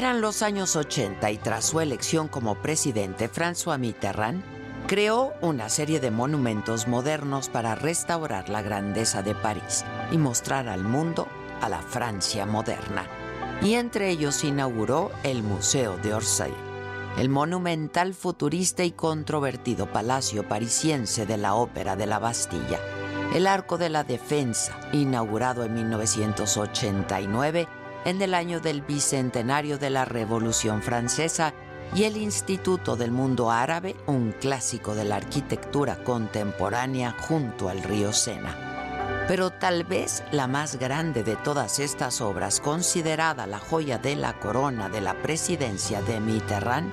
Eran los años 80 y tras su elección como presidente, François Mitterrand creó una serie de monumentos modernos para restaurar la grandeza de París y mostrar al mundo a la Francia moderna. Y entre ellos inauguró el Museo de Orsay, el monumental futurista y controvertido palacio parisiense de la Ópera de la Bastilla, el Arco de la Defensa, inaugurado en 1989 en el año del bicentenario de la Revolución Francesa y el Instituto del Mundo Árabe, un clásico de la arquitectura contemporánea junto al río Sena. Pero tal vez la más grande de todas estas obras, considerada la joya de la corona de la presidencia de Mitterrand,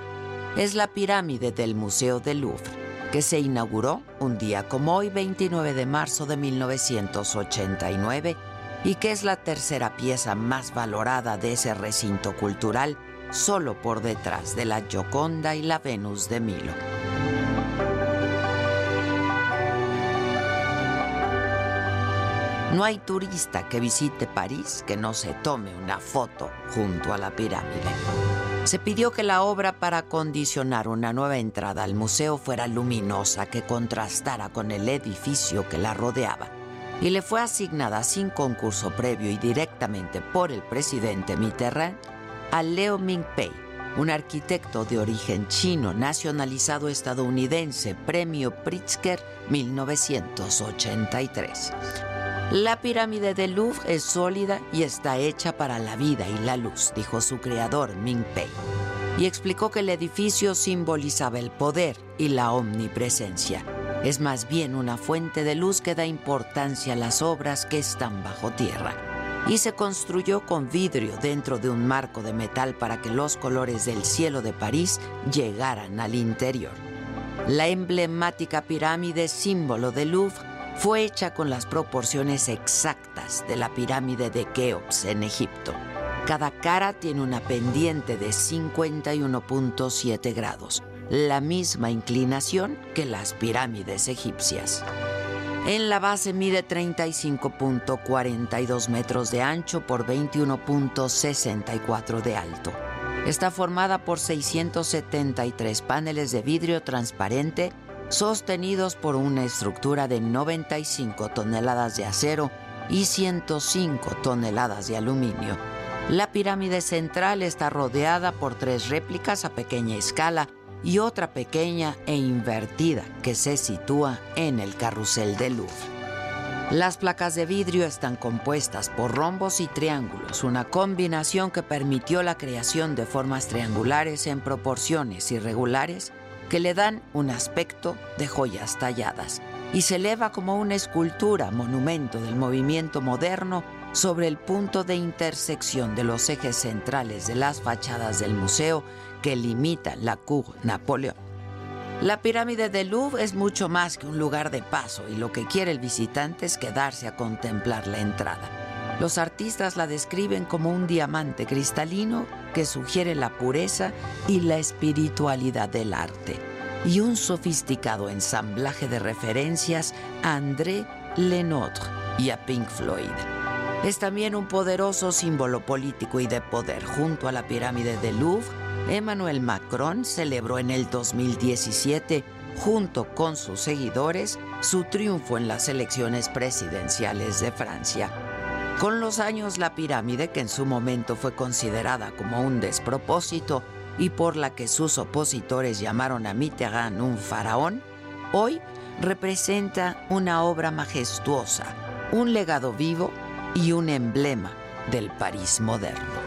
es la pirámide del Museo del Louvre, que se inauguró un día como hoy, 29 de marzo de 1989, y que es la tercera pieza más valorada de ese recinto cultural, solo por detrás de la Gioconda y la Venus de Milo. No hay turista que visite París que no se tome una foto junto a la pirámide. Se pidió que la obra para acondicionar una nueva entrada al museo fuera luminosa, que contrastara con el edificio que la rodeaba y le fue asignada sin concurso previo y directamente por el presidente Mitterrand a Leo Mingpei, un arquitecto de origen chino nacionalizado estadounidense, premio Pritzker 1983. La pirámide del Louvre es sólida y está hecha para la vida y la luz, dijo su creador Mingpei, y explicó que el edificio simbolizaba el poder y la omnipresencia es más bien una fuente de luz que da importancia a las obras que están bajo tierra. Y se construyó con vidrio dentro de un marco de metal para que los colores del cielo de París llegaran al interior. La emblemática pirámide símbolo de Louvre fue hecha con las proporciones exactas de la pirámide de Keops en Egipto. Cada cara tiene una pendiente de 51.7 grados la misma inclinación que las pirámides egipcias. En la base mide 35.42 metros de ancho por 21.64 de alto. Está formada por 673 paneles de vidrio transparente sostenidos por una estructura de 95 toneladas de acero y 105 toneladas de aluminio. La pirámide central está rodeada por tres réplicas a pequeña escala y otra pequeña e invertida que se sitúa en el carrusel del Louvre. Las placas de vidrio están compuestas por rombos y triángulos, una combinación que permitió la creación de formas triangulares en proporciones irregulares que le dan un aspecto de joyas talladas y se eleva como una escultura, monumento del movimiento moderno sobre el punto de intersección de los ejes centrales de las fachadas del museo que limita la Cour Napoleón. La pirámide de Louvre es mucho más que un lugar de paso y lo que quiere el visitante es quedarse a contemplar la entrada. Los artistas la describen como un diamante cristalino que sugiere la pureza y la espiritualidad del arte y un sofisticado ensamblaje de referencias a André Lenôtre y a Pink Floyd. Es también un poderoso símbolo político y de poder junto a la pirámide de Louvre Emmanuel Macron celebró en el 2017, junto con sus seguidores, su triunfo en las elecciones presidenciales de Francia. Con los años, la pirámide, que en su momento fue considerada como un despropósito y por la que sus opositores llamaron a Mitterrand un faraón, hoy representa una obra majestuosa, un legado vivo y un emblema del París moderno.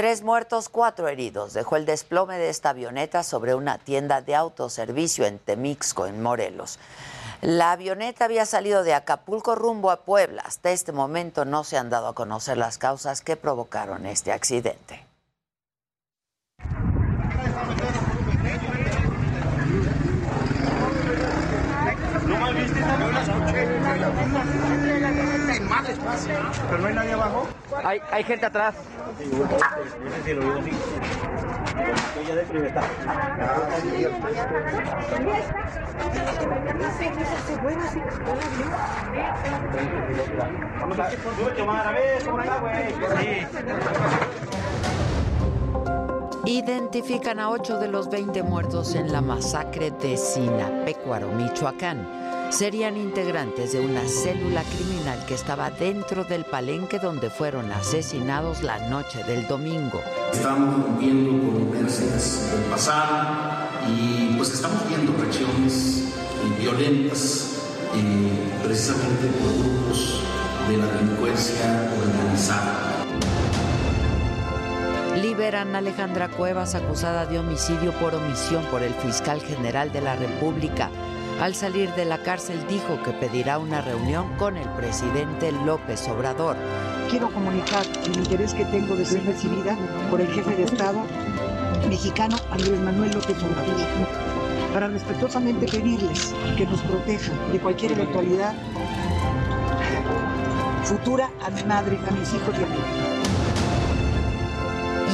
Tres muertos, cuatro heridos. Dejó el desplome de esta avioneta sobre una tienda de autoservicio en Temixco, en Morelos. La avioneta había salido de Acapulco rumbo a Puebla. Hasta este momento no se han dado a conocer las causas que provocaron este accidente. Pero no hay nadie abajo. Hay, hay gente atrás. No sé si lo digo así. Estoy ya dentro y está. Vamos a súbete, Omar, a ver cómo está, güey. Sí. Identifican a ocho de los 20 muertos en la masacre de Sinapecuaro, Michoacán. Serían integrantes de una célula criminal que estaba dentro del palenque donde fueron asesinados la noche del domingo. Estamos rompiendo con Mercedes del pasado y pues estamos viendo reacciones eh, violentas eh, precisamente por grupos de la delincuencia organizada. Liberan a Alejandra Cuevas acusada de homicidio por omisión por el fiscal general de la República. Al salir de la cárcel dijo que pedirá una reunión con el presidente López Obrador. Quiero comunicar el interés que tengo de ser recibida por el jefe de Estado mexicano Andrés Manuel López Obrador para respetuosamente pedirles que nos protejan de cualquier eventualidad futura a mi madre, a mis hijos y a mí.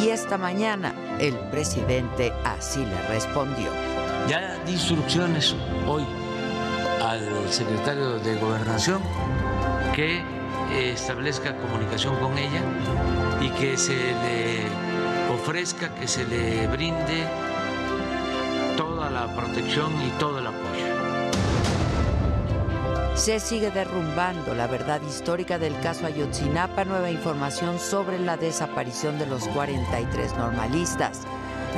Y esta mañana el presidente así le respondió. Ya di instrucciones hoy al secretario de Gobernación que eh, establezca comunicación con ella y que se le ofrezca, que se le brinde toda la protección y todo el apoyo. Se sigue derrumbando la verdad histórica del caso Ayotzinapa. Nueva información sobre la desaparición de los 43 normalistas.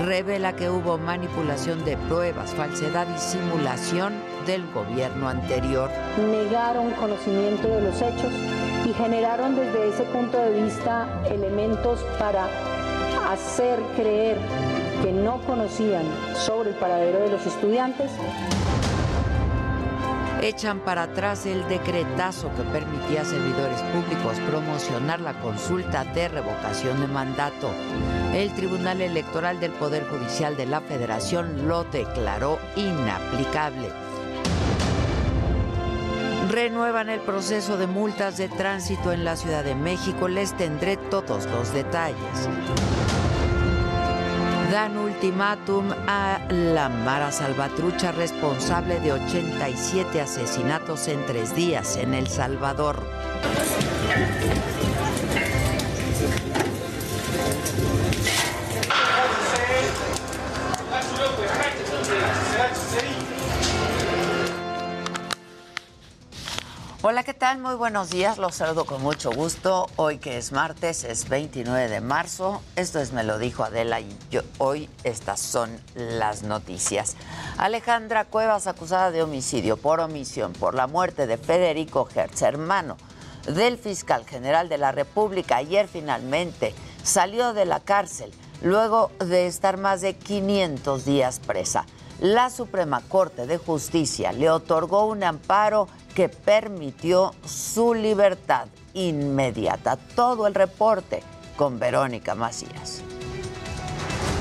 Revela que hubo manipulación de pruebas, falsedad y simulación del gobierno anterior. Negaron conocimiento de los hechos y generaron desde ese punto de vista elementos para hacer creer que no conocían sobre el paradero de los estudiantes echan para atrás el decretazo que permitía a servidores públicos promocionar la consulta de revocación de mandato. El Tribunal Electoral del Poder Judicial de la Federación lo declaró inaplicable. Renuevan el proceso de multas de tránsito en la Ciudad de México. Les tendré todos los detalles dan ultimátum a la Mara Salvatrucha responsable de 87 asesinatos en tres días en El Salvador. Hola, ¿qué tal? Muy buenos días. Los saludo con mucho gusto. Hoy que es martes, es 29 de marzo. Esto es Me lo dijo Adela y yo, hoy estas son las noticias. Alejandra Cuevas acusada de homicidio por omisión por la muerte de Federico Hertz, hermano del fiscal general de la República. Ayer finalmente salió de la cárcel luego de estar más de 500 días presa. La Suprema Corte de Justicia le otorgó un amparo que permitió su libertad inmediata. Todo el reporte con Verónica Macías.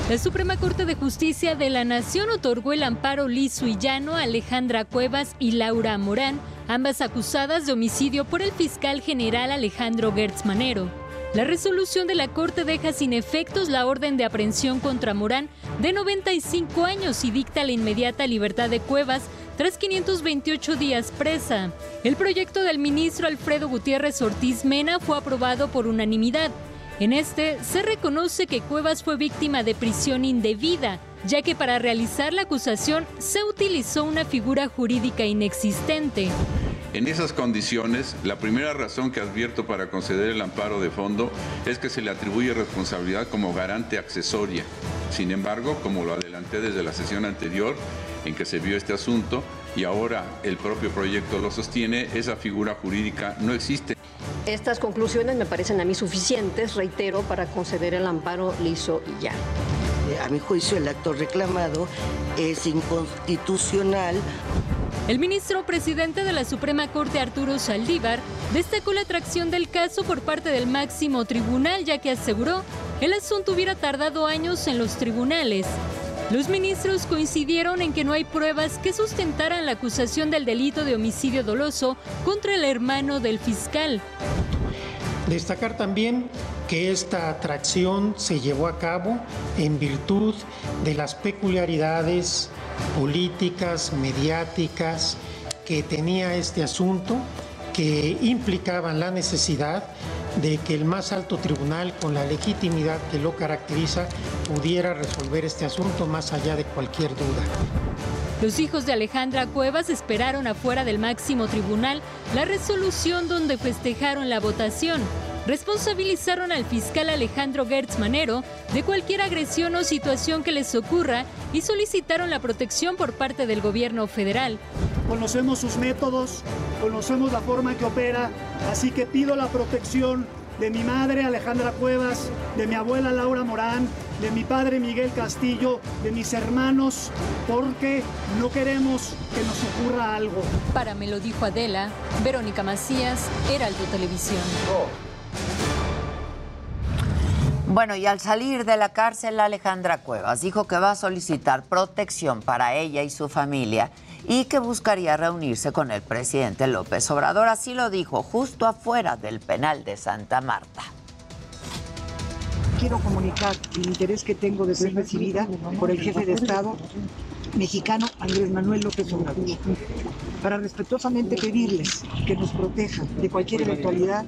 La Suprema Corte de Justicia de la Nación otorgó el amparo liso y llano a Alejandra Cuevas y Laura Morán, ambas acusadas de homicidio por el fiscal general Alejandro Gertz Manero. La resolución de la Corte deja sin efectos la orden de aprehensión contra Morán de 95 años y dicta la inmediata libertad de Cuevas tras 528 días presa. El proyecto del ministro Alfredo Gutiérrez Ortiz Mena fue aprobado por unanimidad. En este se reconoce que Cuevas fue víctima de prisión indebida, ya que para realizar la acusación se utilizó una figura jurídica inexistente. En esas condiciones, la primera razón que advierto para conceder el amparo de fondo es que se le atribuye responsabilidad como garante accesoria. Sin embargo, como lo adelanté desde la sesión anterior en que se vio este asunto y ahora el propio proyecto lo sostiene, esa figura jurídica no existe. Estas conclusiones me parecen a mí suficientes, reitero, para conceder el amparo liso y ya. A mi juicio, el acto reclamado es inconstitucional el ministro presidente de la Suprema Corte, Arturo Saldívar, destacó la atracción del caso por parte del máximo tribunal, ya que aseguró el asunto hubiera tardado años en los tribunales. Los ministros coincidieron en que no hay pruebas que sustentaran la acusación del delito de homicidio doloso contra el hermano del fiscal. Destacar también que esta atracción se llevó a cabo en virtud de las peculiaridades políticas, mediáticas que tenía este asunto, que implicaban la necesidad de que el más alto tribunal, con la legitimidad que lo caracteriza, pudiera resolver este asunto más allá de cualquier duda. Los hijos de Alejandra Cuevas esperaron afuera del máximo tribunal la resolución donde festejaron la votación responsabilizaron al fiscal Alejandro Gertz Manero de cualquier agresión o situación que les ocurra y solicitaron la protección por parte del gobierno federal. Conocemos sus métodos, conocemos la forma en que opera, así que pido la protección de mi madre Alejandra Cuevas, de mi abuela Laura Morán, de mi padre Miguel Castillo, de mis hermanos, porque no queremos que nos ocurra algo. Para me lo dijo Adela, Verónica Macías, Heraldo Televisión. Bueno, y al salir de la cárcel, Alejandra Cuevas dijo que va a solicitar protección para ella y su familia y que buscaría reunirse con el presidente López Obrador. Así lo dijo justo afuera del penal de Santa Marta. Quiero comunicar el interés que tengo de ser recibida por el jefe de Estado mexicano Andrés Manuel López Obrador, para respetuosamente pedirles que nos protejan de cualquier eventualidad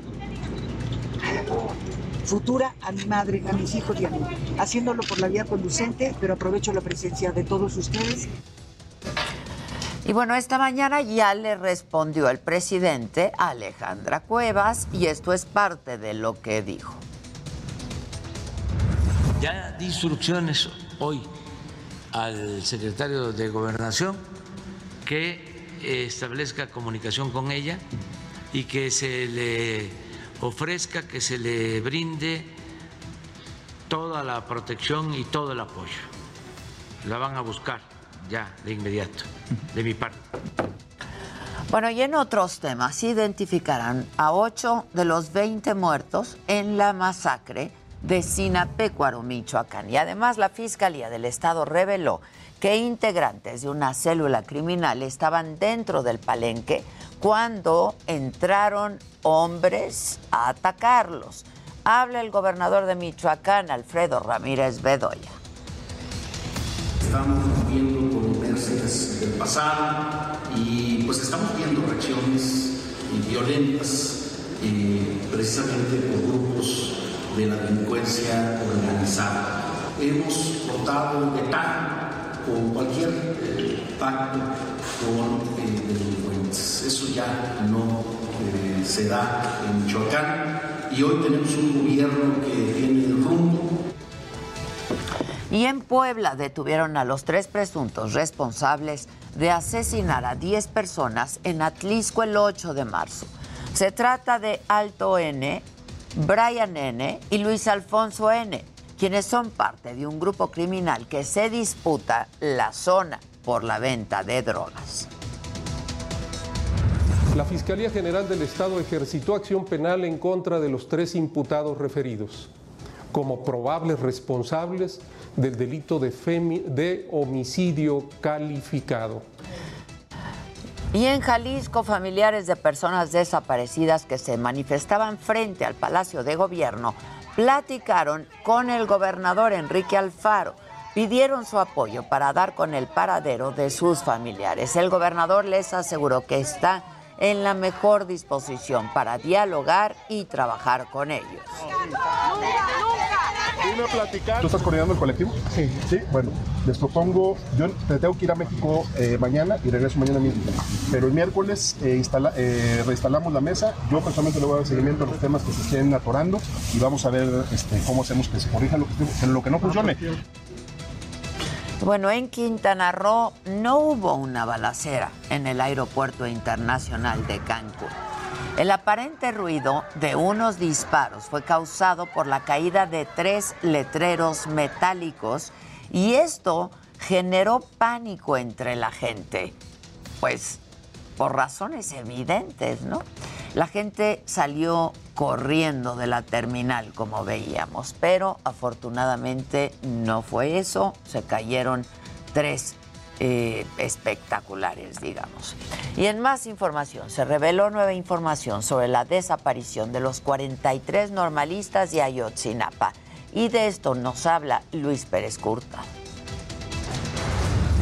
futura a mi madre, a mis hijos y a mí, haciéndolo por la vía conducente, pero aprovecho la presencia de todos ustedes. Y bueno, esta mañana ya le respondió el presidente Alejandra Cuevas y esto es parte de lo que dijo. Ya di instrucciones hoy al secretario de Gobernación que establezca comunicación con ella y que se le ofrezca que se le brinde toda la protección y todo el apoyo. La van a buscar ya de inmediato, de mi parte. Bueno, y en otros temas, identificarán a ocho de los 20 muertos en la masacre de Sinapecuaro, Michoacán. Y además la Fiscalía del Estado reveló que integrantes de una célula criminal estaban dentro del palenque cuando entraron hombres a atacarlos. Habla el gobernador de Michoacán, Alfredo Ramírez Bedoya. Estamos viendo controversias del pasado y pues estamos viendo reacciones violentas eh, precisamente por grupos de la delincuencia organizada. Hemos cortado de con cualquier eh, pacto con eh, delincuentes. Eso ya no eh, se da en Michoacán y hoy tenemos un gobierno que tiene el rumbo. Y en Puebla detuvieron a los tres presuntos responsables de asesinar a 10 personas en Atlisco el 8 de marzo. Se trata de Alto N, Brian N y Luis Alfonso N, quienes son parte de un grupo criminal que se disputa la zona por la venta de drogas. La Fiscalía General del Estado ejercitó acción penal en contra de los tres imputados referidos como probables responsables del delito de, de homicidio calificado. Y en Jalisco, familiares de personas desaparecidas que se manifestaban frente al Palacio de Gobierno platicaron con el gobernador Enrique Alfaro pidieron su apoyo para dar con el paradero de sus familiares. El gobernador les aseguró que está en la mejor disposición para dialogar y trabajar con ellos. Vine a platicar. ¿Tú estás coordinando el colectivo? Sí. Sí, bueno, les propongo, yo te tengo que ir a México eh, mañana y regreso mañana mismo. Pero el miércoles eh, instala, eh, reinstalamos la mesa. Yo personalmente le voy a dar seguimiento a los temas que se estén atorando y vamos a ver este, cómo hacemos que se corrija lo que, lo que no funcione. Bueno, en Quintana Roo no hubo una balacera en el aeropuerto internacional de Cancún. El aparente ruido de unos disparos fue causado por la caída de tres letreros metálicos y esto generó pánico entre la gente. Pues por razones evidentes, ¿no? La gente salió corriendo de la terminal, como veíamos, pero afortunadamente no fue eso, se cayeron tres eh, espectaculares, digamos. Y en más información, se reveló nueva información sobre la desaparición de los 43 normalistas de Ayotzinapa. Y de esto nos habla Luis Pérez Curta.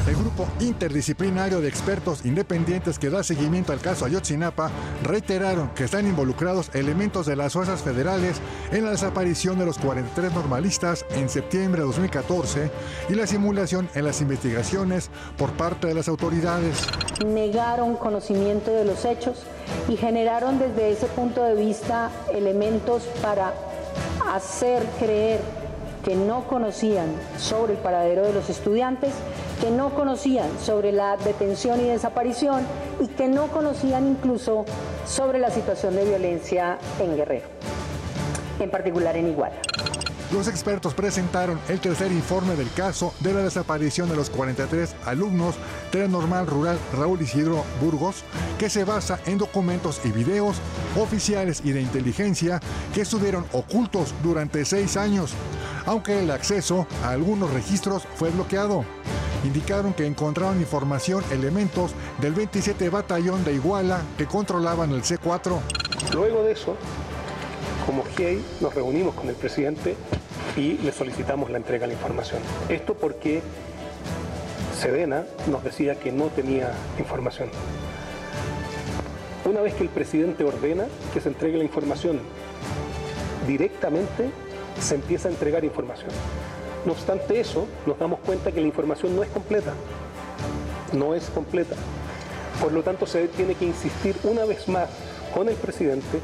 El grupo interdisciplinario de expertos independientes que da seguimiento al caso Ayotzinapa reiteraron que están involucrados elementos de las fuerzas federales en la desaparición de los 43 normalistas en septiembre de 2014 y la simulación en las investigaciones por parte de las autoridades. Negaron conocimiento de los hechos y generaron desde ese punto de vista elementos para hacer creer que no conocían sobre el paradero de los estudiantes, que no conocían sobre la detención y desaparición y que no conocían incluso sobre la situación de violencia en Guerrero, en particular en Iguala. Los expertos presentaron el tercer informe del caso de la desaparición de los 43 alumnos de la normal rural Raúl Isidro Burgos, que se basa en documentos y videos oficiales y de inteligencia que estuvieron ocultos durante seis años, aunque el acceso a algunos registros fue bloqueado. Indicaron que encontraron información, elementos del 27 Batallón de Iguala que controlaban el C4. Luego de eso, como GIEI nos reunimos con el presidente y le solicitamos la entrega de la información. Esto porque Sedena nos decía que no tenía información. Una vez que el presidente ordena que se entregue la información directamente, se empieza a entregar información. No obstante eso, nos damos cuenta que la información no es completa. No es completa. Por lo tanto, se tiene que insistir una vez más con el presidente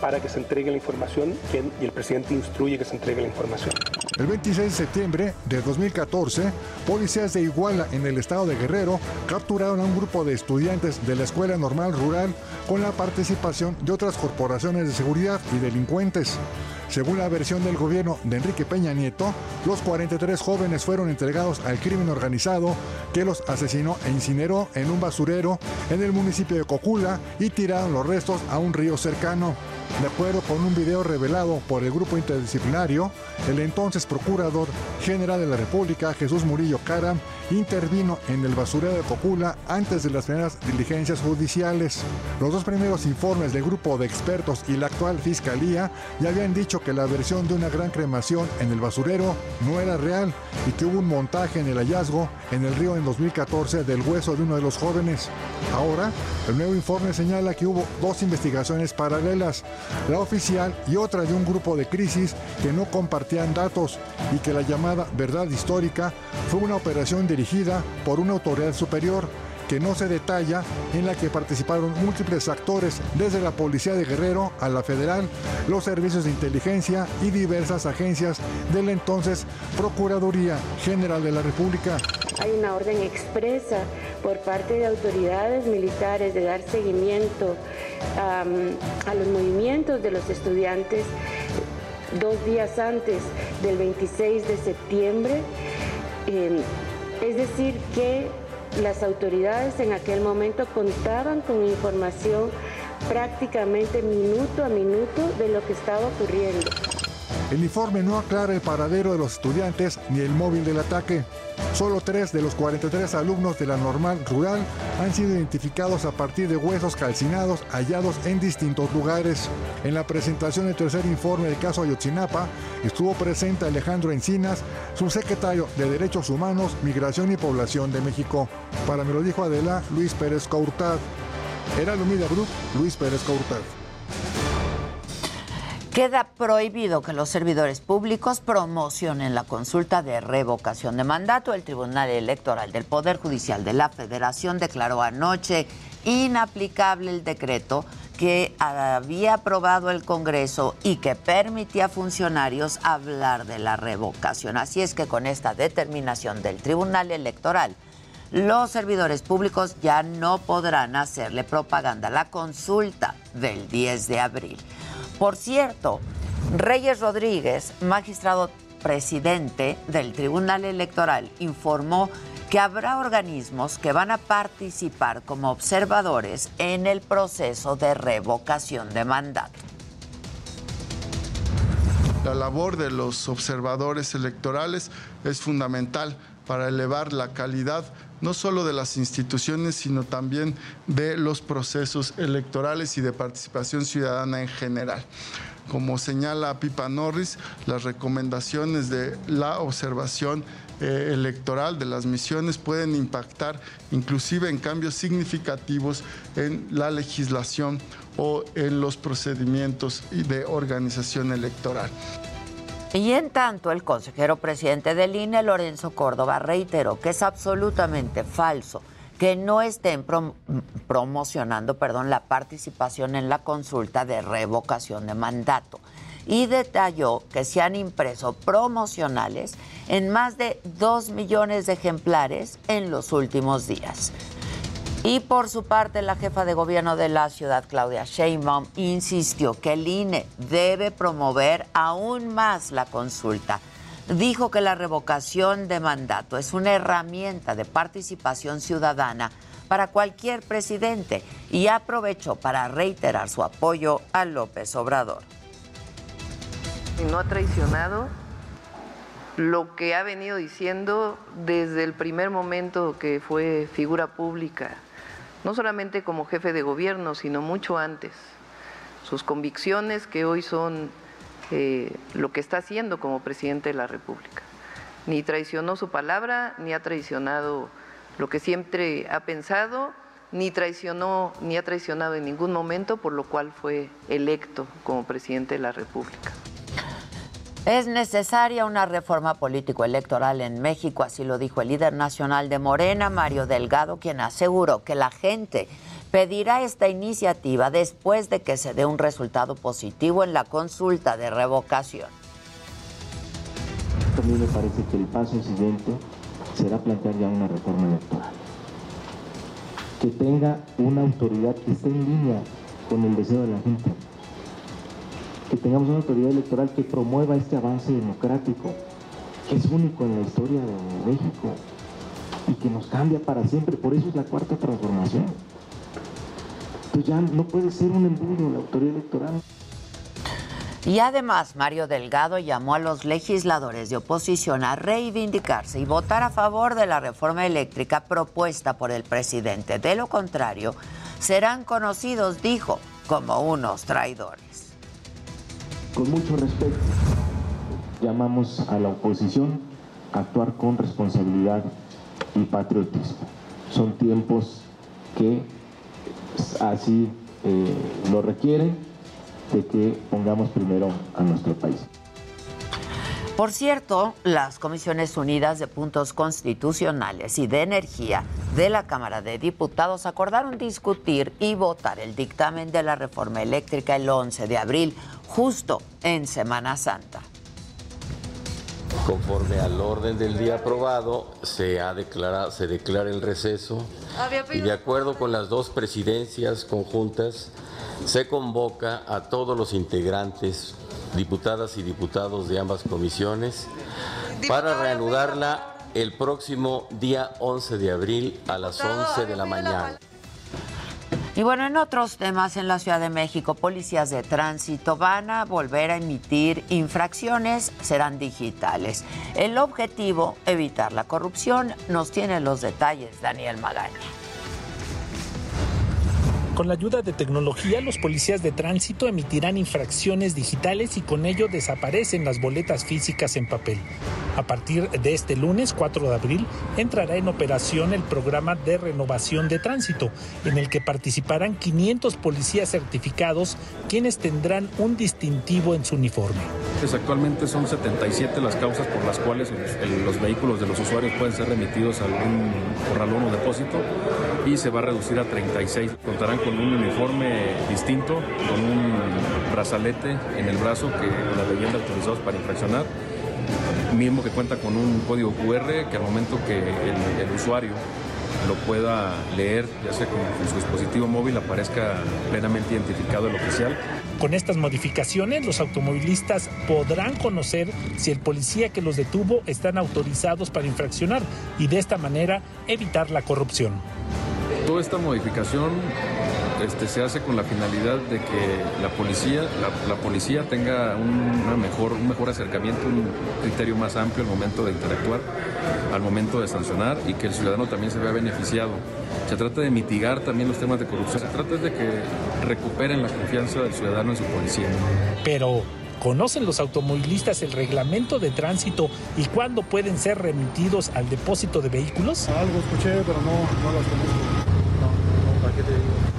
para que se entregue la información y el presidente instruye que se entregue la información. El 26 de septiembre de 2014, policías de Iguala en el estado de Guerrero capturaron a un grupo de estudiantes de la Escuela Normal Rural con la participación de otras corporaciones de seguridad y delincuentes. Según la versión del gobierno de Enrique Peña Nieto, los 43 jóvenes fueron entregados al crimen organizado que los asesinó e incineró en un basurero en el municipio de Cocula y tiraron los restos a un río cercano. De acuerdo con un video revelado por el grupo interdisciplinario, el entonces procurador general de la República, Jesús Murillo Caram, intervino en el basurero de Cocula antes de las primeras diligencias judiciales. Los dos primeros informes del grupo de expertos y la actual fiscalía ya habían dicho que la versión de una gran cremación en el basurero no era real y que hubo un montaje en el hallazgo en el río en 2014 del hueso de uno de los jóvenes. Ahora, el nuevo informe señala que hubo dos investigaciones paralelas, la oficial y otra de un grupo de crisis que no compartían datos y que la llamada verdad histórica fue una operación dirigida por una autoridad superior que no se detalla, en la que participaron múltiples actores, desde la Policía de Guerrero a la Federal, los servicios de inteligencia y diversas agencias de la entonces Procuraduría General de la República. Hay una orden expresa por parte de autoridades militares de dar seguimiento a los movimientos de los estudiantes dos días antes del 26 de septiembre. Es decir, que las autoridades en aquel momento contaban con información prácticamente minuto a minuto de lo que estaba ocurriendo. El informe no aclara el paradero de los estudiantes ni el móvil del ataque. Solo tres de los 43 alumnos de la normal rural han sido identificados a partir de huesos calcinados hallados en distintos lugares. En la presentación del tercer informe del caso Ayotzinapa estuvo presente Alejandro Encinas, subsecretario de Derechos Humanos, Migración y Población de México. Para me lo dijo Adela, Luis Pérez Courtad. Era Lumida Group, Luis Pérez Courtad. Queda prohibido que los servidores públicos promocionen la consulta de revocación de mandato. El Tribunal Electoral del Poder Judicial de la Federación declaró anoche inaplicable el decreto que había aprobado el Congreso y que permitía a funcionarios hablar de la revocación. Así es que con esta determinación del Tribunal Electoral, los servidores públicos ya no podrán hacerle propaganda a la consulta del 10 de abril. Por cierto, Reyes Rodríguez, magistrado presidente del Tribunal Electoral, informó que habrá organismos que van a participar como observadores en el proceso de revocación de mandato. La labor de los observadores electorales es fundamental para elevar la calidad no solo de las instituciones, sino también de los procesos electorales y de participación ciudadana en general. Como señala Pipa Norris, las recomendaciones de la observación eh, electoral de las misiones pueden impactar inclusive en cambios significativos en la legislación o en los procedimientos de organización electoral. Y en tanto, el consejero presidente del INE, Lorenzo Córdoba, reiteró que es absolutamente falso que no estén promocionando perdón, la participación en la consulta de revocación de mandato y detalló que se han impreso promocionales en más de 2 millones de ejemplares en los últimos días. Y por su parte, la jefa de gobierno de la ciudad, Claudia Sheinbaum, insistió que el INE debe promover aún más la consulta. Dijo que la revocación de mandato es una herramienta de participación ciudadana para cualquier presidente y aprovechó para reiterar su apoyo a López Obrador no ha traicionado lo que ha venido diciendo desde el primer momento que fue figura pública, no solamente como jefe de gobierno, sino mucho antes. Sus convicciones que hoy son eh, lo que está haciendo como presidente de la República. Ni traicionó su palabra, ni ha traicionado lo que siempre ha pensado, ni ha traicionado en ningún momento, por lo cual fue electo como presidente de la República. Es necesaria una reforma político-electoral en México, así lo dijo el líder nacional de Morena, Mario Delgado, quien aseguró que la gente pedirá esta iniciativa después de que se dé un resultado positivo en la consulta de revocación. A mí me parece que el paso siguiente será plantear ya una reforma electoral que tenga una autoridad que esté en línea con el deseo de la gente que tengamos una autoridad electoral que promueva este avance democrático, que es único en la historia de México y que nos cambia para siempre. Por eso es la cuarta transformación. Entonces ya no puede ser un embudo la autoridad electoral. Y además, Mario Delgado llamó a los legisladores de oposición a reivindicarse y votar a favor de la reforma eléctrica propuesta por el presidente. De lo contrario, serán conocidos, dijo, como unos traidores con mucho respeto. Llamamos a la oposición a actuar con responsabilidad y patriotismo. Son tiempos que así eh, lo requieren de que pongamos primero a nuestro país. Por cierto, las Comisiones Unidas de Puntos Constitucionales y de Energía de la Cámara de Diputados acordaron discutir y votar el dictamen de la reforma eléctrica el 11 de abril, justo en Semana Santa. Conforme al orden del día aprobado, se, ha declarado, se declara el receso y de acuerdo con las dos presidencias conjuntas, se convoca a todos los integrantes diputadas y diputados de ambas comisiones, para reanudarla el próximo día 11 de abril a las 11 de la mañana. Y bueno, en otros temas en la Ciudad de México, policías de tránsito van a volver a emitir infracciones, serán digitales. El objetivo, evitar la corrupción, nos tiene los detalles Daniel Magaña. Con la ayuda de tecnología, los policías de tránsito emitirán infracciones digitales y con ello desaparecen las boletas físicas en papel. A partir de este lunes 4 de abril entrará en operación el programa de renovación de tránsito, en el que participarán 500 policías certificados quienes tendrán un distintivo en su uniforme. Pues actualmente son 77 las causas por las cuales los, vehículos de los usuarios pueden ser remitidos a algún corralón o depósito y se va a reducir a 36. Contarán con un uniforme distinto, con un brazalete en el brazo que la leyenda autorizados para infraccionar mismo que cuenta con un código QR que al momento que el, usuario lo pueda leer, ya sea con, su dispositivo móvil, aparezca plenamente identificado el oficial. Con estas modificaciones, los automovilistas podrán conocer si el policía que los detuvo están autorizados para infraccionar y de esta manera evitar la corrupción. Toda esta modificación este, se hace con la finalidad de que la policía, la, policía tenga una mejor, un mejor acercamiento, un criterio más amplio al momento de interactuar, al momento de sancionar y que el ciudadano también se vea beneficiado. Se trata de mitigar también los temas de corrupción, se trata de que recuperen la confianza del ciudadano en su policía. Pero ¿Conocen los automovilistas el reglamento de tránsito y cuándo pueden ser remitidos al depósito de vehículos? Algo escuché, pero no, no los conozco.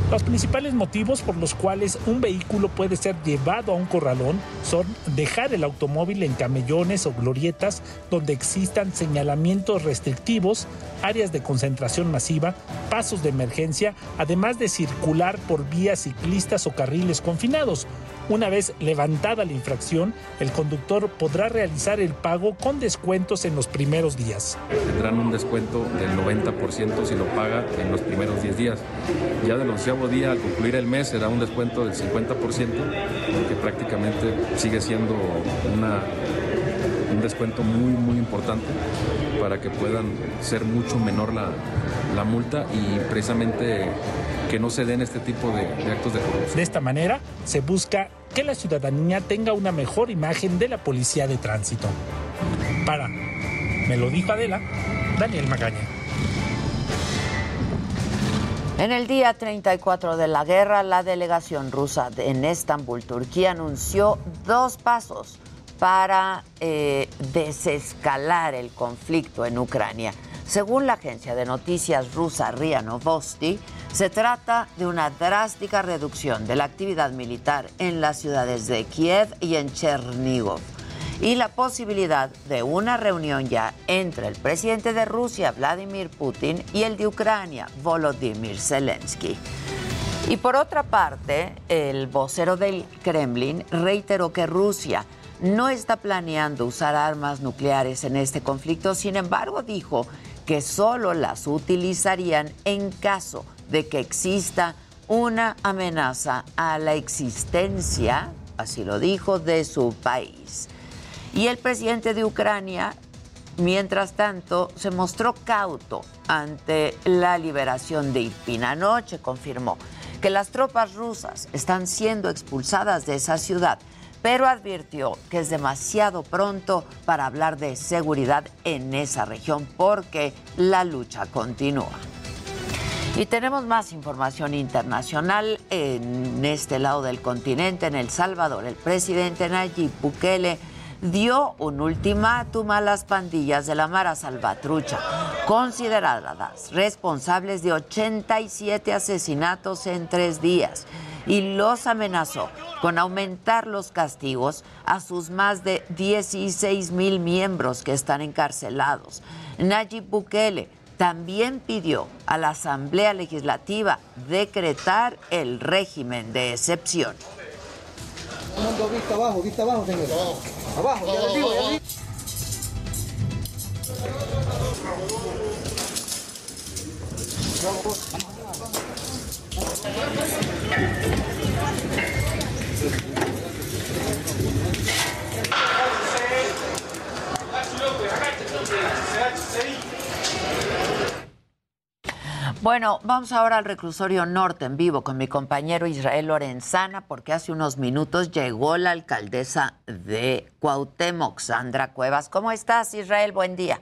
Los principales motivos por los cuales un vehículo puede ser llevado a un corralón son dejar el automóvil en camellones o glorietas donde existan señalamientos restrictivos, áreas de concentración masiva, pasos de emergencia, además de circular por vías ciclistas o carriles confinados. Una vez levantada la infracción, el conductor podrá realizar el pago con descuentos en los primeros días. Tendrán un descuento del 90% si lo paga en los primeros 10 días. Ya del día, al concluir el mes, será un descuento del 50%, porque prácticamente sigue siendo una, un descuento muy, muy importante para que puedan ser mucho menor la, la multa y precisamente que no se den este tipo de, de, actos de corrupción. De esta manera se busca que la ciudadanía tenga una mejor imagen de la policía de tránsito. Para, me lo dijo Adela, Daniel Magaña. En el día 34 de la guerra, la delegación rusa en Estambul, Turquía, anunció dos pasos para eh, desescalar el conflicto en Ucrania. Según la agencia de noticias rusa RIA Novosti, se trata de una drástica reducción de la actividad militar en las ciudades de Kiev y en Chernigov y la posibilidad de una reunión ya entre el presidente de Rusia, Vladimir Putin, y el de Ucrania, Volodymyr Zelensky. Y por otra parte, el vocero del Kremlin reiteró que Rusia no está planeando usar armas nucleares en este conflicto, sin embargo dijo que solo las utilizarían en caso de que exista una amenaza a la existencia, así lo dijo, de su país. Y el presidente de Ucrania, mientras tanto, se mostró cauto ante la liberación de Irpin. Anoche confirmó que las tropas rusas están siendo expulsadas de esa ciudad, pero advirtió que es demasiado pronto para hablar de seguridad en esa región porque la lucha continúa. Y tenemos más información internacional en este lado del continente, en El Salvador. El presidente Nayib Bukele dio un ultimátum a las pandillas de la Mara Salvatrucha, consideradas responsables de 87 asesinatos en tres días, y los amenazó con aumentar los castigos a sus más de 16 mil miembros que están encarcelados. Nayib Bukele también pidió a la Asamblea Legislativa decretar el régimen de excepción. Vista abajo, vista abajo, señor. Abajo, ya digo, ya Bueno, vamos ahora al reclusorio norte en vivo con mi compañero Israel Lorenzana, porque hace unos minutos llegó la alcaldesa de Cuauhtémoc, Sandra Cuevas. ¿Cómo estás, Israel? Buen día.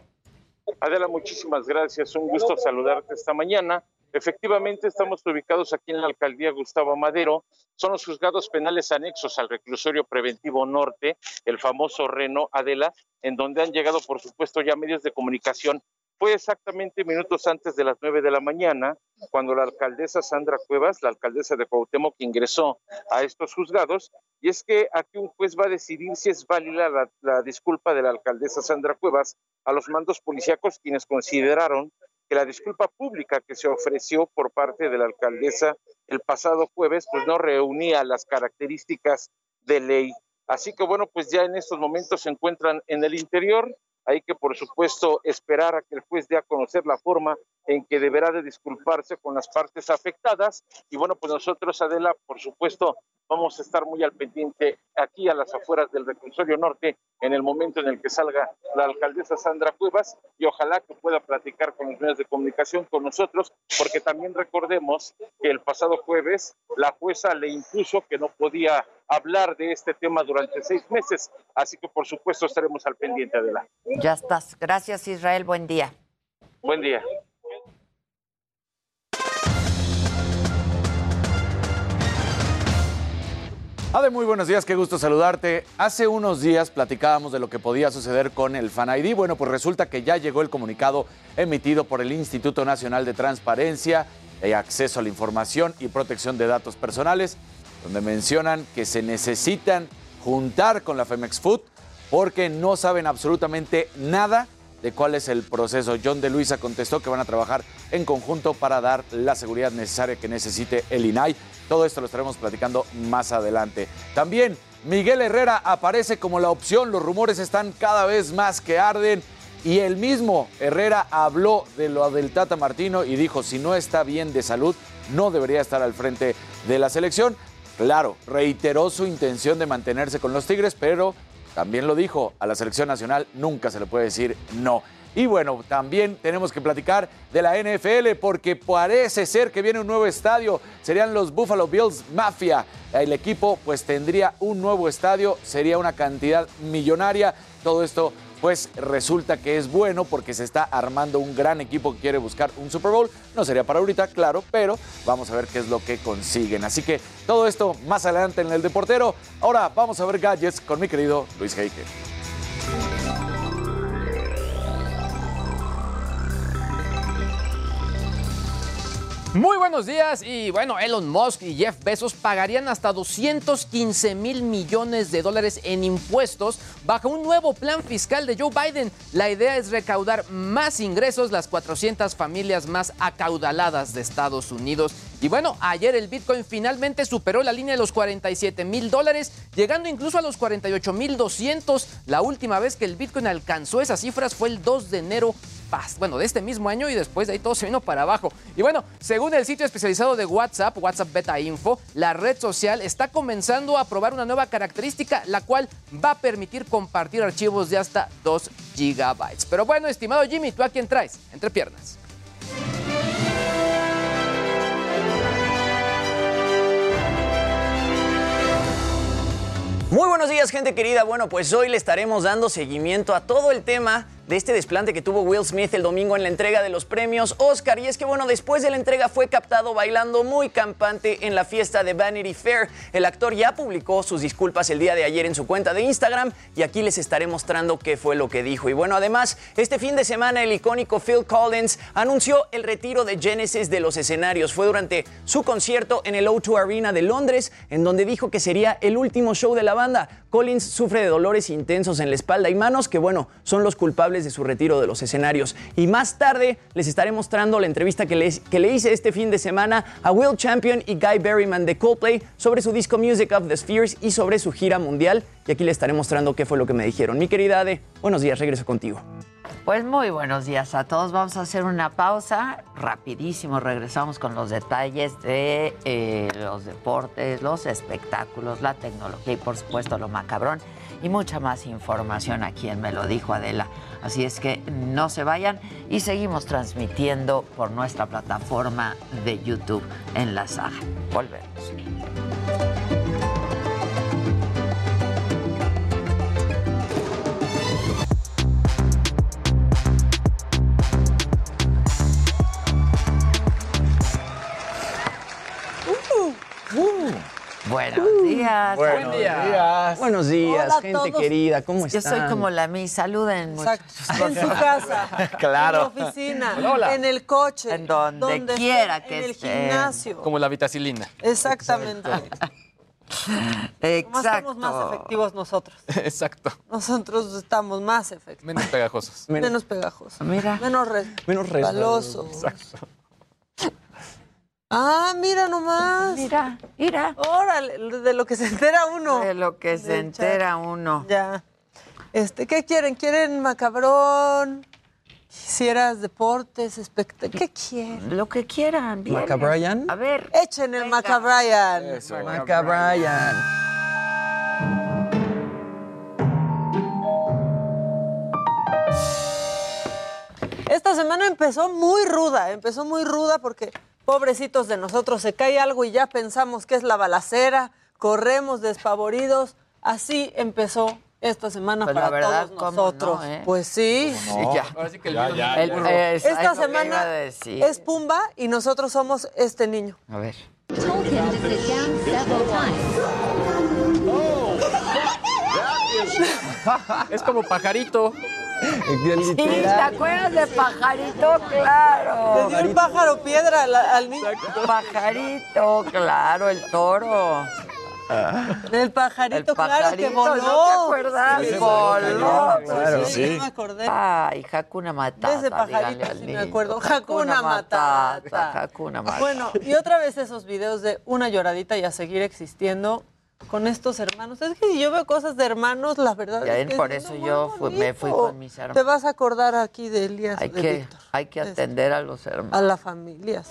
Adela, muchísimas gracias. Un gusto saludarte esta mañana. Efectivamente, estamos ubicados aquí en la alcaldía Gustavo Madero. Son los juzgados penales anexos al reclusorio preventivo norte, el famoso Reno Adela, en donde han llegado, por supuesto, ya medios de comunicación. Fue exactamente minutos antes de las nueve de la mañana cuando la alcaldesa Sandra Cuevas, la alcaldesa de Cuauhtémoc, ingresó a estos juzgados. Y es que aquí un juez va a decidir si es válida la, la disculpa de la alcaldesa Sandra Cuevas a los mandos policíacos, quienes consideraron que la disculpa pública que se ofreció por parte de la alcaldesa el pasado jueves, pues no reunía las características de ley. Así que bueno, pues ya en estos momentos se encuentran en el interior. Hay que, por supuesto, esperar a que el juez dé a conocer la forma en que deberá de disculparse con las partes afectadas. Y bueno, pues nosotros, Adela, por supuesto, vamos a estar muy al pendiente aquí a las afueras del reclusorio norte en el momento en el que salga la alcaldesa Sandra Cuevas y ojalá que pueda platicar con los medios de comunicación con nosotros, porque también recordemos que el pasado jueves la jueza le impuso que no podía hablar de este tema durante seis meses, así que por supuesto estaremos al pendiente de la. Ya estás. Gracias Israel, buen día. Buen día. Ade, muy buenos días, qué gusto saludarte. Hace unos días platicábamos de lo que podía suceder con el Fan ID. Bueno, pues resulta que ya llegó el comunicado emitido por el Instituto Nacional de Transparencia y Acceso a la Información y Protección de Datos Personales, donde mencionan que se necesitan juntar con la Femex Food porque no saben absolutamente nada de cuál es el proceso. John de Luisa contestó que van a trabajar en conjunto para dar la seguridad necesaria que necesite el INAI. Todo esto lo estaremos platicando más adelante. También Miguel Herrera aparece como la opción. Los rumores están cada vez más que arden. Y el mismo Herrera habló de lo del Tata Martino y dijo, si no está bien de salud, no debería estar al frente de la selección. Claro, reiteró su intención de mantenerse con los Tigres, pero también lo dijo, a la selección nacional nunca se le puede decir no. Y bueno, también tenemos que platicar de la NFL porque parece ser que viene un nuevo estadio. Serían los Buffalo Bills Mafia. El equipo pues tendría un nuevo estadio, sería una cantidad millonaria. Todo esto pues resulta que es bueno porque se está armando un gran equipo que quiere buscar un Super Bowl. No sería para ahorita, claro, pero vamos a ver qué es lo que consiguen. Así que todo esto más adelante en el Deportero. Ahora vamos a ver gadgets con mi querido Luis Heike. Muy buenos días y bueno, Elon Musk y Jeff Bezos pagarían hasta 215 mil millones de dólares en impuestos bajo un nuevo plan fiscal de Joe Biden. La idea es recaudar más ingresos las 400 familias más acaudaladas de Estados Unidos. Y bueno, ayer el Bitcoin finalmente superó la línea de los 47 mil dólares, llegando incluso a los 48 mil 200. La última vez que el Bitcoin alcanzó esas cifras fue el 2 de enero bueno, de este mismo año y después de ahí todo se vino para abajo. Y bueno, según el sitio especializado de WhatsApp, WhatsApp Beta Info, la red social está comenzando a probar una nueva característica, la cual va a permitir compartir archivos de hasta 2 gigabytes. Pero bueno, estimado Jimmy, ¿tú a quién traes? Entre piernas. Muy buenos días, gente querida. Bueno, pues hoy le estaremos dando seguimiento a todo el tema de este desplante que tuvo Will Smith el domingo en la entrega de los premios Oscar. Y es que, bueno, después de la entrega fue captado bailando muy campante en la fiesta de Vanity Fair. El actor ya publicó sus disculpas el día de ayer en su cuenta de Instagram y aquí les estaré mostrando qué fue lo que dijo. Y bueno, además, este fin de semana el icónico Phil Collins anunció el retiro de Genesis de los escenarios. Fue durante su concierto en el O2 Arena de Londres, en donde dijo que sería el último show de la banda. Collins sufre de dolores intensos en la espalda y manos que, bueno, son los culpables de su retiro de los escenarios. Y más tarde les estaré mostrando la entrevista que, que le hice este fin de semana a Will Champion y Guy Berryman de Coldplay sobre su disco Music of the Spheres y sobre su gira mundial. Y aquí les estaré mostrando qué fue lo que me dijeron. Mi querida Ade, buenos días, regreso contigo. Pues muy buenos días a todos. Vamos a hacer una pausa rapidísimo. Regresamos con los detalles de eh, los deportes, los espectáculos, la tecnología y por supuesto lo macabrón y mucha más información aquí en Me lo dijo Adela. Así es que no se vayan y seguimos transmitiendo por nuestra plataforma de YouTube en la saga. Volvemos. Días. Buenos días. Buenos días, Hola a gente todos. querida. ¿Cómo Yo están? soy como la mi. Saluden, muchachos. En su casa. Claro. En la oficina. Hola, hola. En el coche. En donde esté, quiera que En el gimnasio. Como la vitacilina. Exactamente. Más estamos más efectivos nosotros. Exacto. Nosotros estamos más efectivos. Menos pegajosos. Menos, pegajosos. Mira. Menos, res- Menos resbalosos. Exacto. Ah, mira nomás. Mira, mira. Órale, de lo que se entera uno. De lo que se entera chat. uno. Ya. Este, ¿qué quieren? ¿Quieren macabrón? ¿Quisieras deportes, espectáculos? ¿Qué quieren? Lo que quieran. bien. ¿Macabrian? A ver. Echen el Macabrian. Macabrian. Esta semana empezó muy ruda, empezó muy ruda porque pobrecitos de nosotros se cae algo y ya pensamos que es la balacera, corremos despavoridos. Así empezó esta semana Pues la para verdad, todos ¿cómo nosotros. no, eh? Pues sí. Sí, ya. Ahora sí que el Ya, ya, es- Esta semana es Pumba y nosotros somos este niño. A ver. Es como pajarito. Sí, ¿te acuerdas de pajarito? Claro. Le dio un pájaro piedra al, al niño. Pajarito, claro, el toro. El pajarito, El claro, que pajarito, voló. ¿no te acuerdas? Sí, Voló. Claro, Sí, sí. sí. me acordé. Ay, Hakuna Matata. De ese pajarito sí me acuerdo. Hakuna Matata. Hakuna Matata. Bueno, y otra vez esos videos de una lloradita y a seguir existiendo con estos hermanos. Es que si yo veo cosas de hermanos, la verdad Y es que por es eso yo fui- me fui con mis Te hermanos. vas a acordar aquí de Elías, Hay de que, Víctor, hay que atender a los hermanos. a las familias.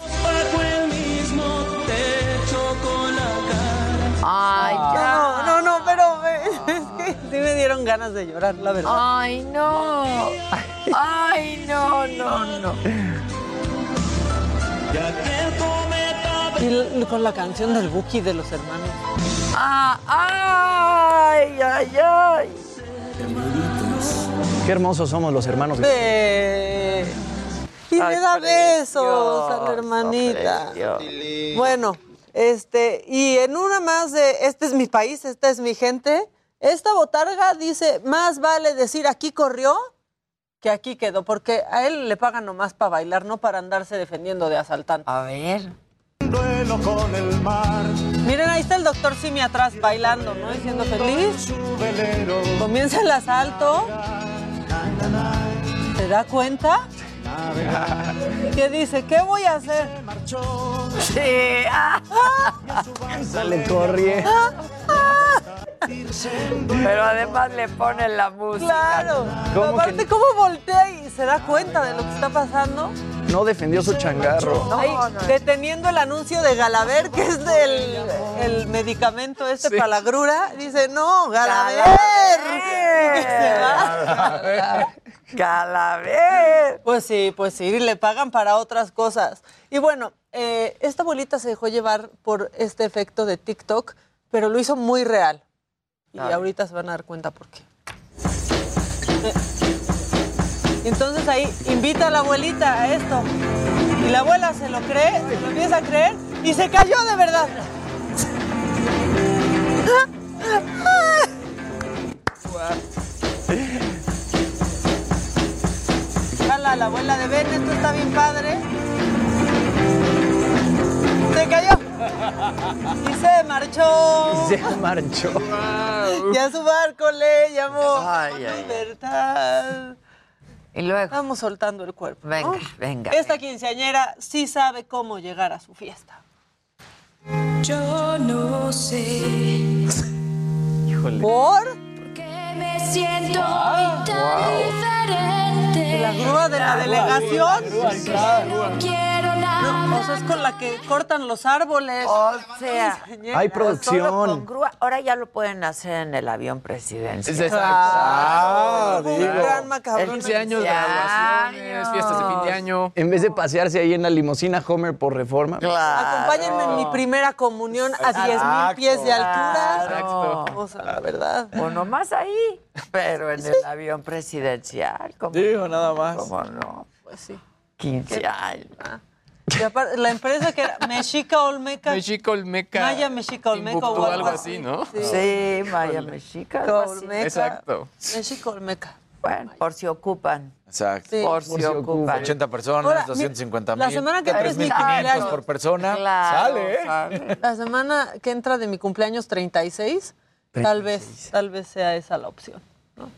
Ay, ya. No, no, no, pero eh, es que sí me dieron ganas de llorar, la verdad. Ay, no. Ay, no, no, no. Y con la canción del Buki de los hermanos. Ah, ay, ay, ay. Qué hermosos somos los hermanos. Ve. Y Ay, le da besos a la hermanita. precioso. Bueno, este, y en una más de este es mi país, esta es mi gente, esta botarga dice, más vale decir aquí corrió que aquí quedó, porque a él le pagan nomás para bailar, no para andarse defendiendo de asaltantes. A ver. Miren, ahí está el doctor Simi atrás bailando, ¿no? Diciendo feliz. Comienza el asalto. ¿Se da cuenta? ¿Qué dice? ¿Qué voy a hacer? Sí. ah. Sale corriendo. Pero además le ponen la música. Claro. ¿Cómo Aparte, que- ¿cómo voltea y se da cuenta de lo que está pasando? No defendió su changarro. Ahí, deteniendo el anuncio de Galaver, que es del el medicamento este para la grura, dice, no, Galaver. Galaver. Pues sí, pues sí, le pagan para otras cosas. Y bueno, eh, esta abuelita se dejó llevar por este efecto de TikTok, pero lo hizo muy real. Y ahorita se van a dar cuenta por qué. Y Entonces ahí invita a la abuelita a esto. Y la abuela se lo cree, se lo empieza a creer y se cayó de verdad. Jala, la abuela de Ben, esto está bien padre. Se cayó. Y se marchó. Se marchó. Y a su barco le llamó Ay, ay, libertad. Y luego. Vamos soltando el cuerpo. ¿no? Venga, venga. Esta quinceañera sí sabe cómo llegar a su fiesta. Yo no sé ¿Por? me siento hoy tan diferente. La grúa de la delegación. Quiero nada. No, o sea, es con la que cortan los árboles. O sea, Quinceañera. Hay Solo producción. con grúa. Ahora ya lo pueden hacer en el avión presidencial. Exacto. Ah, Un gran macabrón. 15 años de graduaciones, fiestas de fin de año. En vez de pasearse ahí en la limusina Homer por reforma. Acompáñenme en mi primera comunión a 10 mil pies de altura. Claro. O sea, la verdad. O nomás ahí, pero en el avión presidencial. ¿Cómo, Digo, nada más. cómo no? Pues sí. 15 años. Y aparte, la empresa que era Mexica Olmeca. Mexica Olmeca. Maya Mexica Olmeca o algo así, ¿no? Sí, Maya Mexica. algo así. Olmeca. Exacto. Mexica Olmeca. Bueno, por si ocupan. Exacto. Sí. Por si ocupan. 80 personas, Ahora, 250 la mil. semana que viene es mi 3.500 cumpleaños. por persona. Claro, Sale, ¿eh? sale. La semana que entra de mi cumpleaños 36, tal vez, tal vez sea esa la opción. ¿no?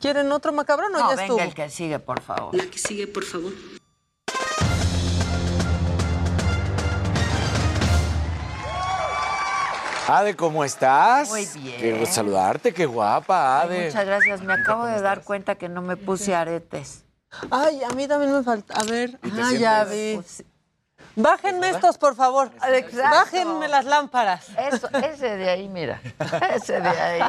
¿Quieren otro macabrón o No, ya venga estuvo? el que sigue, por favor. La que sigue, por favor. Ade, ¿cómo estás? Muy bien. Gusto saludarte, qué guapa, Ade. Muchas gracias. Me acabo de dar cuenta que no me puse aretes. Ay, a mí también me falta. A ver, ¿Y te ah, ya vi. Bájenme estos, por favor. Exacto. Bájenme las lámparas. Eso, ese de ahí, mira. Ese de ahí.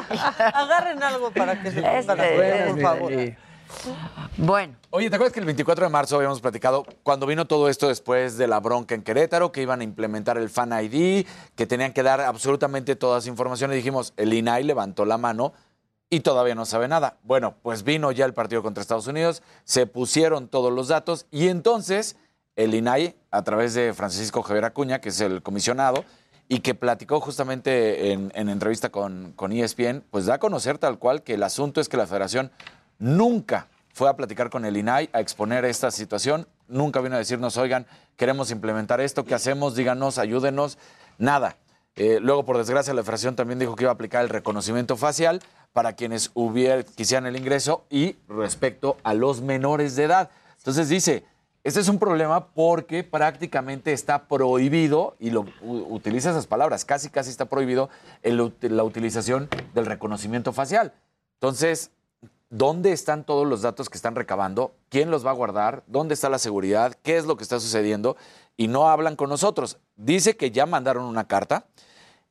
Agarren algo para que se Este, este por favor. de ahí. Bueno, Oye, ¿te acuerdas que el 24 de marzo habíamos platicado cuando vino todo esto después de la bronca en Querétaro, que iban a implementar el Fan ID, que tenían que dar absolutamente toda esa información? Y dijimos, el INAI levantó la mano y todavía no sabe nada. Bueno, pues vino ya el partido contra Estados Unidos, se pusieron todos los datos y entonces el INAI, a través de Francisco Javier Acuña, que es el comisionado, y que platicó justamente en, en entrevista con, con ESPN, pues da a conocer tal cual que el asunto es que la federación nunca fue a platicar con el INAI, a exponer esta situación, nunca vino a decirnos, oigan, queremos implementar esto, ¿qué hacemos? Díganos, ayúdenos, nada. Eh, luego, por desgracia, la federación también dijo que iba a aplicar el reconocimiento facial para quienes hubiera, quisieran el ingreso y respecto a los menores de edad. Entonces dice, este es un problema porque prácticamente está prohibido, y lo utiliza esas palabras, casi casi está prohibido la utilización del reconocimiento facial. Entonces, ¿dónde están todos los datos que están recabando? ¿Quién los va a guardar? ¿Dónde está la seguridad? ¿Qué es lo que está sucediendo? Y no hablan con nosotros. Dice que ya mandaron una carta.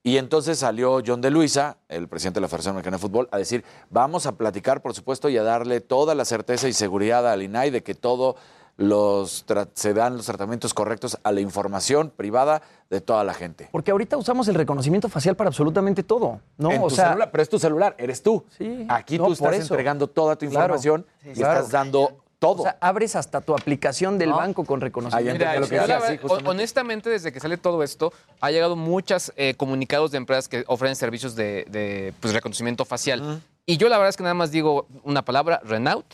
Y entonces salió John de Luisa, el presidente de la Federación Mexicana de Fútbol, a decir, vamos a platicar, por supuesto, y a darle toda la certeza y seguridad al INAI de que todo los se dan los tratamientos correctos a la información privada de toda la gente. Porque ahorita usamos el reconocimiento facial para absolutamente todo, ¿no? En o tu sea, celular, pero es tu celular, eres tú. Sí. Aquí No, tú estás eso. entregando toda tu Claro. información Sí, y claro. estás dando todo. o sea, abres hasta tu aplicación del ¿No? banco con reconocimiento. Ahí entendí lo que yo la decía, sí, verdad, justamente. honestamente, desde que sale todo esto, ha llegado muchos comunicados de empresas que ofrecen servicios de, de, pues, reconocimiento facial. Y yo la verdad es que nada más digo una palabra, Renault.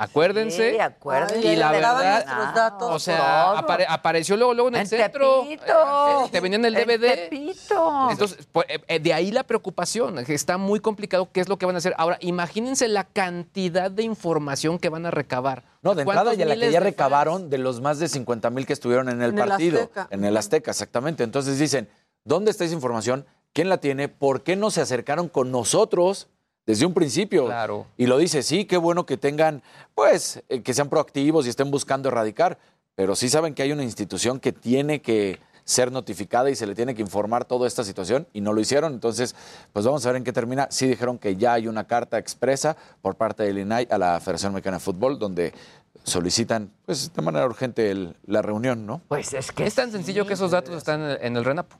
Acuérdense. Sí, acuérdense. Y la daban verdad, nuestros datos. o sea, apare- apareció luego, luego en el En centro. Tepito. Eh, Te venían el DVD. Tepito. Entonces, pues, eh, eh, de ahí la preocupación, que está muy complicado qué es lo que van a hacer. Ahora, imagínense la cantidad de información que van a recabar. No, de entrada ¿Cuántos ya la que ya de recabaron de los más de 50 mil que estuvieron en el En el partido. Azteca. En el Azteca, exactamente. Entonces dicen, ¿dónde está esa información? ¿Quién la tiene? ¿Por qué no se acercaron con nosotros desde un principio? Claro. Y lo dice, sí, qué bueno que tengan, pues, eh, que sean proactivos y estén buscando erradicar, pero sí saben que hay una institución que tiene que ser notificada y se le tiene que informar toda esta situación y no lo hicieron. Entonces, pues vamos a ver en qué termina. Sí dijeron que ya hay una carta expresa por parte del INAI a la Federación Mexicana de Fútbol donde solicitan, pues, de manera urgente el- la reunión, ¿no? Pues es que Es tan sencillo que esos datos están en el, en el RENAPO.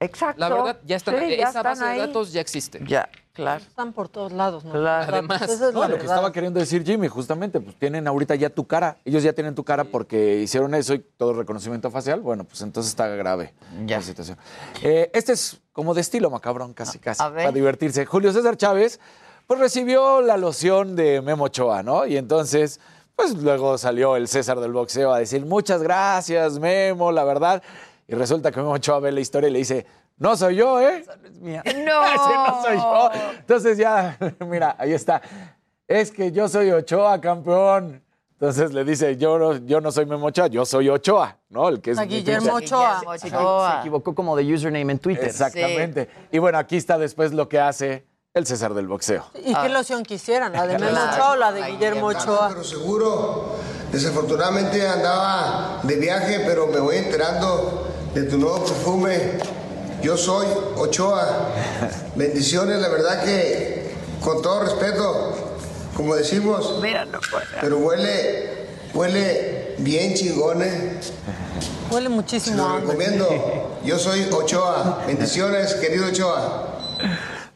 Exacto. La verdad, ya están, Sí, ya esa están base ahí. de datos ya existe. Ya, claro. Están por todos lados, ¿no? Claro. Además, es No, lo que estaba queriendo decir Jimmy, justamente, pues tienen ahorita ya tu cara. Ellos ya tienen tu cara porque hicieron eso y todo reconocimiento facial. Bueno, pues entonces está grave Ya. la situación. Eh, este es como de estilo macabrón, casi, casi, A ver. para divertirse. Julio César Chávez, pues recibió la loción de Memo Ochoa, ¿no? Y entonces, pues luego salió el César del boxeo a decir, muchas gracias, Memo, la verdad. Y resulta que Memo Ochoa ve la historia y le dice, no soy yo, ¿eh? No. Ese no soy yo. Entonces ya, mira, ahí está. Es que yo soy Ochoa, campeón. Entonces le dice, yo no, yo no soy Memo Ochoa, yo soy Ochoa, ¿no? El que es Guillermo Ochoa. Se Ochoa. equivocó como de username en Twitter. Exactamente. Y bueno, aquí está después lo que hace el César del boxeo. ¿Y qué loción quisieran? ¿La de Memo Ochoa o la de Guillermo Ochoa? Pero seguro, desafortunadamente andaba de viaje, pero me voy enterando de tu nuevo perfume. Yo soy Ochoa. Bendiciones, la verdad que, con todo respeto, como decimos, pero huele, huele bien chingón, ¿eh? Huele Se muchísimo lo a hambre. recomiendo. Yo soy Ochoa. Bendiciones, querido Ochoa.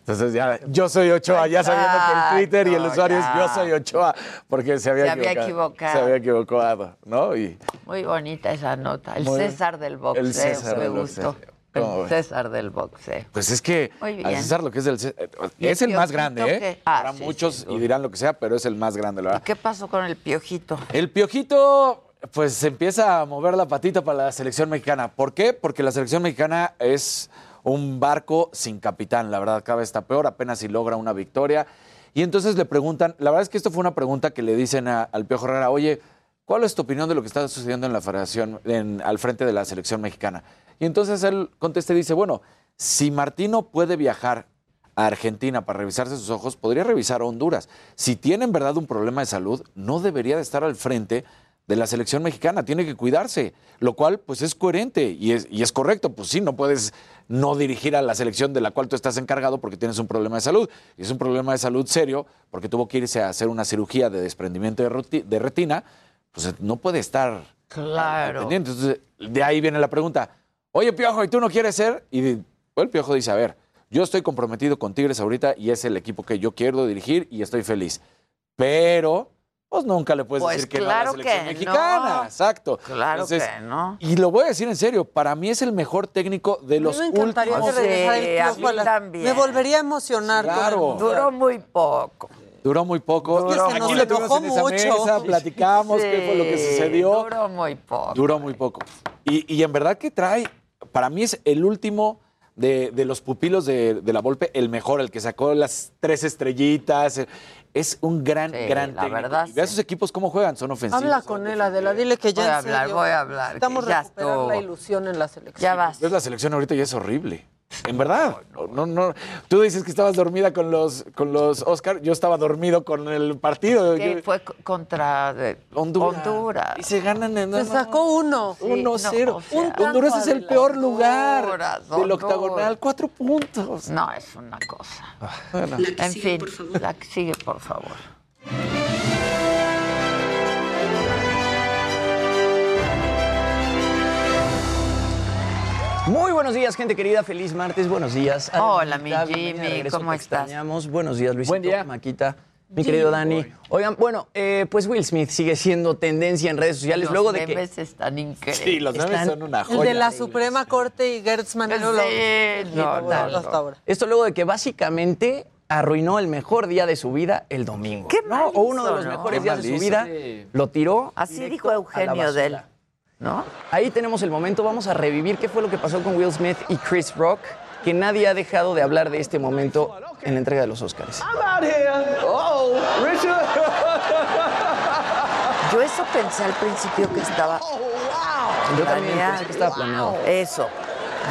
Entonces ya, yo soy Ochoa, ya sabiendo que el Twitter y el usuario es yo soy Ochoa, porque se había, Se había equivocado. Se había equivocado, ¿no? Y Muy bonita esa nota. El César del boxeo. el César me del gustó. boxeo. ¿Cómo El? César del boxeo. Pues es que a César lo que es del César- ¿Y el es el más grande, ¿eh? Ah, sí, muchos y dirán lo que sea, pero es el más grande, la verdad. ¿Qué pasó con el piojito? El Piojito, pues se empieza a mover la patita para la selección mexicana. ¿Por qué? Porque la selección mexicana es un barco sin capitán, la verdad, cada vez está peor, apenas si logra una victoria. Y entonces le preguntan, la verdad es que esto fue una pregunta que le dicen al Piojo Herrera, oye, ¿cuál es tu opinión de lo que está sucediendo en la federación, en- al frente de la selección mexicana? Y entonces él contesta y dice, bueno, si Martino puede viajar a Argentina para revisarse sus ojos, podría revisar a Honduras. Si tiene en verdad un problema de salud, no debería de estar al frente de la selección mexicana, tiene que cuidarse, lo cual pues es coherente y es, y es correcto, pues sí, no puedes no dirigir a la selección de la cual tú estás encargado porque tienes un problema de salud. Y es un problema de salud serio porque tuvo que irse a hacer una cirugía de desprendimiento de, retina, pues no puede estar Claro. pendiente. Entonces, de ahí viene la pregunta, oye Piojo, ¿y tú no quieres ser? Y el Piojo dice, a ver, yo estoy comprometido con Tigres ahorita y es el equipo que yo quiero dirigir y estoy feliz. Pero, pues nunca le puedes Pues decir que claro no a la selección que mexicana. no. Exacto. Claro Entonces, que no. Y lo voy a decir en serio, para mí es el mejor técnico de los me encantaría últimos. que el Sí, a mí la- también. Me volvería a emocionar. Claro. Duró muy poco. Duró muy poco. Duró Aquí muy lo poco. tuvimos en esa mucho. mesa, platicamos qué fue lo que Sí, sucedió. Duró muy poco. Duró muy poco. Y, y en verdad que trae, para mí es el último de, de los pupilos de, de la Volpe, el mejor, el que sacó las tres estrellitas. Es un gran, Sí, gran la técnico. verdad, Y ve a sus equipos cómo juegan, son ofensivos. Habla con él, Adela, dile que ya Voy a hablar, serio voy a hablar, que Estamos ya recuperar estuvo. la ilusión en la selección. Ya vas. Ves la selección ahorita y es horrible. En verdad. No, no, no. Tú dices que estabas dormida con los, con los Oscar. Yo estaba dormido con el partido. Que Yo- fue co- contra de- Honduras. Honduras. Y se ganan en Se sacó uno. Sí, 1-0. no, o sea, Un tanto, Honduras es el peor lugar Honduras, del Honduras. octagonal. Cuatro puntos. No, es una cosa. Bueno. en fin, la que sigue, por favor. Muy buenos días, gente querida. Feliz martes. Buenos días. Hola, mi Jimmy, regreso, ¿cómo te estás? extrañamos. Buenos días, Luisito. Buen día. Maquita. Mi querido Dani. Oigan, bueno, eh, pues Will Smith sigue siendo tendencia en redes sociales Los luego de que memes están increíbles. Sí, los memes Están- son una El joya. de la Suprema Corte y Gertz Manero. lo- Sí, no, lo- no, hasta ahora. Esto luego de que básicamente arruinó el mejor día de su vida el domingo. Qué ¿no? mal O uno de los ¿no? mejores días de su vida. Sí. Lo tiró. Así dijo a la Eugenio de él. ¿No? Ahí tenemos el momento, vamos a revivir qué fue lo que pasó con Will Smith y Chris Rock, que nadie ha dejado de hablar de este momento en la entrega de los Oscars. Yo eso pensé al principio que estaba. Yo también pensé que estaba planeado. Eso.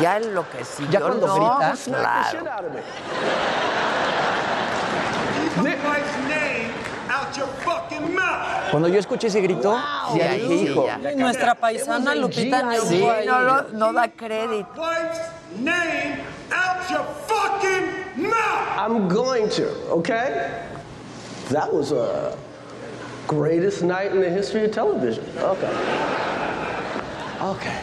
Ya lo que sí. Ya cuando no, grita. Claro. Cuando yo escuché ese grito, ya dije, hijo, ya. Nuestra paisana Lupita Nyong'o Sí, no, lo- no da crédito. I'm going to, okay? That was a greatest night in the history of television. Okay. Okay.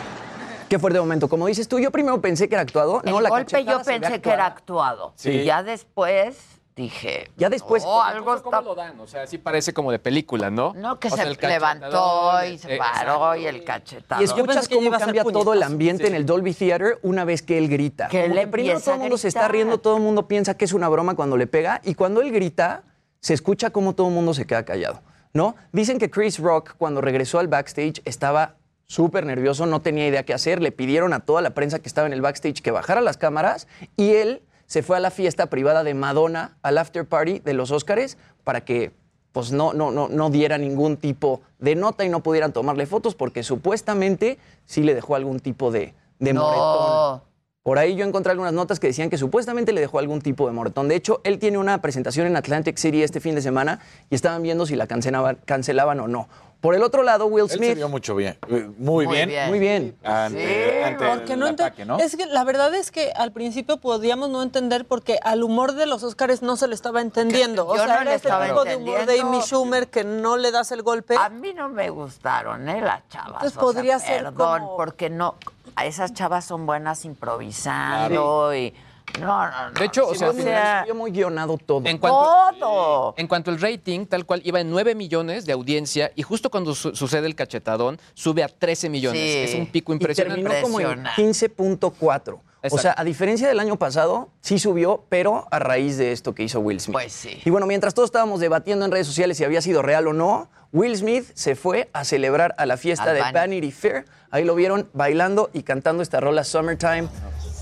qué fuerte momento. Como dices tú, yo primero pensé que era actuado. El no, la golpe yo pensé que era actuado. Sí. Y ya después dije. Ya después- "Oh, algo Incluso ¿Cómo está. lo dan? O sea, sí parece como de película, ¿no? No, que O sea, se levantó y se eh, paró exacto. y el cachetado. Y escuchas cómo cambia todo el ambiente en el Dolby Theater una vez que él grita. Que primero todo el mundo se está riendo, todo el mundo piensa que es una broma cuando le pega y cuando él grita se escucha como todo el mundo se queda callado, ¿no? Dicen que Chris Rock cuando regresó al backstage estaba súper nervioso, no tenía idea qué hacer, le pidieron a toda la prensa que estaba en el backstage que bajara las cámaras y él se fue a la fiesta privada de Madonna, al after party de los Óscares para que pues no, no, no, no diera ningún tipo de nota y no pudieran tomarle fotos porque supuestamente sí le dejó algún tipo de, de moretón. Por ahí yo encontré algunas notas que decían que supuestamente le dejó algún tipo de moretón. De hecho, él tiene una presentación en Atlantic City este fin de semana y estaban viendo si la cancelaban, cancelaban o no. Por el otro lado, Will Él se Smith. vio mucho bien. eh, Muy, Muy bien. bien. Muy bien. Ante, ante Porque el no ataque, ¿no? Es que la verdad es que al principio podíamos no entender porque al humor de los Óscares no se le estaba entendiendo. O Yo sea, no era le este estaba tipo de humor de. Amy Schumer que no le das el golpe. A mí no me gustaron, ¿eh? Las chavas. Entonces o sea, ser Perdón, como- porque no. a Esas chavas son buenas improvisando y No, no, no. De hecho, o sea, muy- al final- se vio muy guionado todo. En cuanto, Todo. En cuanto al rating, tal cual, iba en 9 millones de audiencia y justo cuando su- sucede el cachetadón, sube a 13 millones. Sí. Es un pico Y impresionante. terminó como en Impresionante. 15.4. O sea, a diferencia del año pasado, sí subió, pero a raíz de esto que hizo Will Smith. Pues sí. Y bueno, mientras todos estábamos debatiendo en redes sociales si había sido real o no, Will Smith se fue a celebrar a la fiesta Al de Vanity. Vanity Fair. Ahí lo vieron bailando y cantando esta rola Summertime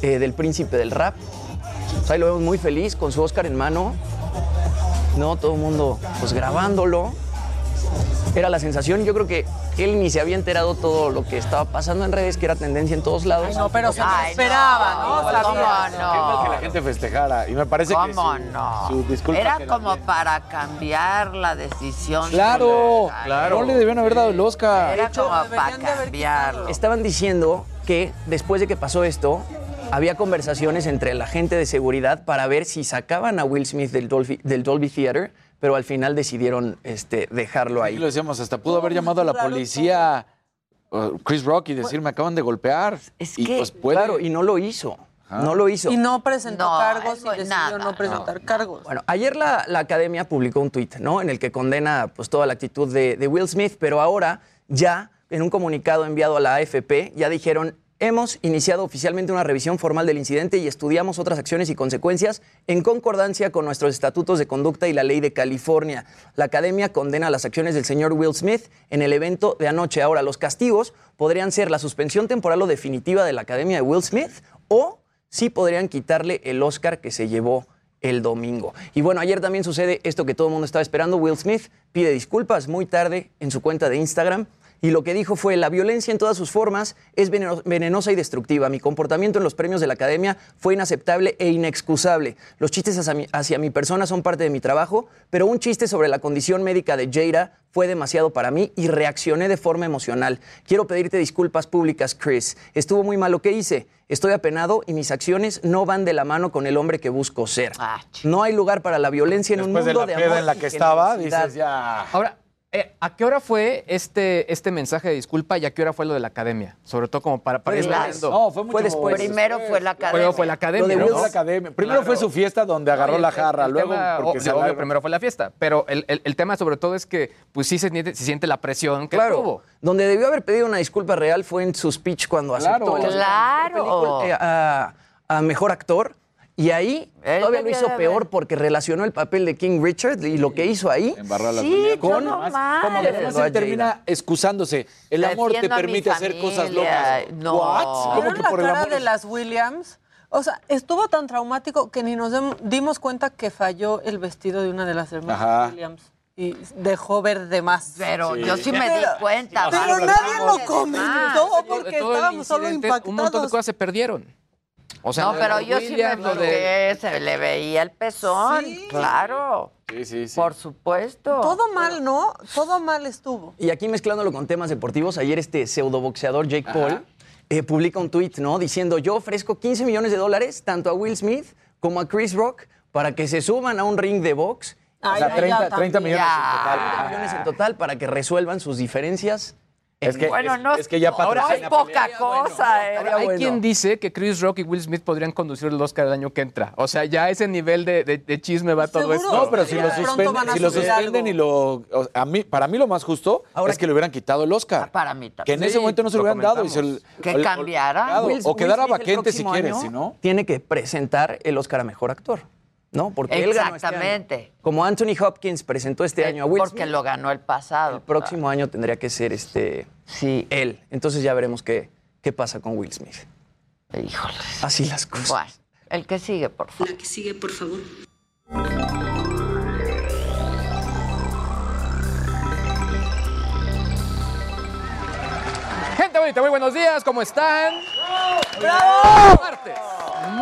eh, del príncipe del rap. O sea, ahí lo vemos muy feliz con su Oscar en mano. No, todo el mundo pues grabándolo. Era la sensación. Yo creo que él ni se había enterado todo lo que estaba pasando en redes, que era tendencia en todos lados. Ay, no, pero se Ay, esperaba, no, ¿no? ¿cómo Sabía. Qué mal que la no? gente festejara. Y me parece que ¿Cómo su, no? su disculpa Era que como también- para cambiar la decisión. Claro, de- claro. No le debían haber dado el Oscar. Era hecho, como para cambiarlo. Estaban diciendo que después de que pasó esto, había conversaciones entre la gente de seguridad para ver si sacaban a Will Smith del Dolby, del Dolby Theater, pero al final decidieron este, dejarlo Ahí ahí. lo decíamos, hasta pudo haber llamado a la policía uh, Chris Rock y decir, me acaban de golpear. Es y que- pues puede. Claro, y no lo hizo. No lo hizo. Y no presentó No, cargos y decidió nada, no presentar cargos. Bueno, ayer la, la academia publicó un tuit, ¿no? En el que condena pues toda la actitud de, de Will Smith, pero ahora ya en un comunicado enviado a la AFP ya dijeron hemos iniciado oficialmente una revisión formal del incidente y estudiamos otras acciones y consecuencias en concordancia con nuestros estatutos de conducta y la ley de California. La academia condena las acciones del señor Will Smith en el evento de anoche. Ahora, los castigos podrían ser la suspensión temporal o definitiva de la academia de Will Smith o sí podrían quitarle el Oscar que se llevó el domingo. Y bueno, ayer también sucede esto que todo el mundo estaba esperando. Will Smith pide disculpas muy tarde en su cuenta de Instagram. Y lo que dijo fue, la violencia en todas sus formas es veneno- venenosa y destructiva. Mi comportamiento en los premios de la academia fue inaceptable e inexcusable. Los chistes hacia mi, hacia mi persona son parte de mi trabajo, pero un chiste sobre la condición médica de Jada fue demasiado para mí y reaccioné de forma emocional. Quiero pedirte disculpas públicas, Chris. Estuvo muy mal lo que hice. Estoy apenado y mis acciones no van de la mano con el hombre que busco ser. Ah, No hay lugar para la violencia en Después un de mundo la de, amor en la y que estaba, dices ya. Ahora, eh, ¿a qué hora fue este, este mensaje de disculpa y a qué hora fue lo de la academia? Sobre todo como para, para ir viendo. No, fue mucho Fue después. Primero fue la academia. Primero fue la academia. Lo de ¿no? Will la academia. Primero fue su fiesta donde agarró No, la jarra, el luego tema, porque o- se obvio, agarra- primero fue la fiesta, pero el, el- el tema sobre todo es que pues sí se siente, se siente la presión que Claro, tuvo. donde debió haber pedido una disculpa real fue en su speech cuando aceptó Claro. eh, a, a mejor actor. Y ahí Él todavía lo hizo peor porque relacionó el papel de King Richard y lo que hizo ahí. Sí, Además, mal. como que además él termina excusándose. El amor te Defiendo a mi permite hacer cosas familia. locas. No. What? ¿Cómo ¿Vieron que la por el cara amor? de las Williams? O sea, estuvo tan traumático que ni nos dem- dimos cuenta que falló el vestido de una de las hermanas Ajá. Williams. Y dejó ver de más. Pero Sí. yo sí me di Pero- cuenta. Pero nadie ¿cómo lo comentó porque Todo el estábamos solo incidente, impactados. Un montón de cosas se perdieron. O sea, no, pero yo sí me de- fiqué, se le veía el pezón. Sí. Claro, Sí, sí, sí. por supuesto. Todo mal, ¿no? Todo mal estuvo. Y aquí mezclándolo con temas deportivos, ayer este pseudoboxeador Jake Paul eh, publica un tweet, ¿no? Diciendo, yo ofrezco 15 millones de dólares tanto a Will Smith como a Chris Rock para que se suban a un ring de box. Ay, sea, ay, 30 ya 30 también. millones en total. 30 millones en total para que resuelvan sus diferencias. Es que, Bueno, es, no es que ya Ahora es poca pelea. cosa, ¿eh? Ahora, hay bueno. quien dice que Chris Rock y Will Smith podrían conducir el Oscar el año que entra. O sea, ya a ese nivel de, de- de chisme va todo esto. No, pero si Ya lo suspenden, si lo suspenden algo. y lo. o- a mí, para mí lo más justo Ahora es que le hubieran quitado el Oscar. Ah, Para mí Que también. en ese momento no se lo hubieran dado. Y se comentamos. el- Que el- cambiara. Will- o Will quedara Smith vacante si quieres, si no. Tiene que presentar el Oscar a Mejor Actor, ¿no? Porque él ganó este año. Exactamente. Como Anthony Hopkins presentó este Eh, año a Will Porque Smith, lo ganó el pasado. el próximo año tendría que ser este Sí. él. Entonces ya veremos qué, qué pasa con Will Smith. Híjole. Así las cosas. Bueno, el que sigue, por favor. La que sigue, por favor. Gente bonita, muy buenos días, ¿cómo están? ¡Bravo! Martes,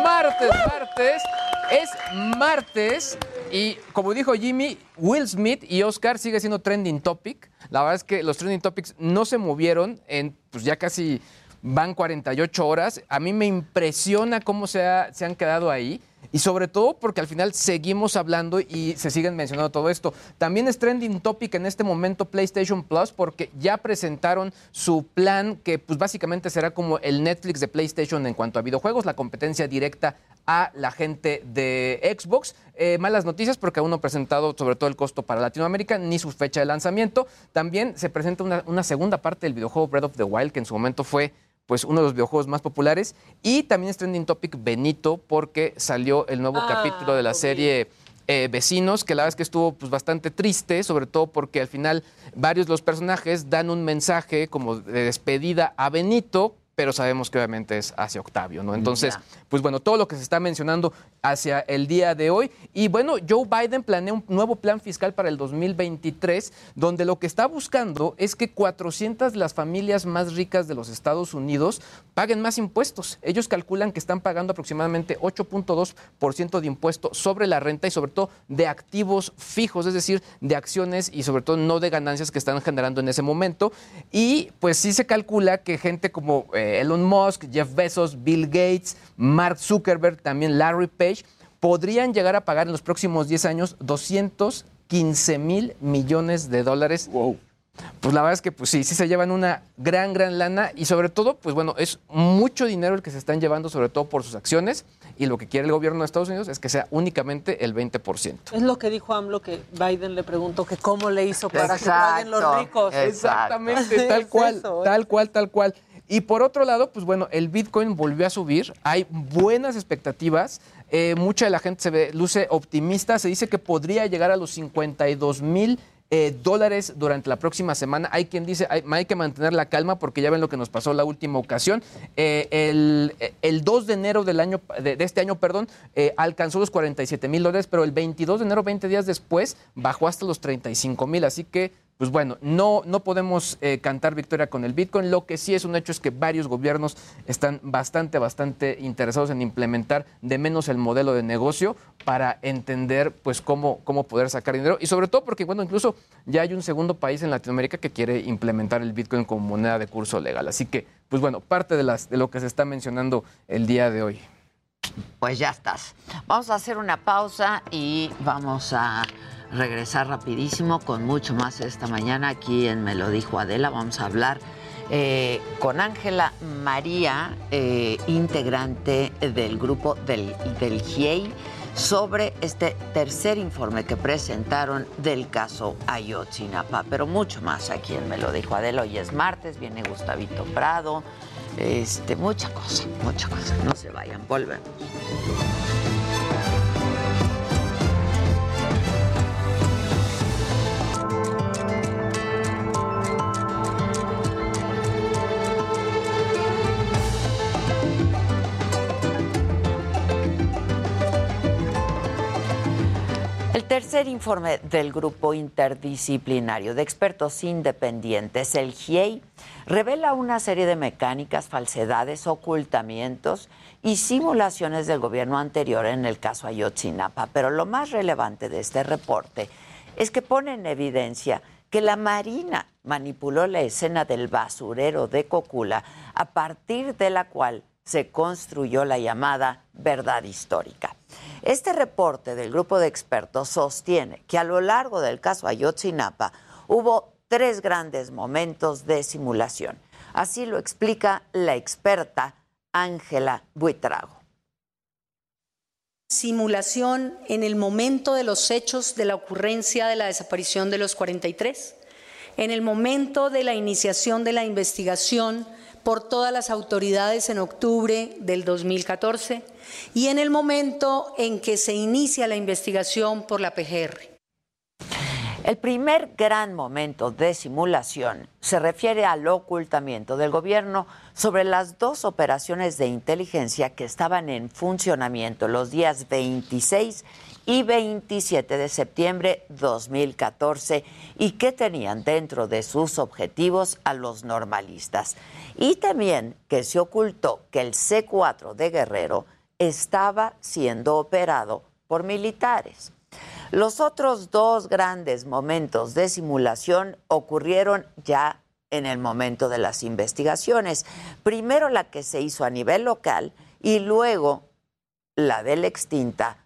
martes, martes. Es martes y como dijo Jimmy, Will Smith y Oscar sigue siendo trending topic. La verdad es que los trending topics no se movieron en pues ya casi van 48 horas. A mí me impresiona cómo se, se han quedado ahí. Y sobre todo porque al final seguimos hablando y se siguen mencionando todo esto. También es trending topic en este momento PlayStation Plus porque ya presentaron su plan que pues básicamente será como el Netflix de PlayStation en cuanto a videojuegos, la competencia directa a la gente de Xbox. Eh, malas noticias porque aún no ha presentado sobre todo el costo para Latinoamérica ni su fecha de lanzamiento. También se presenta una, una segunda parte del videojuego Breath of the Wild que en su momento fue pues uno de los videojuegos más populares. Y también es trending topic Benito porque salió el nuevo Ah, capítulo de la serie eh, Vecinos, que la verdad es que estuvo pues, bastante triste, sobre todo porque al final varios de los personajes dan un mensaje como de despedida a Benito, pero sabemos que obviamente es hacia Octavio, ¿no? Entonces, pues bueno, todo lo que se está mencionando hacia el día de hoy. Y bueno, Joe Biden planea un nuevo plan fiscal para el 2023, donde lo que está buscando es que 400 de las familias más ricas de los Estados Unidos paguen más impuestos. Ellos calculan que están pagando aproximadamente 8.2% de impuesto sobre la renta y sobre todo de activos fijos, es decir, de acciones y sobre todo no de ganancias que están generando en ese momento. Y pues sí se calcula que gente como eh, Elon Musk, Jeff Bezos, Bill Gates, Mark Zuckerberg, también Larry Page, podrían llegar a pagar en los próximos 10 años 215 mil millones de dólares. Pues la verdad es que pues sí, sí se llevan una gran, gran lana y sobre todo, pues bueno, es mucho dinero el que se están llevando sobre todo por sus acciones y lo que quiere el gobierno de Estados Unidos es que sea únicamente el 20%. Es lo que dijo AMLO que Biden le preguntó que cómo le hizo para que paguen los ricos. Exactamente, tal Es cual, ¿eh? tal cual, tal cual. Y por otro lado, pues bueno, el Bitcoin volvió a subir, hay buenas expectativas, eh, mucha de la gente se ve, luce optimista, se dice que podría llegar a los 52 mil eh, dólares durante la próxima semana. Hay quien dice, hay, hay que mantener la calma porque ya ven lo que nos pasó la última ocasión. Eh, el, el 2 de enero del año, de, este año, perdón, alcanzó los 47 mil dólares, pero el 22 de enero, 20 días después, bajó hasta los 35 mil. Así que pues bueno, no, no podemos eh, cantar victoria con el Bitcoin. Lo que sí es un hecho es que varios gobiernos están bastante, bastante interesados en implementar de menos el modelo de negocio para entender pues cómo, cómo poder sacar dinero. Y sobre todo porque, bueno, incluso ya hay un segundo país en Latinoamérica que quiere implementar el Bitcoin como moneda de curso legal. Así que, pues bueno, parte de, las, de lo que se está mencionando el día de hoy. Pues ya estás. Vamos a hacer una pausa y vamos a regresar rapidísimo con mucho más esta mañana aquí en Me lo dijo Adela. Vamos a hablar eh, con Ángela María, eh, integrante del grupo del, del GIEI, sobre este tercer informe que presentaron del caso Ayotzinapa. Pero mucho más aquí en Me lo dijo Adela. Hoy es martes, viene Gustavito Prado. Este, mucha cosa, mucha cosa. No se vayan, volvemos. Tercer informe del grupo interdisciplinario de expertos independientes, el GIEI, revela una serie de mecánicas, falsedades, ocultamientos y simulaciones del gobierno anterior en el caso Ayotzinapa. Pero lo más relevante de este reporte es que pone en evidencia que la Marina manipuló la escena del basurero de Cocula, a partir de la cual se construyó la llamada verdad histórica. Este reporte del grupo de expertos sostiene que a lo largo del caso Ayotzinapa hubo tres grandes momentos de simulación. Así lo explica la experta Ángela Buitrago. simulación en el momento de los hechos de la ocurrencia de la desaparición de los 43, en el momento de la iniciación de la investigación por todas las autoridades en octubre del 2014 y en el momento en que se inicia la investigación por la PGR. El primer gran momento de simulación se refiere al ocultamiento del gobierno sobre las dos operaciones de inteligencia que estaban en funcionamiento los días 26 y 27 de septiembre 2014 y que tenían dentro de sus objetivos a los normalistas. Y también que se ocultó que el C4 de Guerrero estaba siendo operado por militares. Los otros dos grandes momentos de simulación ocurrieron ya en el momento de las investigaciones. Primero la que se hizo a nivel local y luego la de la extinta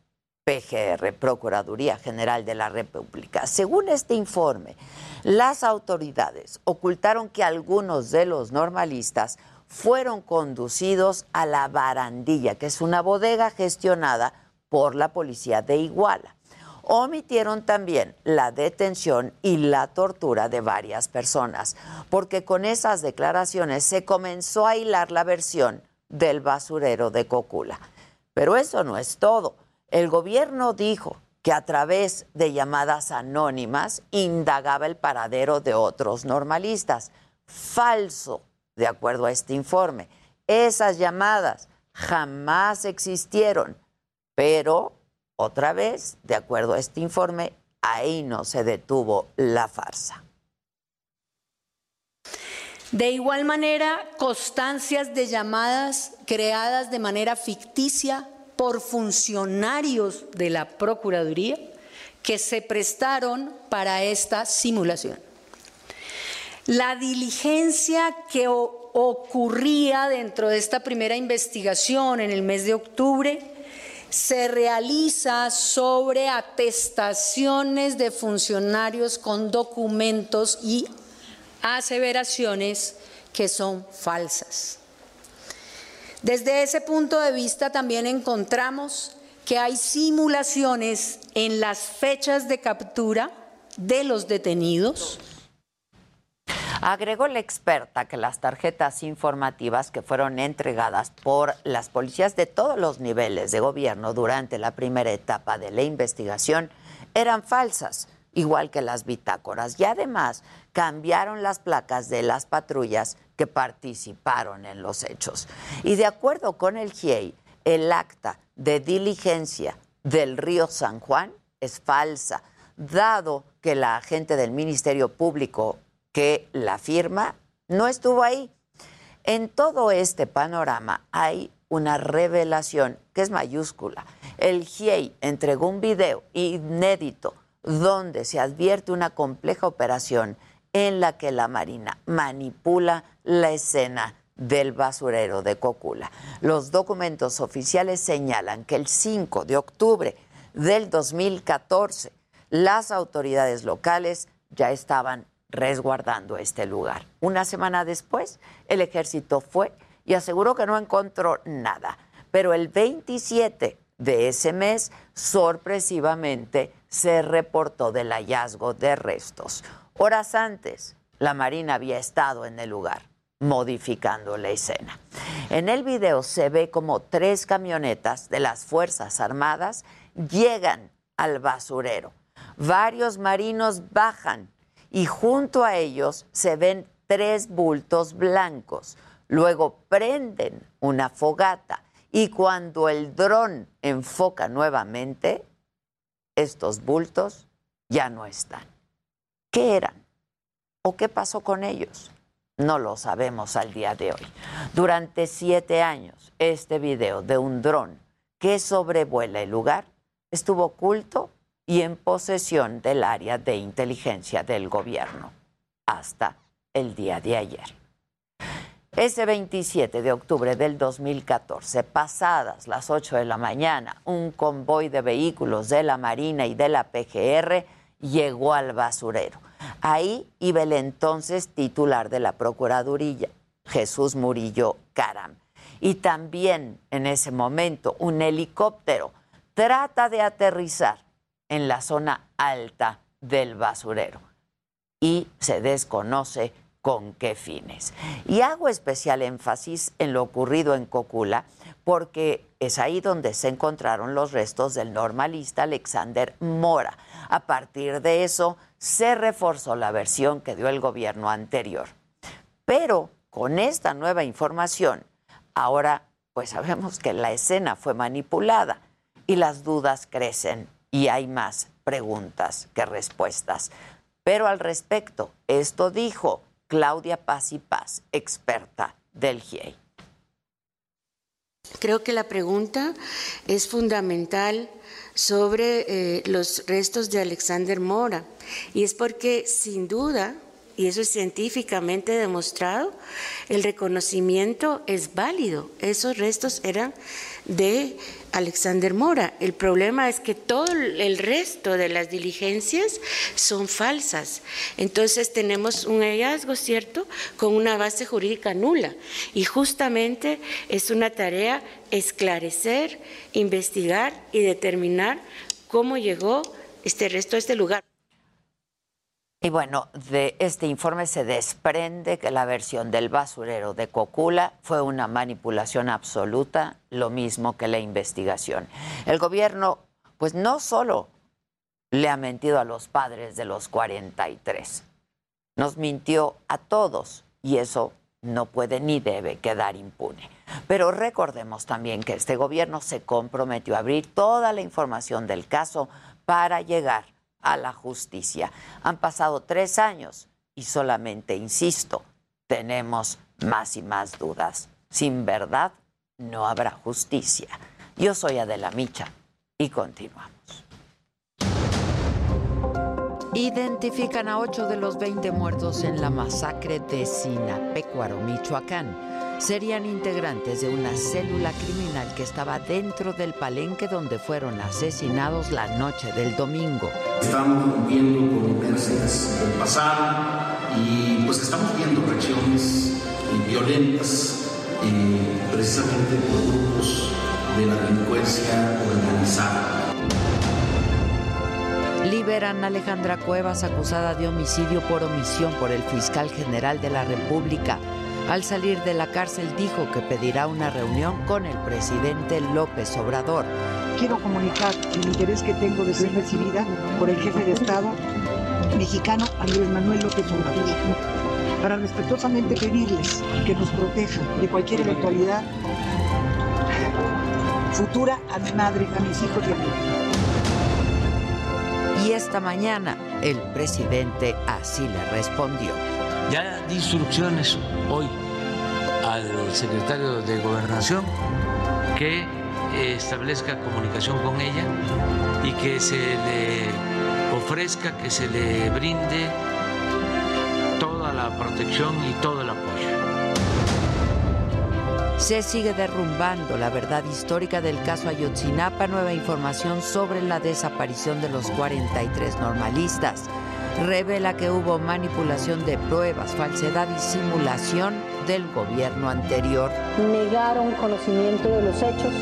PGR, Procuraduría General de la República. Según este informe, las autoridades ocultaron que algunos de los normalistas fueron conducidos a la barandilla, que es una bodega gestionada por la policía de Iguala. Omitieron también la detención y la tortura de varias personas, porque con esas declaraciones se comenzó a hilar la versión del basurero de Cocula. Pero eso no es todo. El gobierno dijo que a través de llamadas anónimas indagaba el paradero de otros normalistas. Falso, de acuerdo a este informe. Esas llamadas jamás existieron, pero otra vez, de acuerdo a este informe, ahí no se detuvo la farsa. De igual manera, constancias de llamadas creadas de manera ficticia por funcionarios de la Procuraduría que se prestaron para esta simulación. La diligencia que ocurría dentro de esta primera investigación en el mes de octubre se realiza sobre atestaciones de funcionarios con documentos y aseveraciones que son falsas. Desde ese punto de vista también encontramos que hay simulaciones en las fechas de captura de los detenidos. Agregó la experta que las tarjetas informativas que fueron entregadas por las policías de todos los niveles de gobierno durante la primera etapa de la investigación eran falsas, igual que las bitácoras, y además cambiaron las placas de las patrullas que participaron en los hechos. Y de acuerdo con el GIEI, el acta de diligencia del río San Juan es falsa, dado que la agente del Ministerio Público que la firma no estuvo ahí. En todo este panorama hay una revelación que es mayúscula. El GIEI entregó un video inédito donde se advierte una compleja operación en la que la Marina manipula la escena del basurero de Cocula. Los documentos oficiales señalan que el 5 de octubre del 2014 las autoridades locales ya estaban resguardando este lugar. Una semana después, el ejército fue y aseguró que no encontró nada, pero el 27 de ese mes, sorpresivamente, se reportó del hallazgo de restos. Horas antes, la Marina había estado en el lugar, modificando la escena. En el video se ve como tres camionetas de las Fuerzas Armadas llegan al basurero. Varios marinos bajan y junto a ellos se ven tres bultos blancos. Luego prenden una fogata y cuando el dron enfoca nuevamente, estos bultos ya no están. ¿Qué eran? ¿O qué pasó con ellos? No lo sabemos al día de hoy. Durante siete años, este video de un dron que sobrevuela el lugar estuvo oculto y en posesión del área de inteligencia del gobierno hasta el día de ayer. Ese 27 de octubre del 2014, pasadas las 8 de la mañana, un convoy de vehículos de la Marina y de la PGR llegó al basurero. Ahí iba el entonces titular de la Procuraduría, Jesús Murillo Caram. Y también en ese momento un helicóptero trata de aterrizar en la zona alta del basurero y se desconoce con qué fines. Y hago especial énfasis en lo ocurrido en Cocula porque es ahí donde se encontraron los restos del normalista Alexander Mora. A partir de eso se reforzó la versión que dio el gobierno anterior. Pero con esta nueva información, ahora pues sabemos que la escena fue manipulada y las dudas crecen y hay más preguntas que respuestas. Pero al respecto, esto dijo Claudia Paz y Paz, experta del GIEI. Creo que la pregunta es fundamental sobre eh, los restos de Alexander Mora y es porque sin duda y eso es científicamente demostrado, el reconocimiento es válido. Esos restos eran de Alexander Mora. El problema es que todo el resto de las diligencias son falsas. Entonces tenemos un hallazgo, ¿cierto?, con una base jurídica nula. Y justamente es una tarea esclarecer, investigar y determinar cómo llegó este resto a este lugar. Y bueno, de este informe se desprende que la versión del basurero de Cocula fue una manipulación absoluta, lo mismo que la investigación. El gobierno, pues no solo le ha mentido a los padres de los 43, nos mintió a todos y eso no puede ni debe quedar impune. Pero recordemos también que este gobierno se comprometió a abrir toda la información del caso para llegar a la justicia. Han pasado tres años y solamente, insisto, tenemos más y más dudas. Sin verdad no habrá justicia. Yo soy Adela Micha y continuamos. Identifican a ocho de los 20 muertos en la masacre de Sinapecuaro, Michoacán serían integrantes de una célula criminal que estaba dentro del palenque donde fueron asesinados la noche del domingo. Estamos rompiendo con cárceles del pasado y pues estamos viendo reacciones eh, violentas eh, precisamente por grupos de la delincuencia organizada. Liberan a Alejandra Cuevas acusada de homicidio por omisión por el fiscal general de la República. Al salir de la cárcel dijo que pedirá una reunión con el presidente López Obrador. Quiero comunicar el interés que tengo de ser recibida por el jefe de Estado mexicano Andrés Manuel López Obrador para respetuosamente pedirles que nos protejan de cualquier eventualidad futura a mi madre, a mis hijos y a mí. Y esta mañana el presidente así le respondió. Ya di instrucciones hoy al secretario de Gobernación que establezca comunicación con ella y que se le ofrezca, que se le brinde toda la protección y todo el apoyo. Se sigue derrumbando la verdad histórica del caso Ayotzinapa. Nueva información sobre la desaparición de los 43 normalistas. Revela que hubo manipulación de pruebas, falsedad y simulación del gobierno anterior. Negaron conocimiento de los hechos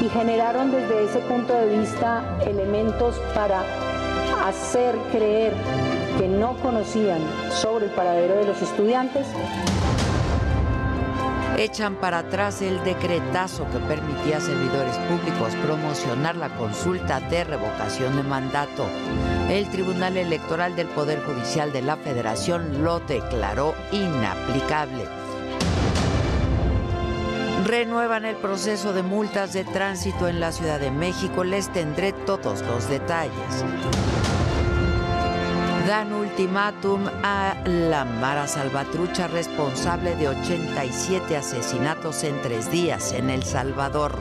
y generaron desde ese punto de vista elementos para hacer creer que no conocían sobre el paradero de los estudiantes echan para atrás el decretazo que permitía a servidores públicos promocionar la consulta de revocación de mandato. El Tribunal Electoral del Poder Judicial de la Federación lo declaró inaplicable. Renuevan el proceso de multas de tránsito en la Ciudad de México. Les tendré todos los detalles dan ultimátum a la Mara Salvatrucha responsable de 87 asesinatos en tres días en El Salvador.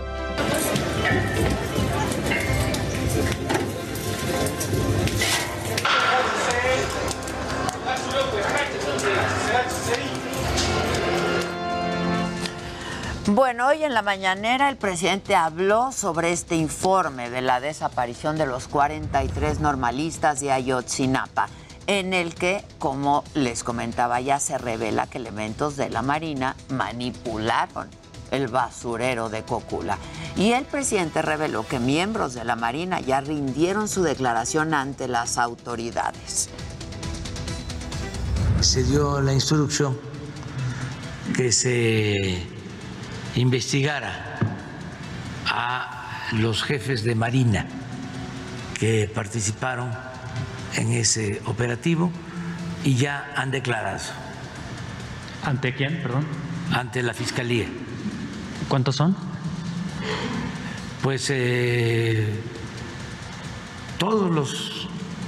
Bueno, hoy en la mañanera el presidente habló sobre este informe de la desaparición de los 43 normalistas de Ayotzinapa, en el que, como les comentaba ya, se revela que elementos de la Marina manipularon el basurero de Cocula. Y el presidente reveló que miembros de la Marina ya rindieron su declaración ante las autoridades. Se dio la instrucción que se investigara a los jefes de Marina que participaron en ese operativo y ya han declarado. ¿Ante quién, perdón? Ante la Fiscalía. ¿Cuántos son? Pues eh, todos los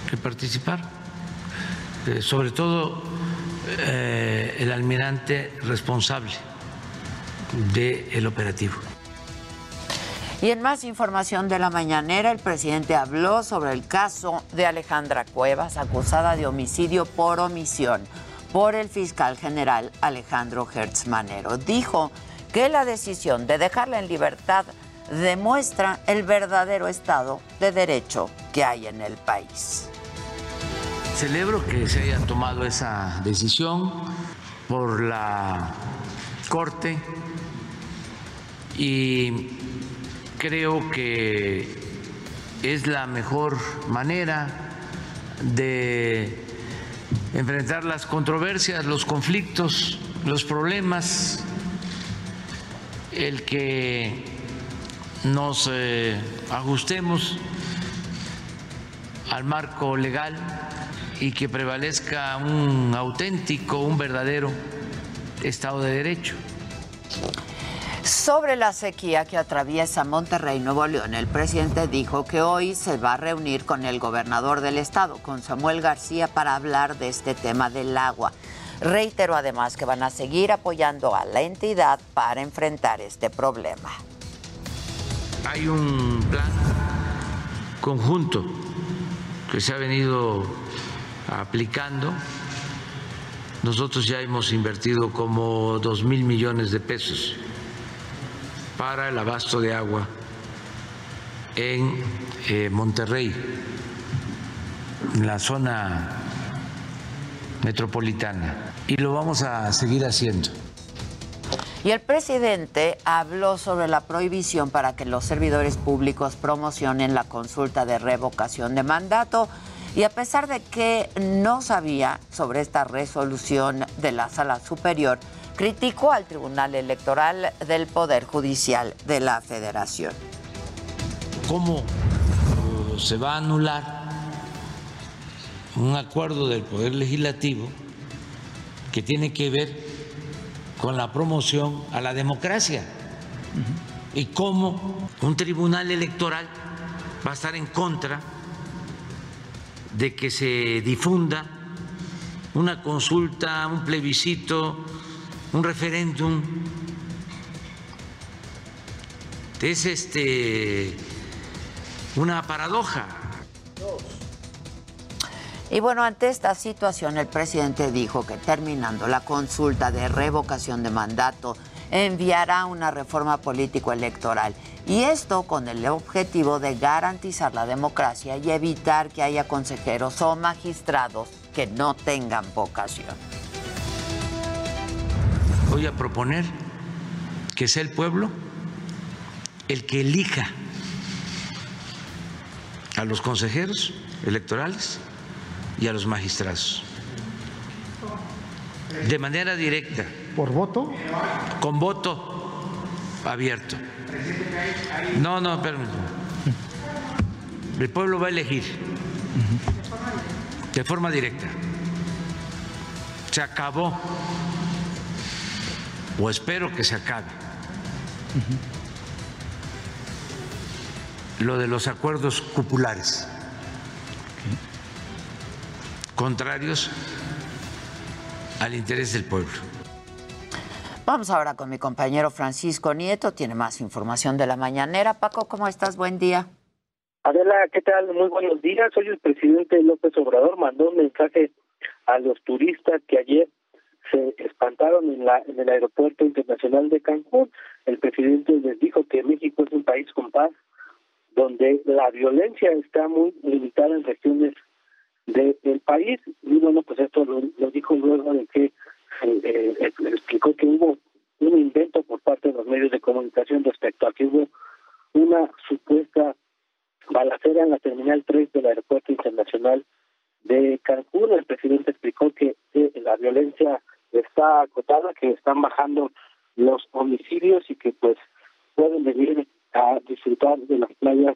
que participaron, eh, sobre todo eh, el almirante responsable del operativo. Y en más información de la mañanera, el presidente habló sobre el caso de Alejandra Cuevas, acusada de homicidio por omisión, por el fiscal general Alejandro Hertz Manero. Dijo que la decisión de dejarla en libertad demuestra el verdadero estado de derecho que hay en el país. Celebro que se haya tomado esa decisión por la Corte y creo que es la mejor manera de enfrentar las controversias, los conflictos, los problemas, el que nos eh, ajustemos al marco legal y que prevalezca un auténtico, un verdadero Estado de Derecho. Sobre la sequía que atraviesa Monterrey, Nuevo León, el presidente dijo que hoy se va a reunir con el gobernador del estado, con Samuel García, para hablar de este tema del agua. Reiteró además que van a seguir apoyando a la entidad para enfrentar este problema. Hay un plan conjunto que se ha venido aplicando. Nosotros ya hemos invertido como dos mil millones de pesos para el abasto de agua en eh, Monterrey, en la zona metropolitana, y lo vamos a seguir haciendo. Y el presidente habló sobre la prohibición para que los servidores públicos promocionen la consulta de revocación de mandato. Y a pesar de que no sabía sobre esta resolución de la Sala Superior, criticó al Tribunal Electoral del Poder Judicial de la Federación. ¿Cómo uh, se va a anular un acuerdo del Poder Legislativo que tiene que ver con la promoción a la democracia? ¿Y cómo un tribunal electoral va a estar en contra de que se difunda una consulta, un plebiscito, un referéndum. Es este una paradoja. Y bueno, ante esta situación, el presidente dijo que terminando la consulta de revocación de mandato, enviará una reforma político-electoral. Y esto con el objetivo de garantizar la democracia y evitar que haya consejeros o magistrados que no tengan vocación. Voy a proponer que sea el pueblo el que elija a los consejeros electorales y a los magistrados. De manera directa. ¿Por voto? Con voto abierto. No, no, permítame. El pueblo va a elegir de forma directa. Se acabó, o espero que se acabe, lo de los acuerdos cupulares, contrarios al interés del pueblo. Vamos ahora con mi compañero Francisco Nieto, tiene más información de la mañanera. Paco, ¿cómo estás? Buen día. Adela, ¿qué tal? Muy buenos días. Hoy el presidente López Obrador mandó un mensaje a los turistas que ayer se espantaron en, la, en el aeropuerto internacional de Cancún. El presidente les dijo que México es un país con paz, donde la violencia está muy limitada en regiones de, del país. Y bueno, pues esto lo, lo dijo luego de que eh, eh, explicó que hubo un invento por parte de los medios de comunicación respecto a que hubo una supuesta balacera en la terminal 3 del aeropuerto internacional de Cancún. El presidente explicó que eh, la violencia está acotada, que están bajando los homicidios y que pues pueden venir a disfrutar de las playas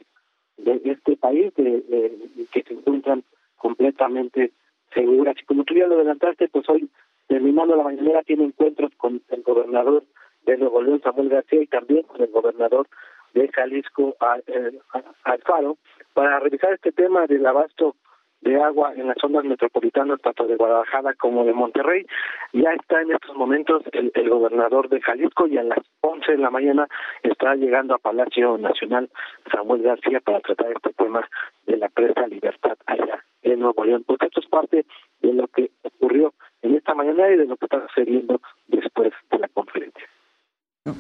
de este país de, que se encuentran completamente seguras. Y como tú ya lo adelantaste, pues hoy terminando la mañanera tiene encuentros con el gobernador de Nuevo León, Samuel García, y también con el gobernador de Jalisco, eh, Alfaro, para revisar este tema del abasto de agua en las zonas metropolitanas, tanto de Guadalajara como de Monterrey. Ya está en estos momentos el, el gobernador de Jalisco y a las 11 de la mañana está llegando a Palacio Nacional Samuel García para tratar este tema de la presa Libertad allá en Nuevo León. Porque esto es parte de lo que ocurrió en esta mañana y de lo que está sucediendo después de la conferencia.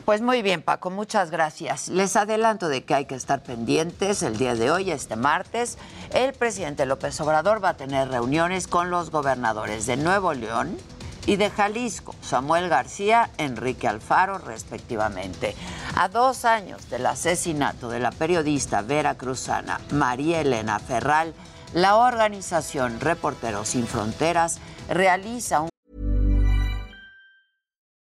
Pues muy bien, Paco, muchas gracias. Les adelanto de que hay que estar pendientes el día de hoy, este martes. El presidente López Obrador va a tener reuniones con los gobernadores de Nuevo León y de Jalisco, Samuel García, Enrique Alfaro, respectivamente. A dos años del asesinato de la periodista veracruzana María Elena Ferral, la organización Reporteros Sin Fronteras realiza un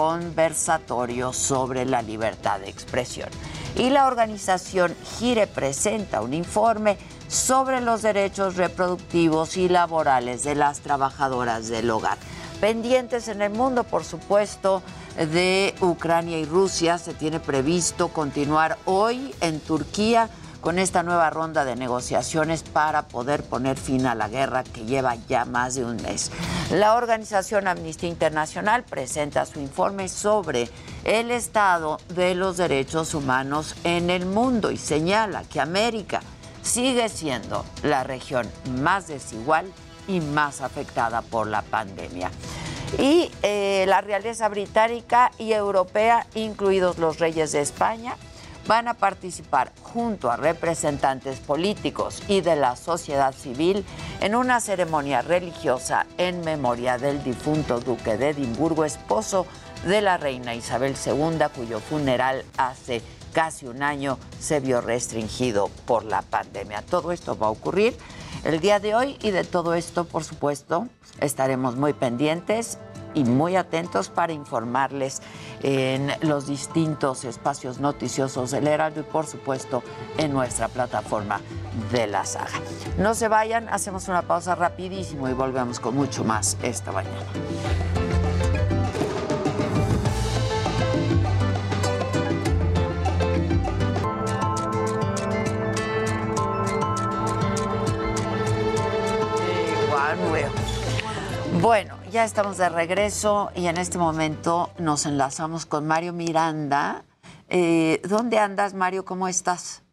conversatorio sobre la libertad de expresión. Y la organización Gire presenta un informe sobre los derechos reproductivos y laborales de las trabajadoras del hogar. Pendientes en el mundo, por supuesto, de Ucrania y Rusia, se tiene previsto continuar hoy en Turquía con esta nueva ronda de negociaciones para poder poner fin a la guerra que lleva ya más de un mes. La organización Amnistía Internacional presenta su informe sobre el estado de los derechos humanos en el mundo y señala que América sigue siendo la región más desigual y más afectada por la pandemia. Y eh, la realeza británica y europea, incluidos los reyes de España, van a participar junto a representantes políticos y de la sociedad civil en una ceremonia religiosa en memoria del difunto duque de Edimburgo, esposo de la reina Isabel II, cuyo funeral hace casi un año se vio restringido por la pandemia. Todo esto va a ocurrir el día de hoy y de todo esto, por supuesto, estaremos muy pendientes y muy atentos para informarles en los distintos espacios noticiosos del Heraldo y por supuesto en nuestra plataforma de la saga. No se vayan, hacemos una pausa rapidísimo y volvemos con mucho más esta mañana. Bueno, ya estamos de regreso y en este momento nos enlazamos con Mario Miranda. Eh, ¿Dónde andas, Mario? ¿Cómo estás?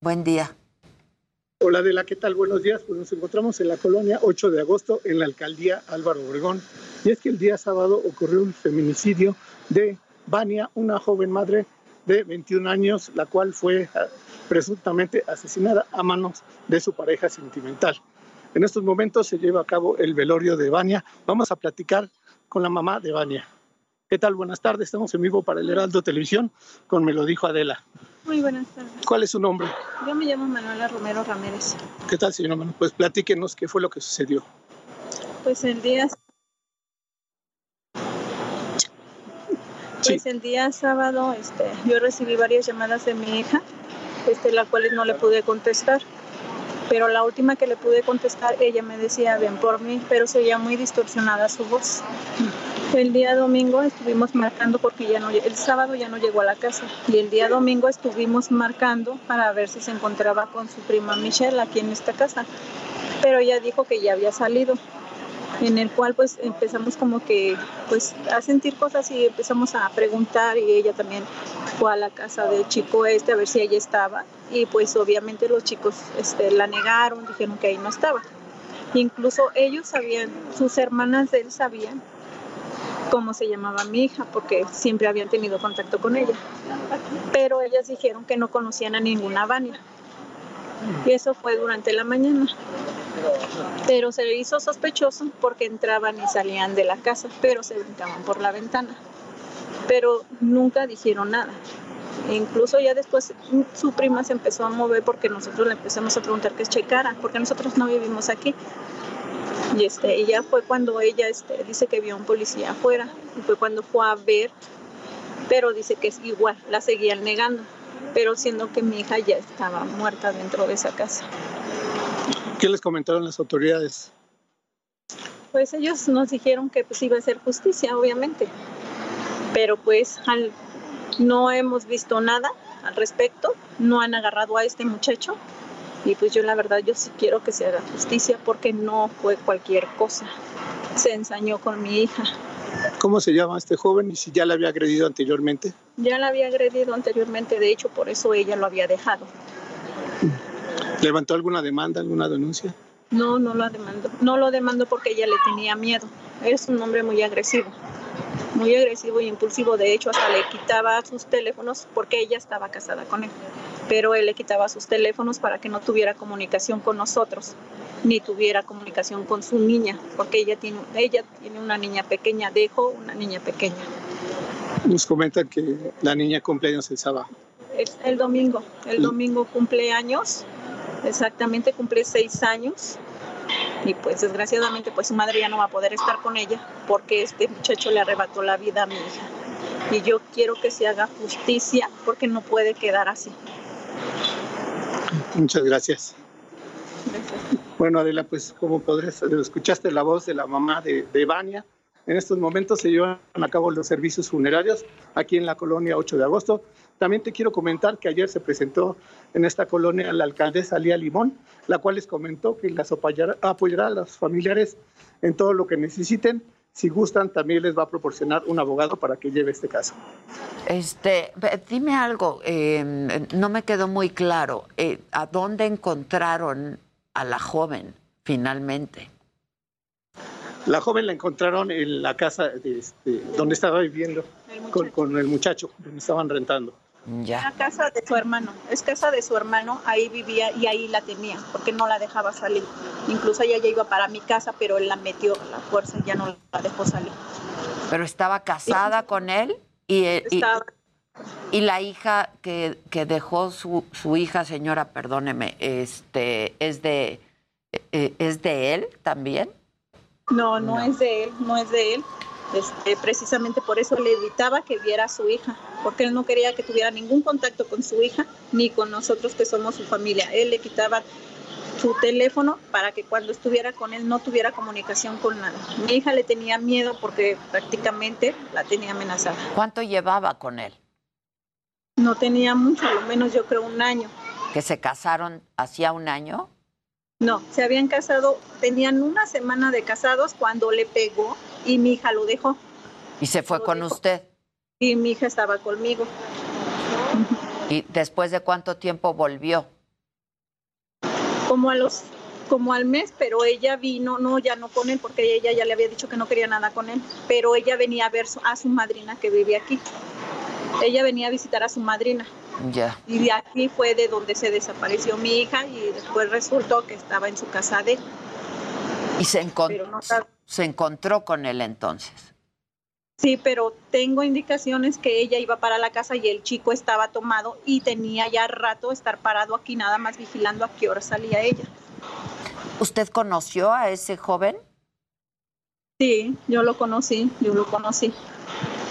Buen día. Hola Adela, ¿qué tal? Buenos días. Pues nos encontramos en la colonia 8 de agosto en la alcaldía Álvaro Obregón. Y es que el día sábado ocurrió un feminicidio de Vania, una joven madre de 21 años, la cual fue ah, presuntamente asesinada a manos de su pareja sentimental. En estos momentos se lleva a cabo el velorio de Vania. Vamos a platicar con la mamá de Vania. ¿Qué tal? Buenas tardes. Estamos en vivo para el Heraldo Televisión con Me lo dijo Adela. Muy buenas tardes. ¿Cuál es su nombre? Yo me llamo Manuela Romero Ramírez. ¿Qué tal, señora Manuel? Pues platíquenos qué fue lo que sucedió. Pues el día Pues el día sábado este, yo recibí varias llamadas de mi hija, este, las cuales no le pude contestar. Pero la última que le pude contestar, ella me decía, ven por mí, pero se muy distorsionada su voz. El día domingo estuvimos marcando porque ya no, el sábado ya no llegó a la casa y el día domingo estuvimos marcando para ver si se encontraba con su prima Michelle aquí en esta casa. Pero ella dijo que ya había salido en el cual pues empezamos como que pues a sentir cosas y empezamos a preguntar y ella también fue a la casa del chico este a ver si ella estaba y pues obviamente los chicos este, la negaron, dijeron que ahí no estaba. Incluso ellos sabían, sus hermanas de él sabían cómo se llamaba mi hija porque siempre habían tenido contacto con ella. Pero ellas dijeron que no conocían a ninguna Vania. Y eso fue durante la mañana pero se le hizo sospechoso porque entraban y salían de la casa, pero se brincaban por la ventana. Pero nunca dijeron nada. E incluso ya después su prima se empezó a mover porque nosotros le empezamos a preguntar qué checara, porque nosotros no vivimos aquí. Y, este, y ya fue cuando ella este, dice que vio a un policía afuera, y fue cuando fue a ver, pero dice que es igual, la seguían negando, pero siendo que mi hija ya estaba muerta dentro de esa casa. ¿Qué les comentaron las autoridades? Pues ellos nos dijeron que pues iba a ser justicia, obviamente. Pero pues al- no hemos visto nada al respecto, no han agarrado a este muchacho y pues yo la verdad yo sí quiero que se haga justicia porque no fue cualquier cosa. Se ensañó con mi hija. ¿Cómo se llama este joven y si ya le había agredido anteriormente? Ya la había agredido anteriormente, de hecho por eso ella lo había dejado. ¿Levantó alguna demanda, alguna denuncia? No, no lo demandó. No lo demandó porque ella le tenía miedo. Es un hombre muy agresivo. Muy agresivo y impulsivo. De hecho, hasta le quitaba sus teléfonos porque ella estaba casada con él. Pero él le quitaba sus teléfonos para que no tuviera comunicación con nosotros, ni tuviera comunicación con su niña, porque ella tiene, ella tiene una niña pequeña, dejó una niña pequeña. Nos comentan que la niña cumpleaños el sábado. El, el domingo, el domingo cumple años, exactamente cumple seis años y pues desgraciadamente pues su madre ya no va a poder estar con ella porque este muchacho le arrebató la vida a mi hija y yo quiero que se haga justicia porque no puede quedar así. Muchas gracias. Bueno, Adela, pues como podrás, escuchaste la voz de la mamá de, de. En estos momentos se llevan a cabo los servicios funerarios aquí en la colonia 8 de agosto. También te quiero comentar que ayer se presentó en esta colonia la alcaldesa Lía Limón, la cual les comentó que las apoyará, apoyará a los familiares en todo lo que necesiten. Si gustan, también les va a proporcionar un abogado para que lleve este caso. Este, dime algo, eh, no me quedó muy claro. eh, ¿A dónde encontraron a la joven finalmente? La joven la encontraron en la casa de este, donde estaba viviendo con, con el muchacho, donde estaban rentando. Era casa de su hermano, es casa de su hermano, ahí vivía y ahí la tenía, porque no la dejaba salir. Incluso ella ya iba para mi casa, pero él la metió a la fuerza y ya no la dejó salir. Pero estaba casada con él y, eh, y- Estaba- y la hija que, que dejó su, su hija, señora, perdóneme, este, es de eh, es de él también. No, no, es de él, no es de él. Este, precisamente por eso le evitaba que viera a su hija, porque él no quería que tuviera ningún contacto con su hija ni con nosotros que somos su familia. Él le quitaba su teléfono para que cuando estuviera con él no tuviera comunicación con nadie. Mi hija le tenía miedo porque prácticamente la tenía amenazada. ¿Cuánto llevaba con él? No tenía mucho, a lo menos yo creo un año. Que se casaron hacía un año. No, se habían casado, tenían una semana de casados cuando le pegó y mi hija lo dejó. Y se fue con usted. Y mi hija estaba conmigo. ¿Y después de cuánto tiempo volvió? como a los como al mes, pero ella vino, no, ya no con él, porque ella ya le había dicho que no quería nada con él, pero ella venía a ver a su madrina que vive aquí. Ella venía a visitar a su madrina Ya. y de aquí fue de donde se desapareció mi hija y después resultó que estaba en su casa de él. Y se, encon- Pero no sabe- se encontró con él entonces. Sí, pero tengo indicaciones que ella iba para la casa y el chico estaba tomado y tenía ya rato estar parado aquí nada más vigilando a qué hora salía ella. ¿Usted conoció a ese joven? Sí, yo lo conocí, yo lo conocí.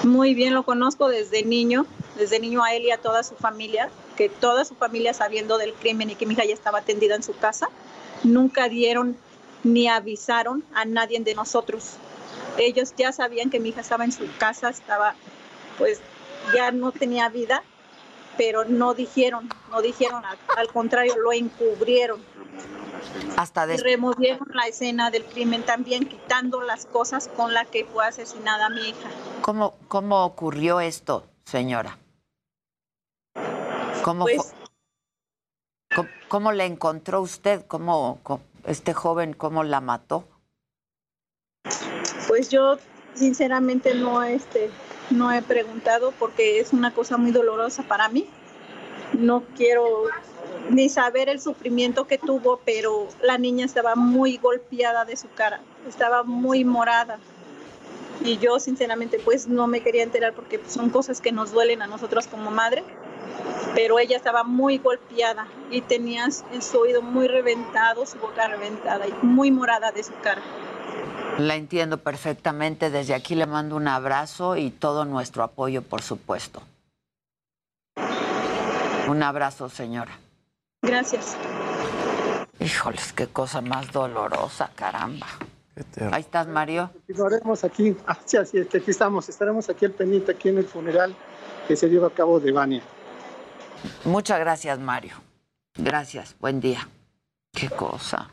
Muy bien lo conozco desde niño, desde niño a él y a toda su familia, que toda su familia sabiendo del crimen y que mi hija ya estaba atendida en su casa, nunca dieron ni avisaron a nadie de nosotros. Ellos ya sabían que mi hija estaba en su casa, estaba, pues ya no tenía vida, pero no dijeron, no dijeron, al, al contrario, lo encubrieron. Hasta Y des- removieron la escena del crimen también, quitando las cosas con las que fue asesinada mi hija. ¿Cómo, ¿Cómo ocurrió esto, señora? ¿Cómo, Pues- cómo, cómo la encontró usted? ¿Cómo, cómo- este joven, cómo la mató? Pues yo sinceramente no este no he preguntado porque es una cosa muy dolorosa para mí. No quiero ni saber el sufrimiento que tuvo, pero la niña estaba muy golpeada de su cara, estaba muy morada. Y yo sinceramente pues no me quería enterar porque son cosas que nos duelen a nosotros como madre, pero ella estaba muy golpeada y tenía en su oído muy reventado, su boca reventada y muy morada de su cara. La entiendo perfectamente. Desde aquí le mando un abrazo y todo nuestro apoyo, por supuesto. Un abrazo, señora. Gracias. Híjoles, qué cosa más dolorosa, caramba. Ahí estás, Mario. Continuaremos aquí, ah, sí, así es, que aquí estamos, estaremos aquí al pendiente, aquí en el funeral que se lleva a cabo de Vania. Muchas gracias, Mario. Gracias. Buen día. Qué cosa.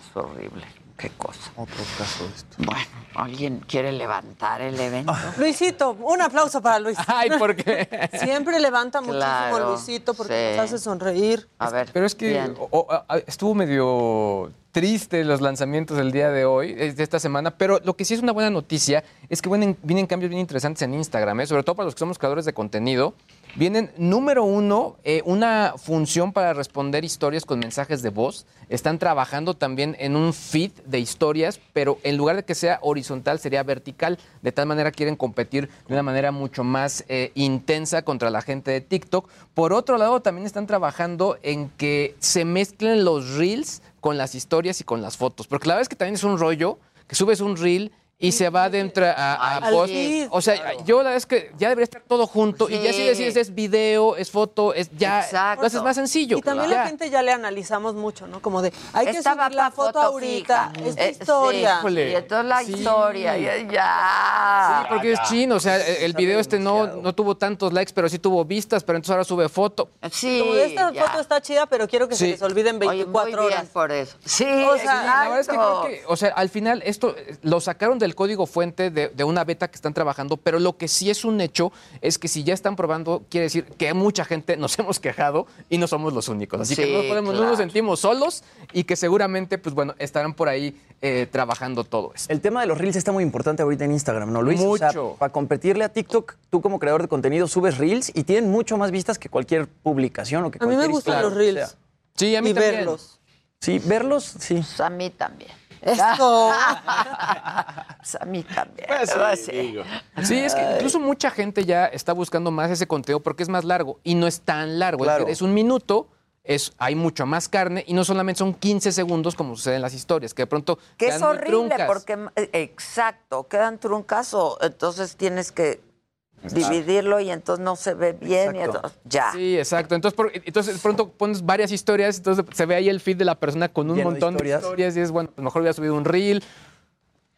Es horrible. Qué cosa. Otro caso de esto. Bueno, ¿alguien quiere levantar el evento? Luisito, un aplauso para Luis. Ay, ¿por qué? Siempre levanta muchísimo Claro, Luisito porque sí. nos hace sonreír. A ver. Pero es que o- o- estuvo medio triste los lanzamientos del día de hoy, de esta semana, pero lo que sí es una buena noticia es que vienen, vienen cambios bien interesantes en Instagram, ¿eh? sobre todo para los que somos creadores de contenido. Vienen, número uno, eh, una función para responder historias con mensajes de voz. Están trabajando también en un feed de historias, pero en lugar de que sea horizontal, sería vertical. De tal manera quieren competir de una manera mucho más eh, intensa contra la gente de TikTok. Por otro lado, también están trabajando en que se mezclen los reels con las historias y con las fotos. Porque la verdad es que también es un rollo que subes un reel y se va dentro a, a post. O sea, yo la verdad es que ya debería estar todo junto y ya si decides es video, es foto, es ya Exacto. lo haces más sencillo. Y también la gente ya le analizamos mucho, ¿no? Como de, hay que Estaba subir la foto, foto ahorita, fija. esta Eh, historia. sí. Y entonces la Sí. historia, ya. ya. Sí, porque es chino, o sea, el el video este no, no tuvo tantos likes, pero sí tuvo vistas, pero entonces ahora sube foto. Sí, Como de esta ya. foto está chida, pero quiero que se les olviden Oye, 24 muy bien horas. por eso. Sí, O sea, La verdad es que creo que, o sea, al final esto eh, lo sacaron del código fuente de, de una beta que están trabajando, pero lo que sí es un hecho es que si ya están probando, quiere decir que mucha gente nos hemos quejado y no somos los únicos. Así que no, podemos, no nos sentimos solos y que seguramente, pues bueno, estarán por ahí eh, trabajando todo esto. El tema de los reels está muy importante ahorita en Instagram, ¿no, Luis? Mucho. para competirle a TikTok, tú como creador de contenido subes reels y tienen mucho más vistas que cualquier publicación o que A mí me cualquier gustan historia. los reels. O sea, Sí, a mí y también. verlos. sí, verlos, sí. Pues a mí también. Esto. Pues a mí también. Pues sí, sí. digo. Sí, es que incluso mucha gente ya está buscando más ese contenido porque es más largo y no es tan largo. Es Claro. decir, Es, un minuto, es, hay mucha más carne y no solamente son 15 segundos como sucede en las historias, que de pronto Que quedan es muy horrible truncas. porque, eh, exacto, quedan truncas o entonces tienes que dividirlo y entonces no se ve bien y entonces ya. Sí, exacto. Entonces, por- entonces de pronto pones varias historias, entonces se ve ahí el feed de la persona con un Lleno montón de historias. historias. y es bueno, pues mejor hubiera subido un reel.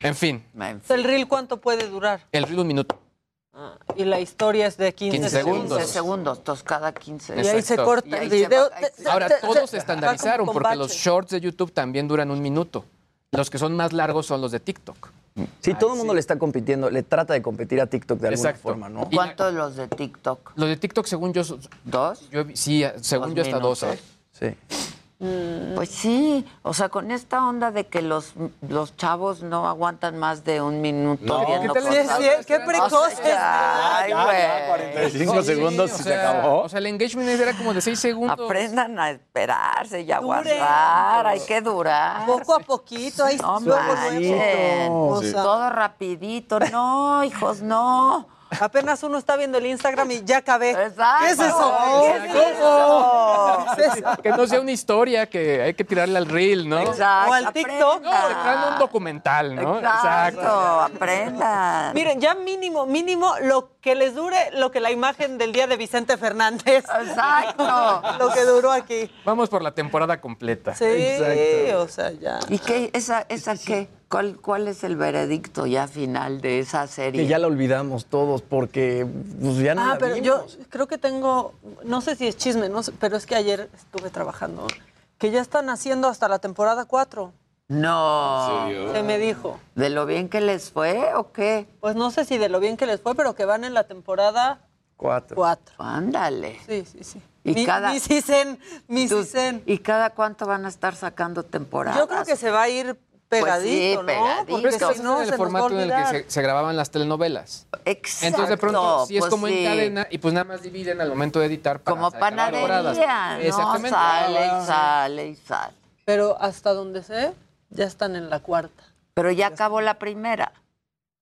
En fin. ¿El reel cuánto puede durar? el reel un minuto. Ah, y la historia es de 15, 15 segundos. 15 segundos, entonces cada 15. Y ahí se corta Y ahí el se video. Ahora, todos se estandarizaron porque los shorts de YouTube también duran un minuto. Los que son más largos son los de TikTok. Sí, todo el mundo le está compitiendo, le trata de competir a TikTok de alguna Exacto. forma, ¿no? Y- ¿Cuántos los de TikTok? Los de TikTok, según yo, ¿Dos? yo sí, según Dos yo hasta dos. ¿eh? Sí. Pues sí, o sea, con esta onda de que los, los chavos no aguantan más de un minuto No, viendo ¿qué cosas. Sí, sí, qué precoces. Ay, Ya, ya, güey. 45 segundos o y se sea, acabó. O sea, el engagement era como de 6 segundos. Aprendan a esperarse y a aguantar, hay que durar. Poco a poquito, ahí No luego, sea, Todo rapidito. No, hijos, no. Apenas uno está viendo el Instagram y ya acabé. Exacto. ¿Qué es eso? ¿Qué es eso? ¿Qué es eso? Que no sea una historia que hay que tirarle al reel, ¿no? Exacto. O al TikTok. No, un documental, ¿no? Exacto. Aprendan. Miren, ya mínimo, mínimo lo que les dure lo que la imagen del día de Vicente Fernández. Exacto. Lo que duró aquí. Vamos por la temporada completa. Sí, o sea, ya. ¿Y qué? ¿Esa, esa qué? ¿Cuál, ¿Cuál es el veredicto ya final de esa serie? Que ya la olvidamos todos porque pues, ya no Ah, la pero vimos. yo creo que tengo, no sé si es chisme, no sé, pero es que ayer estuve trabajando, que ya están haciendo hasta la temporada 4. No. Se me dijo. ¿De lo bien que les fue o qué? Pues no sé si de lo bien que les fue, pero que van en la temporada Cuatro. 4. Ándale. Sí, sí, sí. Y mi, cada- mi Cisen, mi Tú- Cisen. ¿Y cada cuánto van a estar sacando temporadas? Yo creo que se va a ir pegadito, ¿no? pegadito. Porque Pero es que si no, es se el nos va a formato en el que se, se grababan las telenovelas. Exacto. Entonces de pronto sí es pues como sí. en cadena y pues nada más dividen al momento de editar para Como panadería, ¿no? Exactamente. Sale y sale y sale. Pero hasta donde sé, ya están en la cuarta. Pero ya acabó la primera.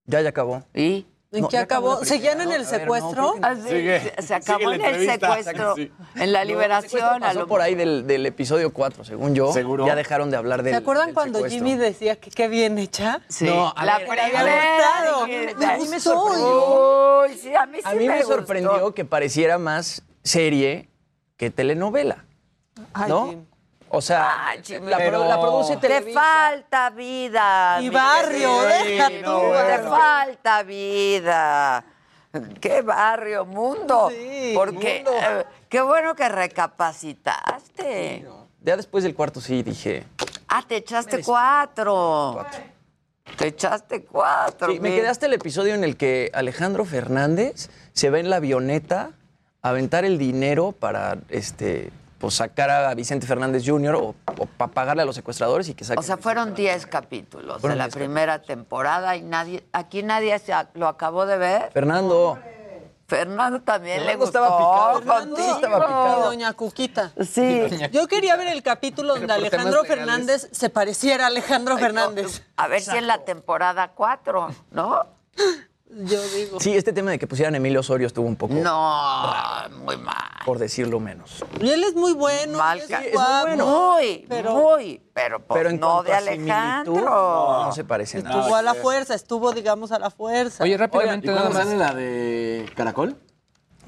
Ya, ya acabó. ¿Y? ¿En No, qué acabó ¿Seguían en el ¿no? Ver, no, secuestro? creo que Ah, sí, Sigue, se- acabó sigue en el secuestro, Sí. en la No, liberación. a pasó lo por ahí del, del episodio 4, según yo. ¿Seguro? Ya dejaron de hablar del ¿Se acuerdan del cuando secuestro. Jimmy decía que qué bien hecha? Sí. No, a la ver, primera. Me A mí me sorprendió. Uy, sí, a mí sí A mí me, gustó. sorprendió que pareciera más serie que telenovela. Ay, ¿no? O sea, la, Pero produ- la produce te Televisa. falta vida. Y mi barrio, deja tú, Te falta vida. Qué barrio, mundo. Sí, Porque mundo. eh, qué bueno que recapacitaste. Ya después del cuarto sí dije. Ah, te echaste cuatro. Te echaste cuatro. Sí, me hasta el episodio en el que Alejandro Fernández se va en la avioneta a aventar el dinero para este pues sacar a Vicente Fernández Jr. o, para pagarle a los secuestradores y que saquen. O sea, fueron 10 capítulos Fueron de la 10 primera temporada y nadie, aquí nadie se lo acabó de ver. Fernando. Fernando también Fernando le gustó. estaba picado. estaba picado. Doña Cuquita. Sí. Yo quería ver el capítulo donde Alejandro. Fernández se pareciera a Alejandro Fernández. A ver si en la temporada 4, ¿no? Yo digo. Sí, este tema de que pusieran a Emilio Osorio estuvo un poco. No, muy mal. Por decirlo menos. Y él es muy bueno. Mal es ca- guapo, Muy, pero muy. Pero, pues, Pero en no de Alejandro. no, no se parece nada. Estuvo a la fuerza, estuvo, digamos, a la fuerza. Oye, rápidamente ¿Y nada más. sale la de Caracol?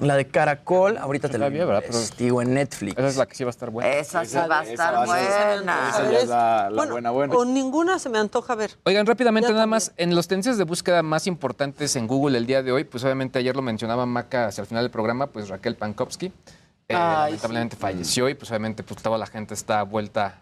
La de Caracol, ahorita te la Todavía, ¿verdad? Pero- digo en Netflix. Esa es la que sí va a estar buena. Esa sí va a estar va a ser- buena. Esa ya es la, la Bueno, buena buena. O ninguna se me antoja ver. Oigan, rápidamente Ya nada también. más, en los tendencias de búsqueda más importantes en Google el día de hoy, pues obviamente ayer lo mencionaba Maca hacia el final del programa, pues Raquel Pankowski, eh, Ay, lamentablemente falleció y pues obviamente pues toda la gente está vuelta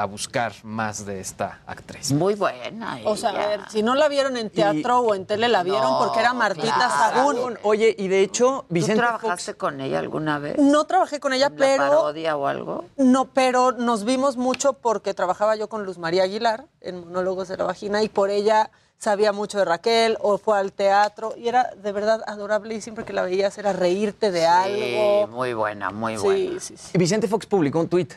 a buscar más de esta actriz. Muy buena. O sea, a ver, si no la vieron en teatro o en tele, la vieron No, porque era Martita claro. Sagún. Oye, y de hecho, ¿Tú Vicente trabajaste con ella alguna vez? No trabajé con ella, ¿En la pero parodia o algo? no, pero nos vimos mucho porque trabajaba yo con Luz María Aguilar en Monólogos de la Vagina y por ella sabía mucho de Raquel o fue al teatro y era de verdad adorable y siempre que la veías era reírte de Sí, algo. muy buena, muy Sí, buena. sí, sí. Y Vicente Fox publicó un tuit.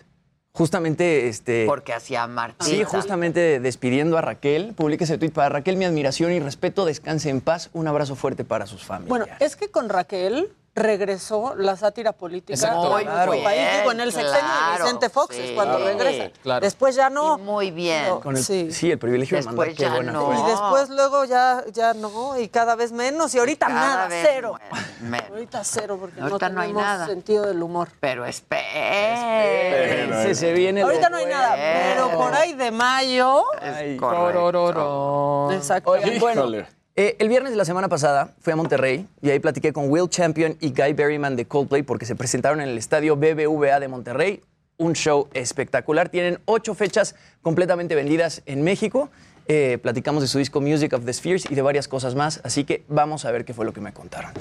Justamente, este. Porque hacía Martita. Sí, justamente despidiendo a Raquel, publica ese tuit para Raquel, mi admiración y respeto, descanse en paz, un abrazo fuerte para sus familias. Bueno, es que con Raquel regresó la sátira política Exacto. a Muy nuestro bien, país. Digo, en el sexenio de Vicente Fox es cuando regresa. Claro. Después ya no. Y muy bien. No, Con el- sí. sí. el privilegio de Después mandar, qué ya buena no. fue. Y después luego ya, ya no, y cada vez menos, y ahorita Cada nada, vez cero. menos. Ahorita cero, porque Ahorita no no hay tenemos nada. sentido del humor. Pero espera. Se, se viene lo Ahorita no hay nada, pero por ahí de mayo. Ay, Torororo. Exacto. Oigan, bueno, Híjole. Eh, el viernes de la semana pasada fui a Monterrey y ahí platiqué con Will Champion y Guy Berryman de Coldplay porque se presentaron en el estadio BBVA de Monterrey. Un show espectacular. Tienen ocho fechas completamente vendidas en México. Eh, platicamos de su disco Music of the Spheres y de varias cosas más. Así que vamos a ver qué fue lo que me contaron.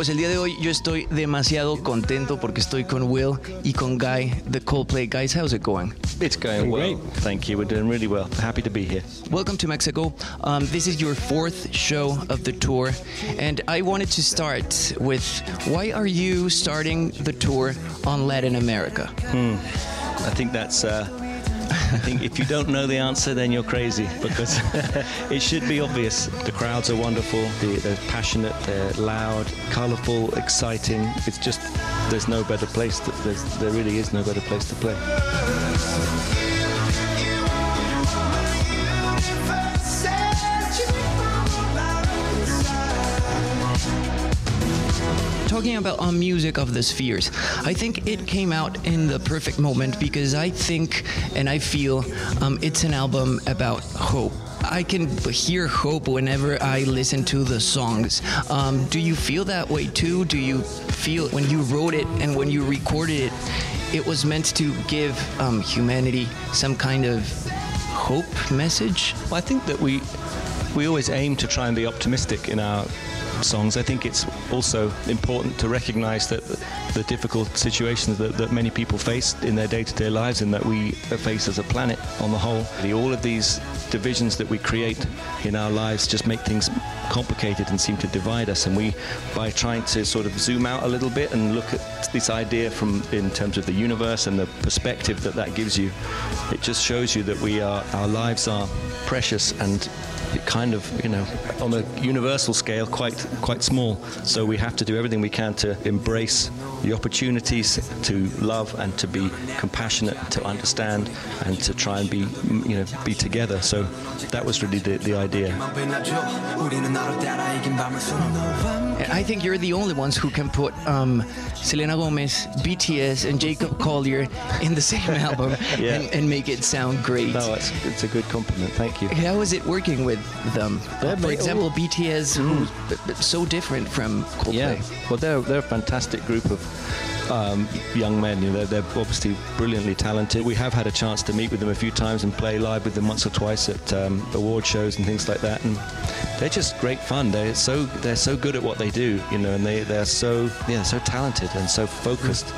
Pues el día de hoy yo estoy demasiado contento porque estoy con Will y con Guy de Coldplay. Guys, how's it going? It's going well. Thank you. We're doing really well. Happy to be here. Welcome to Mexico. Um, this is your fourth show of the tour, and I wanted to start with why are you starting the tour on Latin America? Hmm. I think that's. Uh, I think if you don't know the answer, then you're crazy because it should be obvious. The crowds are wonderful. The, they're passionate. They're loud, colourful, exciting. It's just there's no better place. To, there really is no better place to play. Talking about on music of the spheres, I think it came out in the perfect moment because I think and I feel um, it's an album about hope. I can hear hope whenever I listen to the songs. Um, do you feel that way too? Do you feel when you wrote it and when you recorded it, it was meant to give um, humanity some kind of hope message? Well, I think that we we always aim to try and be optimistic in our songs. I think it's also important to recognise that the difficult situations that, that many people face in their day-to-day lives and that we face as a planet on the whole. All of these divisions that we create in our lives just make things complicated and seem to divide us. And we, by trying to sort of zoom out a little bit and look at this idea from in terms of the universe and the perspective that that gives you, it just shows you that we are our lives are precious and kind of you know on a universal scale quite quite small. So we have to do everything we can to embrace the opportunities to love and to be compassionate to understand and to try and be you know be together. So that was really the, the idea I think you're the only ones who can put um, Selena Gomez, BTS, and Jacob Collier in the same album Yeah. and, and make it sound great. no it's, it's a good compliment thank you How is it working with them? For example, BTS, who's b- b- so different from Coldplay. Yeah, well, they're they're a fantastic group of um, young men. You know, they're, they're obviously brilliantly talented. We have had a chance to meet with them a few times and play live with them once or twice at um, award shows and things like that. And they're just great fun. They're so they're so good at what they do. You know, and they they're so yeah so talented and so focused.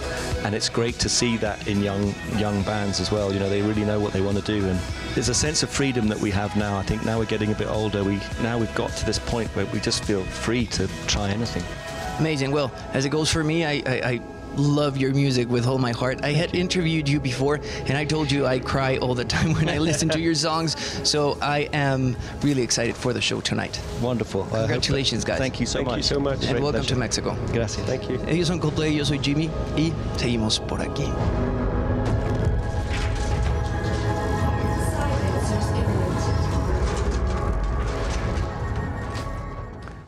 And it's great to see that in young young bands as well. You know, they really know what they want to do and. There's a sense of freedom that we have now. I think now we're getting a bit older. We now we've got to this point where we just feel free to try anything. Amazing. Well, as it goes for me, I, I, I love your music with all my heart. I had interviewed you before, and I told you I cry all the time when I listen to your songs. So I am really excited for the show tonight. Wonderful. Congratulations, guys. Thank you so Thank much. you so much. And Great welcome to. Mexico. Gracias. Thank you. Ellos son Coldplay, yo soy Jimmy y seguimos por aquí.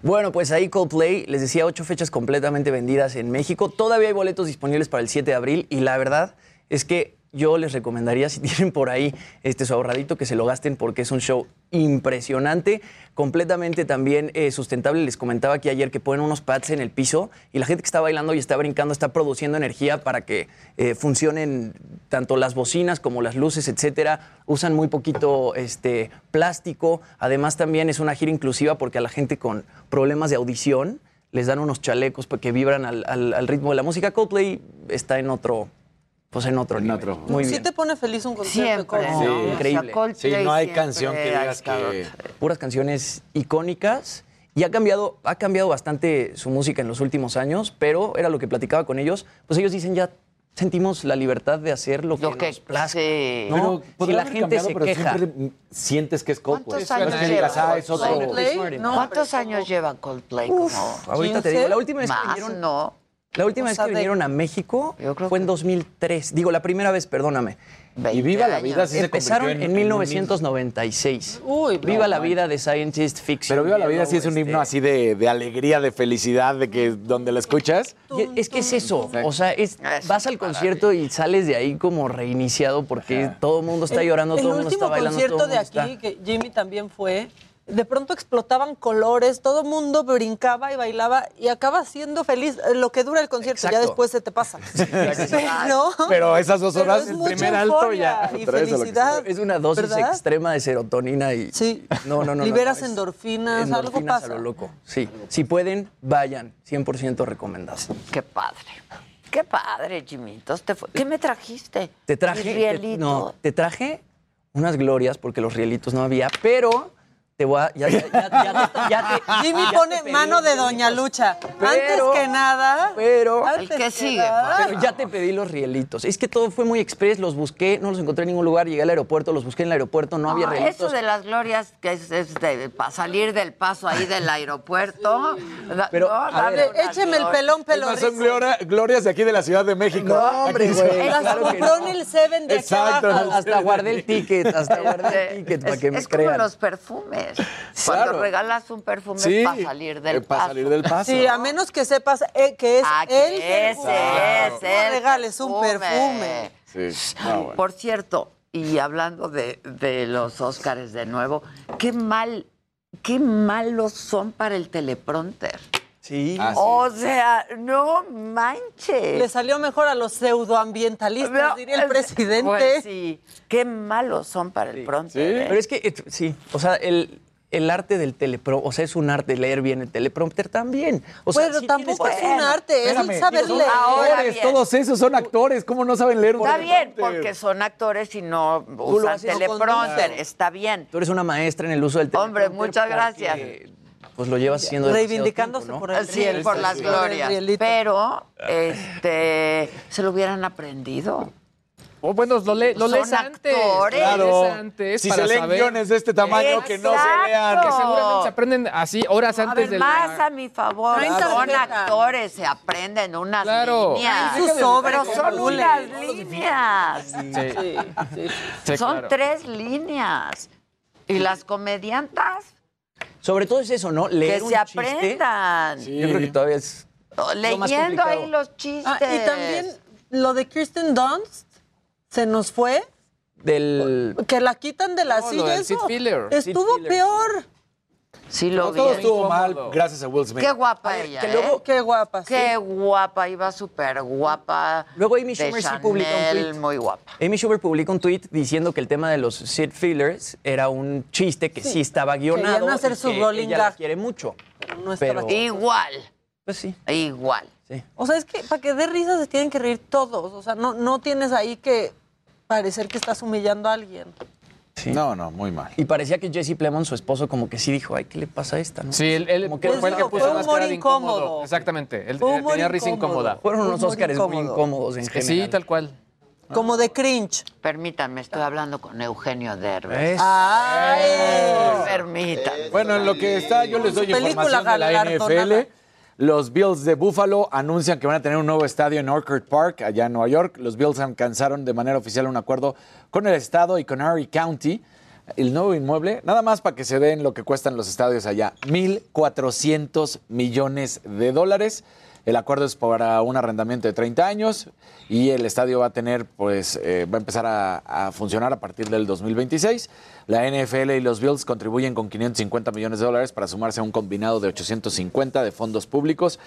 Bueno, pues ahí Coldplay, les decía, ocho fechas completamente vendidas en México. Todavía hay boletos disponibles para el 7 de abril y la verdad es que yo les recomendaría, si tienen por ahí este, su ahorradito, que se lo gasten porque es un show impresionante, completamente también eh, sustentable. Les comentaba aquí ayer que ponen unos pads en el piso y la gente que está bailando y está brincando está produciendo energía para que eh, funcionen tanto las bocinas como las luces, etcétera. Usan muy poquito este, plástico. Además, también es una gira inclusiva porque a la gente con problemas de audición les dan unos chalecos que vibran al, al- al ritmo de la música. Coldplay está en otro, pues en otro nivel. Muy sí bien. te pone feliz un concierto de Siempre, Coldplay. Sí, increíble. Sí, no hay canción que digas que... Puras canciones icónicas. Y ha cambiado, ha cambiado bastante su música en los últimos años, pero era lo que platicaba con ellos. Pues ellos dicen ya sentimos la libertad de hacer lo que, nos plazca. ¿no? Pero si la gente cambiado, se pero queja. siempre sientes que es Coldplay. ¿Cuántos años que lleva ah, es otro... Coldplay? ¿Cuántos años lleva Coldplay? Uf, Como ahorita te digo, la última vez que vinieron- no. La última O vez sea, que de- vinieron a México fue en 2003. Digo, la primera vez, perdóname. Y Viva la Vida sí se Empezaron convirtió en, en- en un 1996. Uy, Viva la Vida de Scientist Fiction. Pero Viva la Vida sí es un este, himno así de, de alegría, de felicidad, de que donde la escuchas. Y es que es eso, o sea, es, vas al concierto y sales de ahí como reiniciado porque todo el mundo está llorando, el todo el mundo está último bailando. concierto todo el de aquí, está- que Jimmy también fue, de pronto explotaban colores, todo el mundo brincaba y bailaba y acaba siendo feliz eh, lo que dura el concierto, ya después se te pasa. Pero, Pero esas dos horas, es el primer alto ya. Y felicidad. Es una dosis ¿verdad? extrema de serotonina y. Sí. No, no, no. no, Liberas es- endorfinas, algo pasa. a lo loco. Sí. Si pueden, vayan. 100% recomendado. Qué padre. Qué padre, Jimitos. Te fue- ¿Qué me trajiste? Te traje. Te- rielito. no, te traje unas glorias porque los rielitos no había, pero te voy a. Ya, ya, ya, ya te- ya te- Jimmy ya te pone pedí mano de Doña Lucha. antes que nada. Pero. antes El que sigue, nada. Pero ya te pedí los rielitos. Es que todo fue muy express, los busqué, no los encontré en ningún lugar, llegué al aeropuerto, los busqué en el aeropuerto, no había Ah, rielitos. eso de las glorias, que es, para salir del paso ahí del aeropuerto. Pero, no, a ver, Écheme el pelón, Además, son glorias de aquí de la Ciudad de México. No, hombre, güey. Las claro compró no. en el Seven de aquí Exacto. abajo. Hasta guardé el ticket, hasta guardé el Este, ticket para que me es como crean. los perfumes. Cuando Claro. regalas un perfume Sí, para salir del eh, paso. para salir del paso. Sí, a menos que sepas eh, que es Ah, el que ese perfume. es No el regales un perfume. Sí. Bueno. Por cierto, y hablando de, de los Óscares de nuevo, qué mal, qué malos son para el teleprompter. Sí. Ah, sí. O sea, no manches. Le salió mejor a los pseudoambientalistas, No, diría el es- presidente. Pues sí, qué malos son para el prompter. ¿eh? Pero es que, eh, sí, o sea, el, el arte del teleprompter, o sea, es un arte leer bien el teleprompter también. O sea, Pero sí tampoco es un arte, es Espérame, un saber son leer. Ahora actores, bien. todos esos son actores. ¿Cómo no saben leer un Está bien, porque son actores y no usan teleprompter. Está bien. Tú eres una maestra en el uso del teleprompter. Hombre, muchas porque gracias. Pues lo llevas haciendo Reivindicándose tiempo, ¿no? por el Sí, el por las glorias. Pero, este, se lo hubieran aprendido. O bueno, lo, le- lo Son lees antes. actores. Lo Claro. lees antes Si para se leen saber. guiones de este tamaño, que no se Exacto. lean. Que seguramente se aprenden así horas A antes ver, del más a mi favor. Traen Son actores, se aprenden unas Claro. líneas. Sus Pero son unas líneas. Sí. Sí, son claro. tres líneas. Y las comediantas Sobre todo es eso, ¿no? que Leer un se chiste, aprendan. Yo creo que todavía es Leyendo ahí los chistes. Ah, y también lo de Kirsten Dunst se nos fue, del... que la quitan de la No, lo silla. Eso Filler. estuvo peor. Sí lo vi. todo estuvo Incómodo. mal gracias a Will Smith. Qué guapa ella, que ¿eh? Qué guapa. sí. Qué guapa, iba súper guapa. Luego Amy Schumer sí publica un tweet. muy guapa. Amy Schumer publicó un tweet diciendo que el tema de los Sid Fillers era un chiste que sí, estaba guionado. Querían hacer y su que rolling ella la gag. quiere mucho. No Pero- Igual, Pues sí. igual. O sea, es que para que dé risa se tienen que reír todos. O sea, no, no tienes ahí que parecer que estás humillando a alguien. No, no, muy mal. Y parecía que Jesse Plemons, su esposo, como que sí dijo, ay, ¿qué le pasa a esta? no? Sí, él, él Como que fue el que fue puso un más humor incómodo. incómodo. Exactamente. Él tenía risa incómoda. Fueron unos Óscares muy incómodo. incómodos en general. sí, tal cual. Como de cringe. Permítanme, estoy hablando con Eugenio Derbez. Ay. Permítanme. Bueno, en lo que está, yo les doy Película información de la. NFL. Los Bills de Buffalo anuncian que van a tener un nuevo estadio en Orchard Park, allá en Nueva York. Los Bills alcanzaron de manera oficial un acuerdo con el estado y con Erie County. El nuevo inmueble, nada más para que se den lo que cuestan los estadios allá, 1.400 millones de dólares. El acuerdo es para un arrendamiento de 30 años y el estadio va a tener, pues, eh, va a empezar a, a funcionar a partir del 2026. La NFL y los Bills contribuyen con 550 millones de dólares para sumarse a un combinado de 850 de fondos públicos.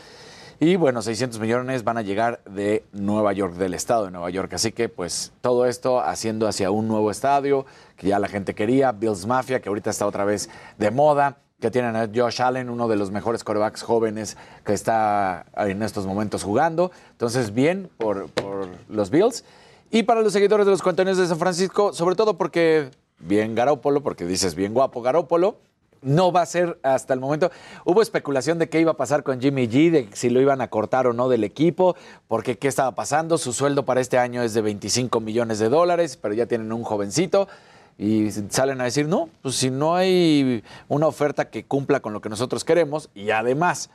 Y bueno, 600 millones van a llegar de Nueva York, del estado de Nueva York. Así que pues todo esto haciendo hacia un nuevo estadio que ya la gente quería, Bills Mafia, que ahorita está otra vez de moda, que tienen a Josh Allen, uno de los mejores corebacks jóvenes que está en estos momentos jugando. Entonces, bien por, por los Bills. Y para los seguidores de los Contenedores de San Francisco, sobre todo porque bien Garópolo, porque dices bien guapo Garópolo, no va a ser hasta el momento. Hubo especulación de qué iba a pasar con Jimmy G, de si lo iban a cortar o no del equipo, porque qué estaba pasando. Su sueldo para este año es de 25 millones de dólares, pero ya tienen un jovencito. Y salen a decir, no, pues si no hay una oferta que cumpla con lo que nosotros queremos y además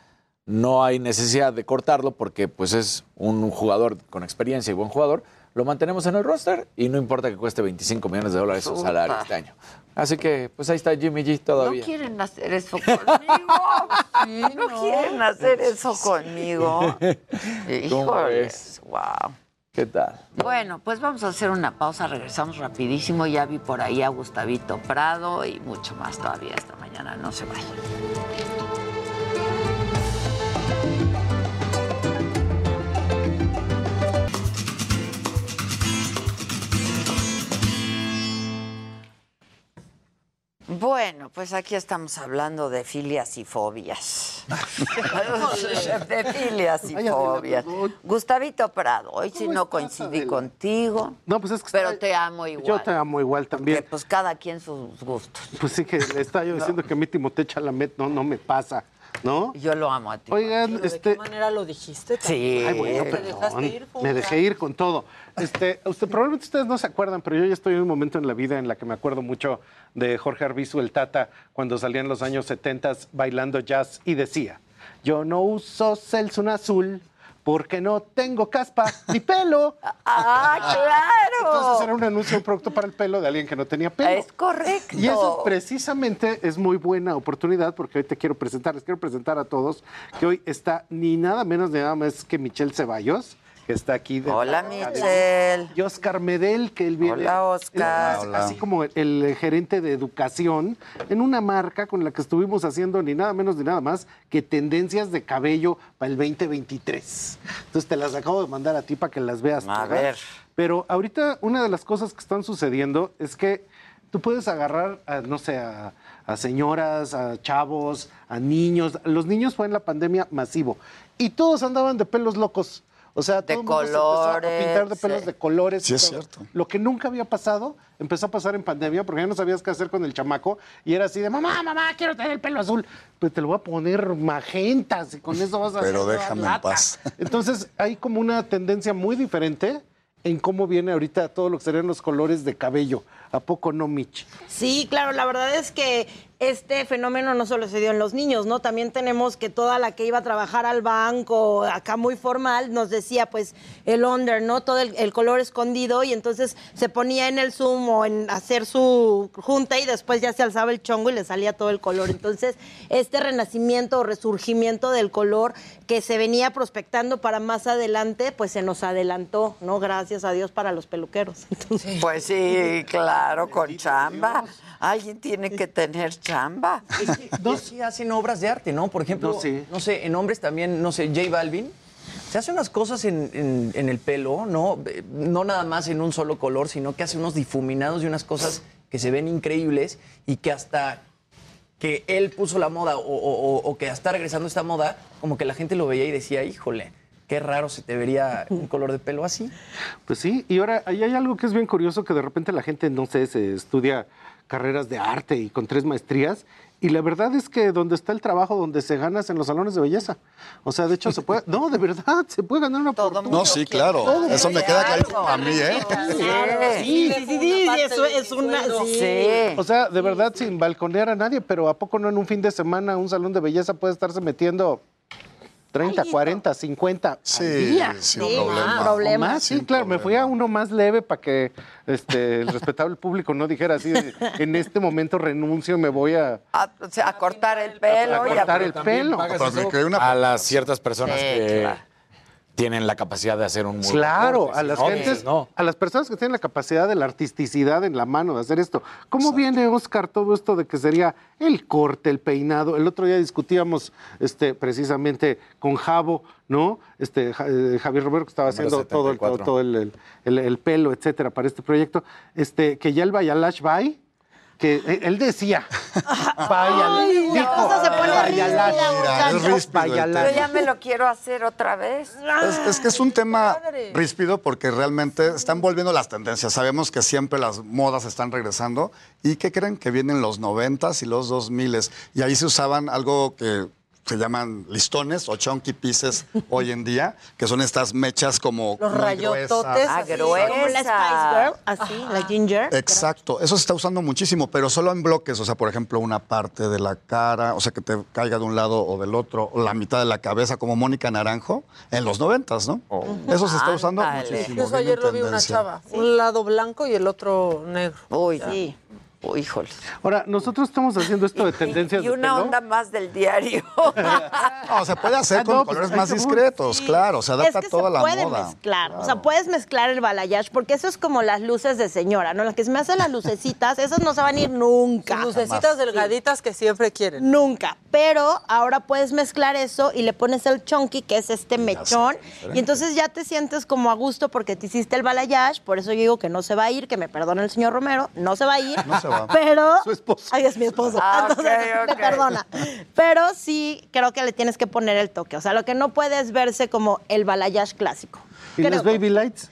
no hay necesidad de cortarlo porque pues es un jugador con experiencia y buen jugador, lo mantenemos en el roster y no importa que cueste 25 millones de dólares su salario este año. Así que pues ahí está Jimmy G No todavía. quieren hacer eso conmigo. no, quieren hacer eso conmigo. ¿Cómo Híjoles, wow. ¿Qué tal? Bueno, pues vamos a hacer una pausa, regresamos rapidísimo. Ya vi por ahí a Gustavito Prado y mucho más todavía esta mañana. No se vayan. Bueno, pues aquí estamos hablando de filias y fobias. de filias y fobias. Gustavito Prado, hoy ¿Cómo no coincidí Adela? contigo. No, pues es que Pero está- te amo igual. Yo te amo igual también. Porque, pues cada quien sus gustos. Pues sí que le estaba yo diciendo que a mí Timothée Chalamet no, no me pasa, ¿no? Yo lo amo a ti. Oigan, ¿De este... qué manera lo dijiste? Sí. Ay, bueno, ¿Te dejaste ir, Me dejé ir con todo. Este, usted, probablemente ustedes no se acuerdan, pero yo ya estoy en un momento en la vida en la que me acuerdo mucho de Jorge Arbizu, el Tata, cuando salía en los años 70 bailando jazz y decía, yo no uso Selsun azul porque no tengo caspa ni pelo. ¡Ah, claro! Entonces era un anuncio de un producto para el pelo de alguien que no tenía pelo. Es correcto. Y eso precisamente es muy buena oportunidad porque hoy te quiero presentar, les quiero presentar a todos que hoy está ni nada menos ni nada más que Michelle Ceballos, que está aquí. de- Hola, Michelle. Y Oscar Medel, que él viene. Hola, Oscar. Así como el gerente de educación en una marca con la que estuvimos haciendo ni nada menos ni nada más que tendencias de cabello para el 2023. Entonces te las acabo de mandar a ti para que las veas. A ver. Pero ahorita una de las cosas que están sucediendo es que tú puedes agarrar, a, no sé, a, a señoras, a chavos, a niños. Los niños fue en la pandemia masivo y todos andaban de pelos locos. O sea, todo el mundo se empezó a pintar de pelos sí. de colores. y Sí, es todo. cierto. Lo que nunca había pasado, empezó a pasar en pandemia, porque ya no sabías qué hacer con el chamaco, y era así de, mamá, mamá, quiero tener el pelo azul. Pues te lo voy a poner magentas, y con eso vas a hacer Pero déjame en lata". paz. Entonces, hay como una tendencia muy diferente en cómo viene ahorita todo lo que serían los colores de cabello. ¿A poco no, Mitch? Sí, claro, la verdad es que este fenómeno no solo se dio en los niños, ¿no? También tenemos que toda la que iba a trabajar al banco, acá muy formal, nos decía pues el under, ¿no? Todo el, el color escondido y entonces se ponía en el Zoom o en hacer su junta y después ya se alzaba el chongo y le salía todo el color. Entonces, este renacimiento o resurgimiento del color que se venía prospectando para más adelante, pues se nos adelantó, ¿no? Gracias a Dios para los peluqueros. Entonces, Pues sí, claro, con chamba. Alguien tiene que tener chamba. No, sí hacen obras de arte, ¿no? Por ejemplo, No, sí. no sé, en hombres también, no sé, J Balvin. Se hace unas cosas en, en- en el pelo, ¿no? Eh, No nada más en un solo color, sino que hace unos difuminados y unas cosas que se ven increíbles y que hasta que él puso la moda o, o- o- o que está regresando esta moda, como que la gente lo veía y decía, híjole, qué raro se te vería un color de pelo así. Pues sí, y ahora ahí hay algo que es bien curioso, que de repente la gente, no sé, se estudia carreras de arte y con tres maestrías, y la verdad es que donde está el trabajo, donde se gana es en los salones de belleza. O sea, de hecho se puede, no, de verdad, se puede ganar una fortuna. No, sí, claro. Eso me queda clarito a mí, ¿eh? sí, sí, sí, sí, eso es una... Sí. O sea, de verdad, sin balconear a nadie, pero ¿a poco no en un fin de semana un salón de belleza puede estarse metiendo 30, 40, 50 Sí, al día? sin Sí, problema. O problema. más, sí, Sin claro, me fui a uno más leve para que este, el respetable público no dijera así, de, en este momento renuncio, me voy a... A, o sea, a cortar el pelo. A y cortar el pelo. pagas una- a las ciertas personas Sí, que claro. Tienen la capacidad de hacer un buen Claro, a las no, gentes, no. a las personas que tienen la capacidad de la artisticidad en la mano de hacer esto. ¿Cómo viene, Oscar, todo esto de que sería el corte, el peinado? El otro día discutíamos este, precisamente con Javo, ¿no? Este, eh, Javier Romero, que estaba haciendo todo, el, todo, 74. todo el, el- el- el pelo, etcétera, para este proyecto. Este, que ya el Bayalash Bay, que eh, él decía, dijo, se pone ríspida, Mira. Yo ya me lo quiero hacer otra vez. Es, es que es un tema ríspido porque realmente están volviendo las tendencias. Sabemos que siempre las modas están regresando. ¿Y qué creen? Que vienen los noventas y los dos miles. Y ahí se usaban algo que se llaman listones o chunky pieces hoy en día, que son estas mechas como Los rayototes, gruesas. Ah, así, gruesa. como la Spice Girl, así, la Ginger. Exacto, eso se está usando muchísimo, pero solo en bloques, o sea, por ejemplo, una parte de la cara, o sea, que te caiga de un lado o del otro, o la mitad de la cabeza, como Mónica Naranjo, en los noventas, ¿no? Eso se está usando Ándale. muchísimo. Incluso ayer lo vi una chava. Un lado blanco y el otro negro. Uy, Sí. Uy, híjole. Ahora, nosotros estamos haciendo esto de tendencias Y de una pelo. onda más del diario. No, se puede hacer Ah, con no, pues, colores hay más discretos, claro, se adapta es que a toda se la puede moda. mezclar, o sea, puedes mezclar el balayage, porque eso es como las luces de señora, ¿no? Las que se me hacen las lucecitas, esas no se van a ir nunca. Sus lucecitas delgaditas que siempre quieren. Nunca. Pero ahora puedes mezclar eso y le pones el chunky, que es este mechón. Y entonces ya te sientes como a gusto porque te hiciste el balayage. Por eso yo digo que no se va a ir, que me perdone el señor Romero. No se va a ir. No se va. Pero. Su esposo. Ay, es mi esposo. Ah, entonces ok, me ok. perdona. Pero sí creo que le tienes que poner el toque. O sea, lo que no puedes verse como el balayage clásico. ¿Y Creo los baby lights?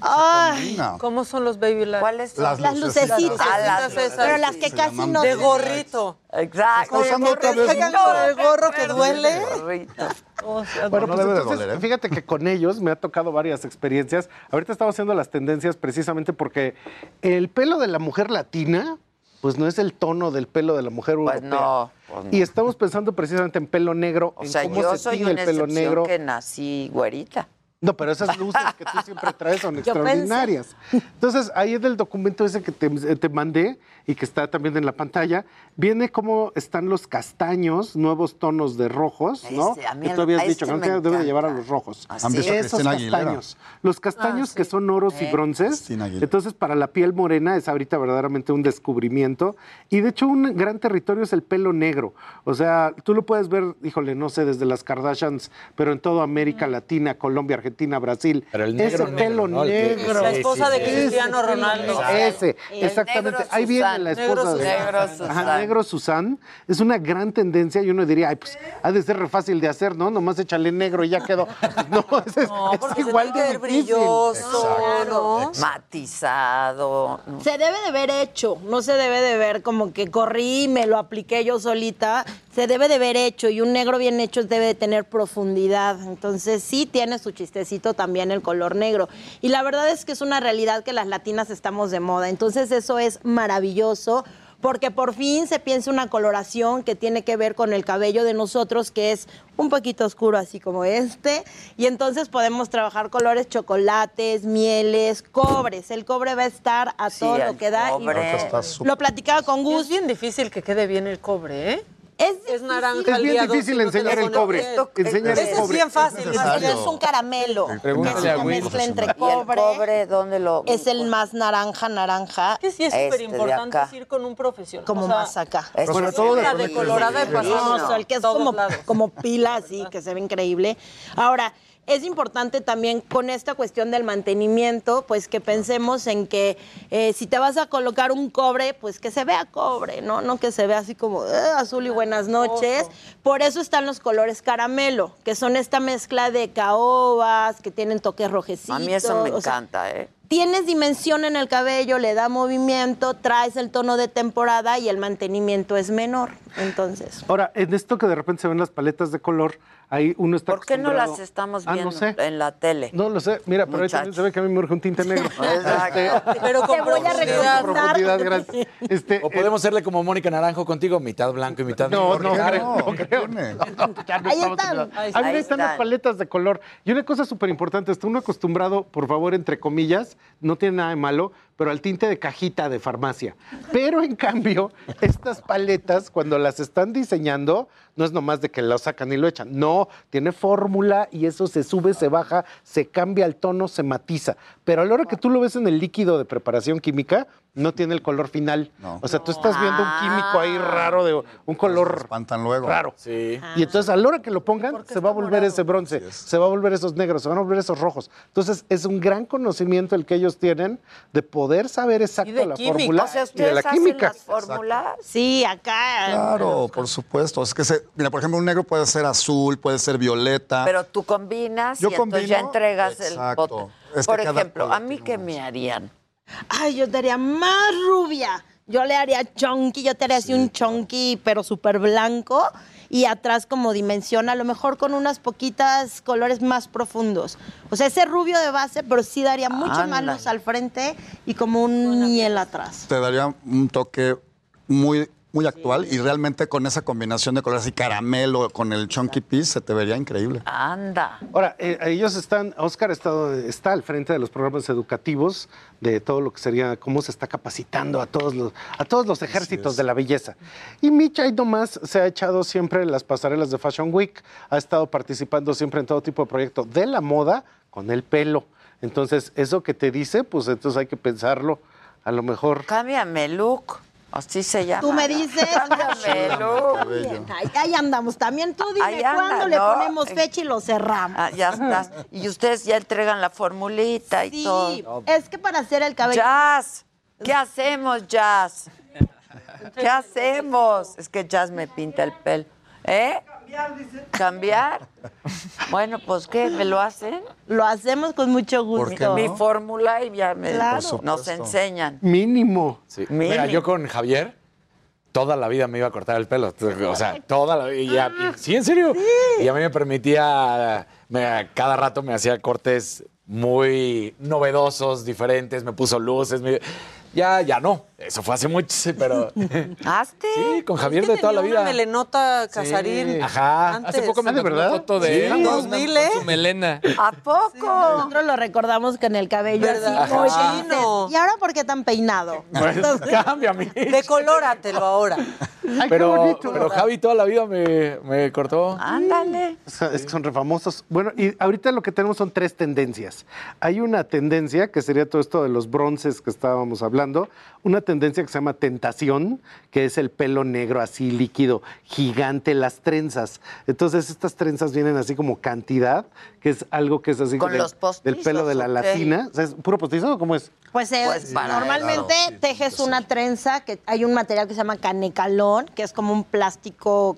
Ay. ¿Cómo son los baby lights? ¿Cuáles son? Las las lucecitas. lucecitas. Ah, las lucecitas. Pero las que casi no. De gorrito. Exacto. Está usando otra vez Oigan, mucho. con el gorro que duele. Gorrito. O sea, Bueno, no pues debe de entonces, doler, ¿eh? fíjate que con ellos me ha tocado varias experiencias. Ahorita estamos haciendo las tendencias precisamente porque el pelo de la mujer latina, pues no es el tono del pelo de la mujer Pues europea. no, pues no. Y estamos pensando precisamente en pelo negro, O en sea, cómo yo se soy una el pelo excepción negro. que nací güerita. No, pero esas luces que tú siempre traes son pensé. extraordinarias. Entonces, ahí en el documento ese que te, te mandé y que está también en la pantalla, viene cómo están los castaños, nuevos tonos de rojos, ¿no? Ese, a mí que tú habías dicho este que no debe de llevar a los rojos. ¿Han visto a Esos Cristina Aguilera? castaños. Los castaños que son oros y Eh. bronces. Cristina Aguilera. Entonces, para la piel morena es ahorita verdaderamente un descubrimiento. Y de hecho, un gran territorio es el pelo negro. O sea, tú lo puedes ver, híjole, no sé, desde las Kardashians, pero en toda América Latina, Colombia, Argentina. Argentina, Brasil. el ese negro, pelo negro, ¿no? El que- negro. La esposa de Ese Cristiano Ronaldo. negro. Ese, El exactamente. negro Ahí viene la Negro esposa de Susan. Negro Ajá, Susan. negro Susan. Es una gran tendencia y uno diría, ay, pues ha de ser re fácil de hacer, ¿no? Nomás échale negro y ya quedó. No, es, es porque se igual tiene que de difícil. brilloso, Claro. Matizado. Se debe de ver hecho, no se debe de ver como que corrí y me lo apliqué yo solita. Se debe de ver hecho y un negro bien hecho debe de tener profundidad. Entonces sí tiene su chistecito también el color negro. Y la verdad es que es una realidad que las latinas estamos de moda. Entonces eso es maravilloso porque por fin se piensa una coloración que tiene que ver con el cabello de nosotros, que es un poquito oscuro, así como este, y entonces podemos trabajar colores chocolates, mieles, cobres. El cobre va a estar a Sí, todo lo que da. y- lo platicaba con Gus. Es bien difícil que quede bien el cobre, ¿eh? Es, naranja. Es bien difícil no enseñar el cobre. bien. Enseñar el Ese es cobre. bien fácil. Es un caramelo. Pregúntale que es a una Will. mezcla entre ¿Y el cobre. cobre dónde lo...? Es el más naranja, naranja. Que sí es Este súper de importante ir con un profesional. Como O sea, más acá. Este Bueno, es todo la decolorada de pasar. Hermoso, el que es como, como pila, así, que se ve increíble. Ahora, es importante también con esta cuestión del mantenimiento, pues que pensemos en que eh, si te vas a colocar un cobre, pues que se vea cobre, ¿no? No que se vea así como "Eh, azul y buenas noches. Por eso están los colores caramelo, que son esta mezcla de caobas, que tienen toques rojecitos. A mí eso me sea, encanta, ¿eh? Tienes dimensión en el cabello, le da movimiento, traes el tono de temporada y el mantenimiento es menor. Entonces. Ahora, en esto que de repente se ven las paletas de color, ahí uno está ¿Por qué no las estamos Ah, viendo no sé. en la tele? No lo sé. Mira, pero ahí también se ve que a mí me urge un tinte negro. Exacto. Pero con Te voy a profundidad. Con profundidad, gracias. Este, O podemos serle como Mónica Naranjo contigo, mitad blanco y mitad No, negro. no, creo, no creo. No, no Ahí están. la- Ahí Ah, ahí están. están las paletas de color. Y una cosa súper importante, está uno acostumbrado, por favor, entre comillas, no tiene nada de malo, pero al tinte de cajita de farmacia. Pero en cambio, estas paletas, cuando las están diseñando, no es nomás de que lo sacan y lo echan. No, tiene fórmula y eso se sube, se baja, se cambia el tono, se matiza. Pero a la hora que tú lo ves en el líquido de preparación química, no tiene el color final. O sea, tú estás viendo un químico ahí raro, de un color espantan luego. raro. Sí. Y entonces a la hora que lo pongan, se va a volver ese bronce, se va a volver esos negros, se van a volver esos rojos. Entonces es un gran conocimiento el que ellos tienen de poder saber exacto de la química. fórmula O sea, y de la hacen química. las fórmulas. Sí, acá. Claro, por supuesto. Es que, se, mira, por ejemplo, un negro puede ser azul, puede ser violeta. Pero tú combinas Yo y entonces ya entregas exacto. el. Es que Por ejemplo, ¿a mí qué me harían? Ay, yo te haría más rubia. Yo le haría chunky, yo te haría así un chunky, pero súper blanco. Y atrás como dimensión, a lo mejor con unas poquitas colores más profundos. O sea, ese rubio de base, pero sí daría mucho más luz al frente y como un miel atrás. Te daría un toque muy, muy actual y realmente con esa combinación de colores y caramelo con el chunky piece se te vería increíble. Anda. Ahora, eh, ellos están, Oscar está al frente de los programas educativos, de todo lo que sería, cómo se está capacitando a todos los, a todos los ejércitos de la belleza. Y Mitch ahí nomás se ha echado siempre en las pasarelas de Fashion Week, ha estado participando siempre en todo tipo de proyectos de la moda con el pelo. Entonces, eso que te dice, pues entonces hay que pensarlo. A lo mejor. Cámbiame look. Así se llama. Tú me dices. Bien, ahí, ahí andamos. También tú dime Ahí anda, cuándo le ¿no? ponemos fecha y lo cerramos. Ah, ya estás. Y ustedes ya entregan la formulita y Sí, todo. es que para hacer el cabello. Jazz. ¿Qué hacemos, Jazz? ¿Qué hacemos? Es que Jazz me pinta el pelo. ¿Eh? ¿Cambiar? Bueno, pues ¿qué? ¿Me lo hacen? Lo hacemos con mucho gusto. ¿Por qué no? Mi fórmula y ya me Claro. Nos enseñan. Mínimo. Sí. Mira, yo con Javier toda la vida me iba a cortar el pelo. O sea, toda la vida. Y ya- y- sí, en serio. Y a mí me permitía, me- cada rato me hacía cortes muy novedosos, diferentes, me puso luces. me- ya, ya no. Eso fue hace mucho, sí, pero ¿Hazte? sí, con Javier Es que de toda la tenía una vida. melenota Casarín. Ajá. Antes. Hace poco me Ah, ¿de mandó una verdad? foto de él Sí. 2000, con su melena. ¿A poco? Nosotros lo recordamos con el cabello ¿Verdad? así. ¿Y ahora por qué tan peinado? Pues, cambia a mí. Decolóratelo ahora. Ay, qué Pero, bonito. pero Javi toda la vida me, me cortó. Ándale. O sea, Es que son refamosos. Bueno, y ahorita lo que tenemos son tres tendencias. Hay una tendencia, que sería todo esto de los bronces que estábamos hablando, una tendencia que se llama tentación, que es el pelo negro así líquido, gigante, las trenzas. Entonces estas trenzas vienen así como cantidad, que es algo que es así ¿Con del- los del pelo de la latina. O sea, ¿Es puro postizo o cómo es? Pues, eh, Pues para- normalmente tejes una trenza, que hay un material que se llama canecalón, que es como un plástico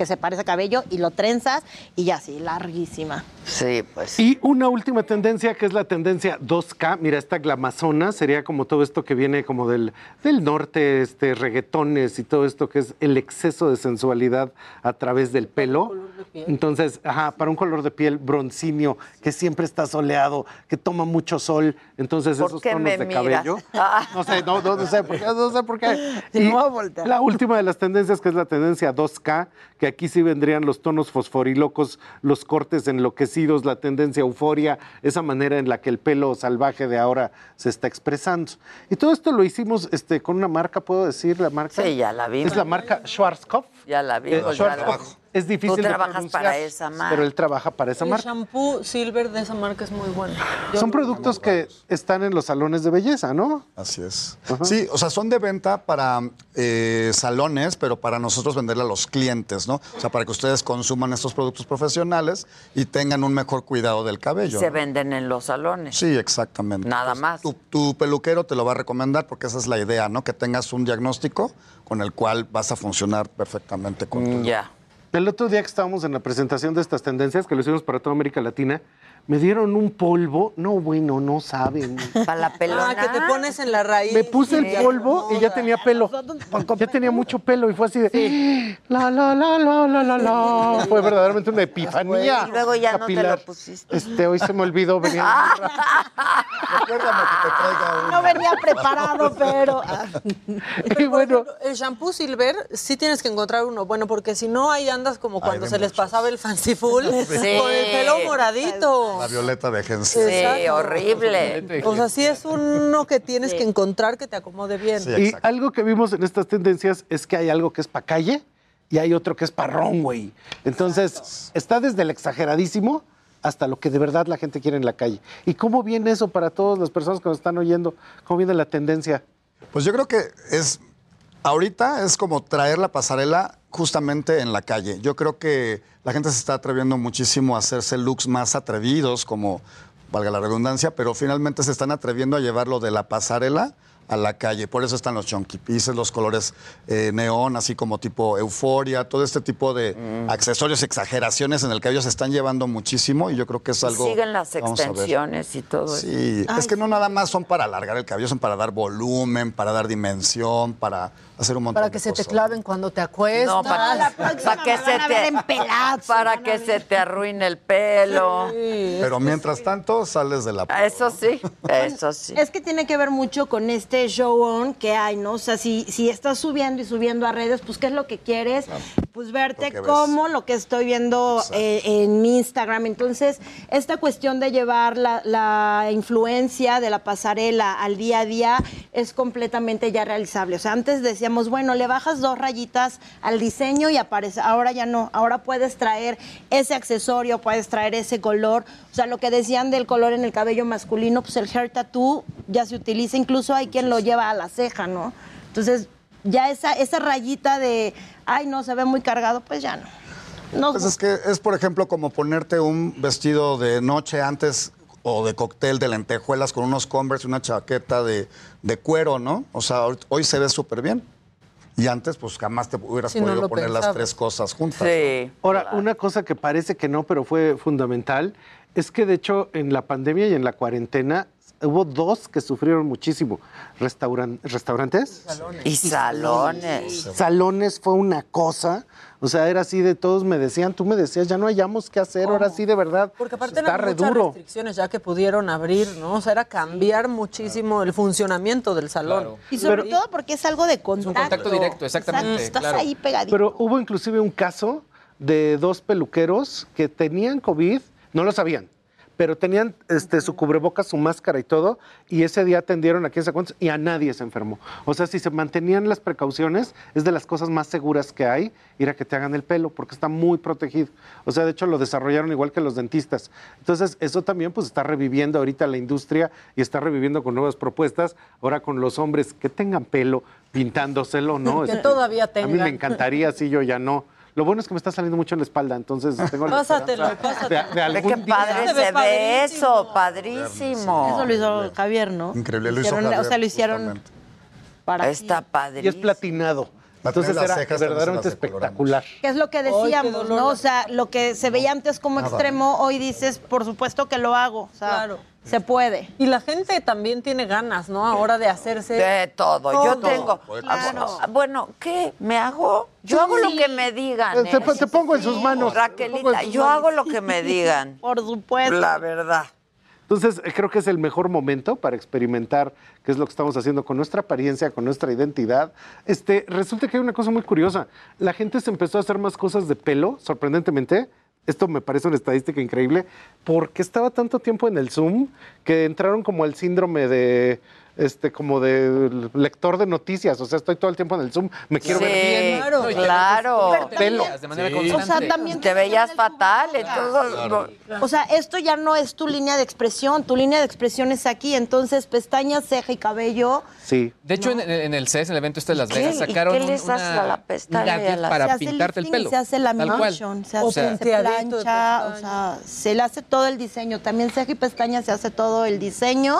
que se parece a cabello, y lo trenzas y ya así, larguísima. Sí, pues. Y una última tendencia que es la tendencia 2K. Mira, esta glamazona sería como todo esto que viene como del, del norte, este, reggaetones y todo esto que es el exceso de sensualidad a través del pelo. Entonces, ajá, para un color de piel broncíneo que siempre está soleado, que toma mucho sol. Entonces, ¿Por esos qué tonos me de miras? cabello. Ah. No sé, no, no, no sé por qué, no sé por qué. Sí, Y me voy a voltear. la última de las tendencias, que es la tendencia 2K, que aquí sí vendrían los tonos fosforilocos, los cortes enloquecidos, la tendencia euforia, esa manera en la que el pelo salvaje de ahora se está expresando. Y todo esto lo hicimos este, con una marca, ¿puedo decir la marca? Sí, ya la vimos. Es la marca Schwarzkopf. Ya la Eh, vimos. ya la Schwarzkopf. Es difícil Tú trabajas para esa marca. Pero él trabaja para esa El marca. shampoo silver de esa marca es muy bueno. Yo Son productos que están en los salones de belleza, ¿no? Así es. Sí, o sea, son de venta para eh, salones, pero para nosotros venderle a los clientes, ¿no? O sea, para que ustedes consuman estos productos profesionales y tengan un mejor cuidado del cabello. Se ¿no? venden en los salones. Sí, exactamente. Nada más. Tu, tu peluquero te lo va a recomendar porque esa es la idea, ¿no? Que tengas un diagnóstico con el cual vas a funcionar perfectamente con tu Ya. El otro día que estábamos en la presentación de estas tendencias, que lo hicimos para toda América Latina, me dieron un polvo. No, bueno, no saben. Para la pelona. Ah, que te pones en la raíz. Me puse el polvo y ya tenía pelo. Ya tenía mucho pelo y fue así de la la la la la la la. Fue verdaderamente una epifanía. Y luego ya no te lo pusiste. Este, hoy se me olvidó venir. Recuérdame que te traiga No venía preparado, pero... Y bueno, El shampoo silver sí tienes que encontrar uno bueno, porque si no ahí andas como cuando se les pasaba el fanciful Sí. con el pelo moradito. La violeta de agencia. Sí, Exacto. horrible. O sea, sí es uno que tienes que encontrar que te acomode bien. Sí. y algo que vimos en estas tendencias es que hay algo que es para calle y hay otro que es para runway. Entonces, está desde el exageradísimo hasta lo que de verdad la gente quiere en la calle. ¿Y cómo viene eso para todas las personas que nos están oyendo? ¿Cómo viene la tendencia? Pues yo creo que es, ahorita es como traer la pasarela justamente en la calle. Yo creo que la gente se está atreviendo muchísimo a hacerse looks más atrevidos, como valga la redundancia, pero finalmente se están atreviendo a llevarlo de la pasarela a la calle. Por eso están los chunky pieces, los colores eh, neón, así como tipo euforia, todo este tipo de accesorios, exageraciones en el cabello se están llevando muchísimo y yo creo que es algo... Siguen las extensiones y todo eso. Sí, es que no nada más son para alargar el cabello, son para dar volumen, para dar dimensión, para hacer un montón Para de que se te claven cuando te acuestas. No, para, para que se te, para que se te arruine el pelo. Pero mientras tanto sales de la... Eso sí, eso sí. Es que tiene que ver mucho con este show on que hay, ¿no? O sea, si, si estás subiendo y subiendo a redes, pues ¿qué es lo que quieres? Pues verte Lo que ves. como lo que estoy viendo eh, en mi Instagram. Entonces, esta cuestión de llevar la, la influencia de la pasarela al día a día es completamente ya realizable. O sea, antes bueno, le bajas dos rayitas al diseño y aparece. Ahora ya no. Ahora puedes traer ese accesorio, puedes traer ese color. O sea, lo que decían del color en el cabello masculino, pues el hair tattoo ya se utiliza. Incluso hay quien lo lleva a la ceja, ¿no? Entonces, ya esa, esa rayita de, ay, no, se ve muy cargado, pues ya no. No, Pues es que es, por ejemplo, como ponerte un vestido de noche antes o de cóctel de lentejuelas con unos Converse y una chaqueta de, de cuero, ¿no? O sea, hoy- hoy se ve súper bien. Y antes, pues jamás te hubieras podido poner las tres cosas juntas. Sí. Ahora, una cosa que parece que no, pero fue fundamental, es que de hecho en la pandemia y en la cuarentena hubo dos que sufrieron muchísimo. Restauran- ¿Restaurantes? Y salones. Salones fue una cosa, o sea, era así de todos me decían, tú me decías, ya no hayamos qué hacer, ahora sí de verdad. Porque aparte está eran re muchas duro. restricciones ya que pudieron abrir, ¿no? O sea, era cambiar muchísimo el funcionamiento del salón. Claro. y sobre pero- todo porque es algo de contacto. un contacto directo, exactamente, Exacto, Estás claro. ahí pegadito. Pero hubo inclusive un caso de dos peluqueros que tenían COVID, no lo sabían, pero tenían este, su cubrebocas, su máscara y todo, y ese día atendieron a quién se cuántos y a nadie se enfermó. O sea, si se mantenían las precauciones, es de las cosas más seguras que hay ir a que te hagan el pelo, porque está muy protegido. O sea, de hecho lo desarrollaron igual que los dentistas. Entonces, eso también pues está reviviendo ahorita la industria y está reviviendo con nuevas propuestas, ahora con los hombres que tengan pelo, pintándoselo, ¿no? Que Este, todavía A mí tengan. me encantaría, sí, yo ya no. Lo bueno es que me está saliendo mucho en la espalda, entonces tengo la Pásatelo, pásatelo. de, de Ve algún qué día- padre se, ve padrísimo. eso, padrísimo. Eso lo hizo Javier, ¿no? Increíble, lo hizo Hicieron- Javier, O sea, lo hicieron para Está Y padrísimo. es platinado. Entonces las era verdaderamente espectacular. Que es lo que decíamos. ¿no? O sea, lo que se veía antes como Nada. extremo, hoy dices, por supuesto que lo hago. O sea, Claro. Se puede. Y la gente también tiene ganas, ¿no? Ahora de hacerse. De todo. Yo tengo. Claro. Ah, Bueno, ¿qué? ¿Me hago? Yo hago lo que me digan. Te, ¿eh? te pongo en sus manos. Raquelita, sus yo manos. hago lo que me digan. Por supuesto. La verdad. Entonces, eh, creo que es el mejor momento para experimentar qué es lo que estamos haciendo con nuestra apariencia, con nuestra identidad. Este, resulta que hay una cosa muy curiosa. La gente se empezó a hacer más cosas de pelo, sorprendentemente. Esto me parece una estadística increíble, porque estaba tanto tiempo en el Zoom que entraron como al síndrome de este como de lector de noticias, o sea, estoy todo el tiempo en el Zoom, me quiero Sí, ver bien. Claro. claro. Pelo. De manera Sí. constante. O sea, también Te veías fatal. Entonces, O sea, esto ya no es tu línea de expresión, tu línea de expresión es aquí, entonces pestañas, ceja y cabello. Sí. De hecho, en, en el CES, en el evento este de Las. Vegas, ¿Y sacaron qué les haces una- a la pestaña y a la- para se hace pintarte el lifting, pelo. Se hace cual. lamination, se O hace sea, se plancha, o sea, se le hace todo el diseño. También ceja y pestaña se hace todo el diseño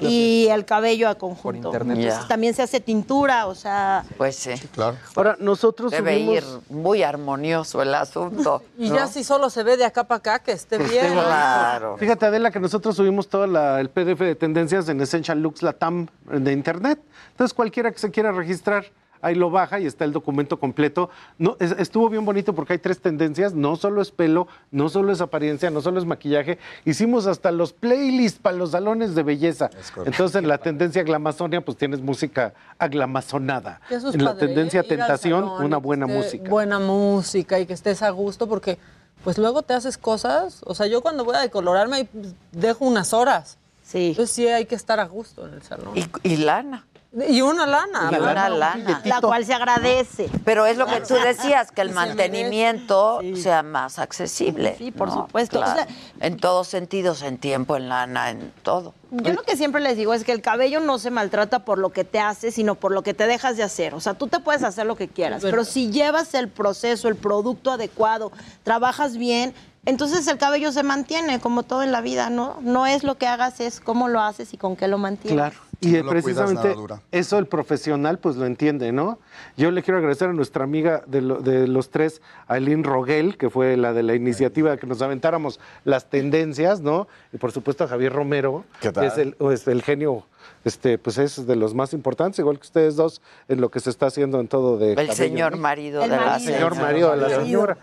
y el cabello a conjunto. internet. Entonces, Ya. también se hace tintura, o sea, pues sí. Claro. Ahora, nosotros Debe subimos- ir muy armonioso el asunto. Y ¿no? ya si solo se ve de acá para acá, que esté bien. Claro. Fíjate, Adela, que nosotros subimos todo la- el PDF de tendencias en Essential Looks Latam de internet. Entonces, cualquiera que se quiera registrar, ahí lo baja y está el documento completo. No, es- estuvo bien bonito porque hay tres tendencias. No solo es pelo, no solo es apariencia, no solo es maquillaje. Hicimos hasta los playlists para los salones de belleza. Entonces, en la tendencia glamazonia, pues tienes música aglamazonada. Que eso es En la padre, tendencia ¿eh? Tentación, salón una buena esté música. Buena música y que estés a gusto, porque pues luego te haces cosas. O sea, yo cuando voy a decolorarme ahí, dejo unas horas. sí. Entonces sí hay que estar a gusto en el salón. Y, y lana. Y una lana. Y ¿verdad? una lana. La cual se agradece. Pero es lo que tú decías, que el mantenimiento sea más accesible. Sí, por ¿no? supuesto. Claro. O sea- en todos sentidos, en tiempo, en lana, en todo. Yo lo que siempre les digo es que el cabello no se maltrata por lo que te hace, sino por lo que te dejas de hacer. O sea, tú te puedes hacer lo que quieras, pero si llevas el proceso, el producto adecuado, trabajas bien, entonces el cabello se mantiene como todo en la vida, ¿no? No es lo que hagas, es cómo lo haces y con qué lo mantienes. Claro. Y No precisamente eso el profesional pues lo entiende, ¿no? Yo le quiero agradecer a nuestra amiga de, lo- de los tres, Aileen Rogel, que fue la de la iniciativa de que nos aventáramos las tendencias, ¿no? Y por supuesto a Javier Romero, ¿Qué que es el, es el genio, este, pues es de los más importantes, igual que ustedes dos, en lo que se está haciendo en todo de El cabello, señor ¿no? marido El de la marido. Señor señora. marido de la señora.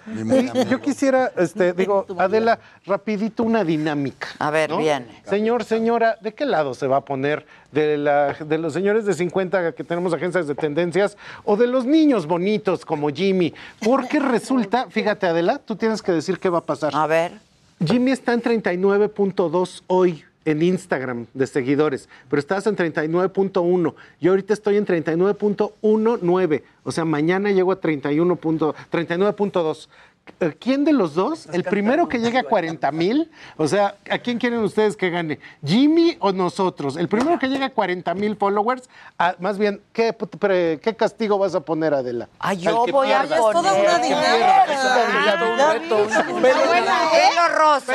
Y yo quisiera, este, digo, Adela, rapidito una dinámica. A ver, ¿no? viene. Señor, señora, ¿de qué lado se va a poner? ¿De, la, ¿De los señores de 50 que tenemos agencias de tendencias o de los niños bonitos como Jimmy? Porque resulta, fíjate Adela, tú tienes que decir qué va a pasar. A ver. Jimmy está en 39.2 hoy en Instagram de seguidores, pero estabas en 39.1. Yo ahorita estoy en 39.19. O sea, mañana llego a 31. punto- 39.2. Eh, ¿Quién de los dos? El primero que llegue a 40 mil. O sea, ¿a quién quieren ustedes que gane? ¿Jimmy o nosotros? El primero que llegue a 40 mil followers. ah, más bien, ¿qué, pre- ¿qué castigo vas a poner, Adela? Ah, yo voy a poner. toda una dinámica. es obligado. Un reto, un- Pelo, rosa.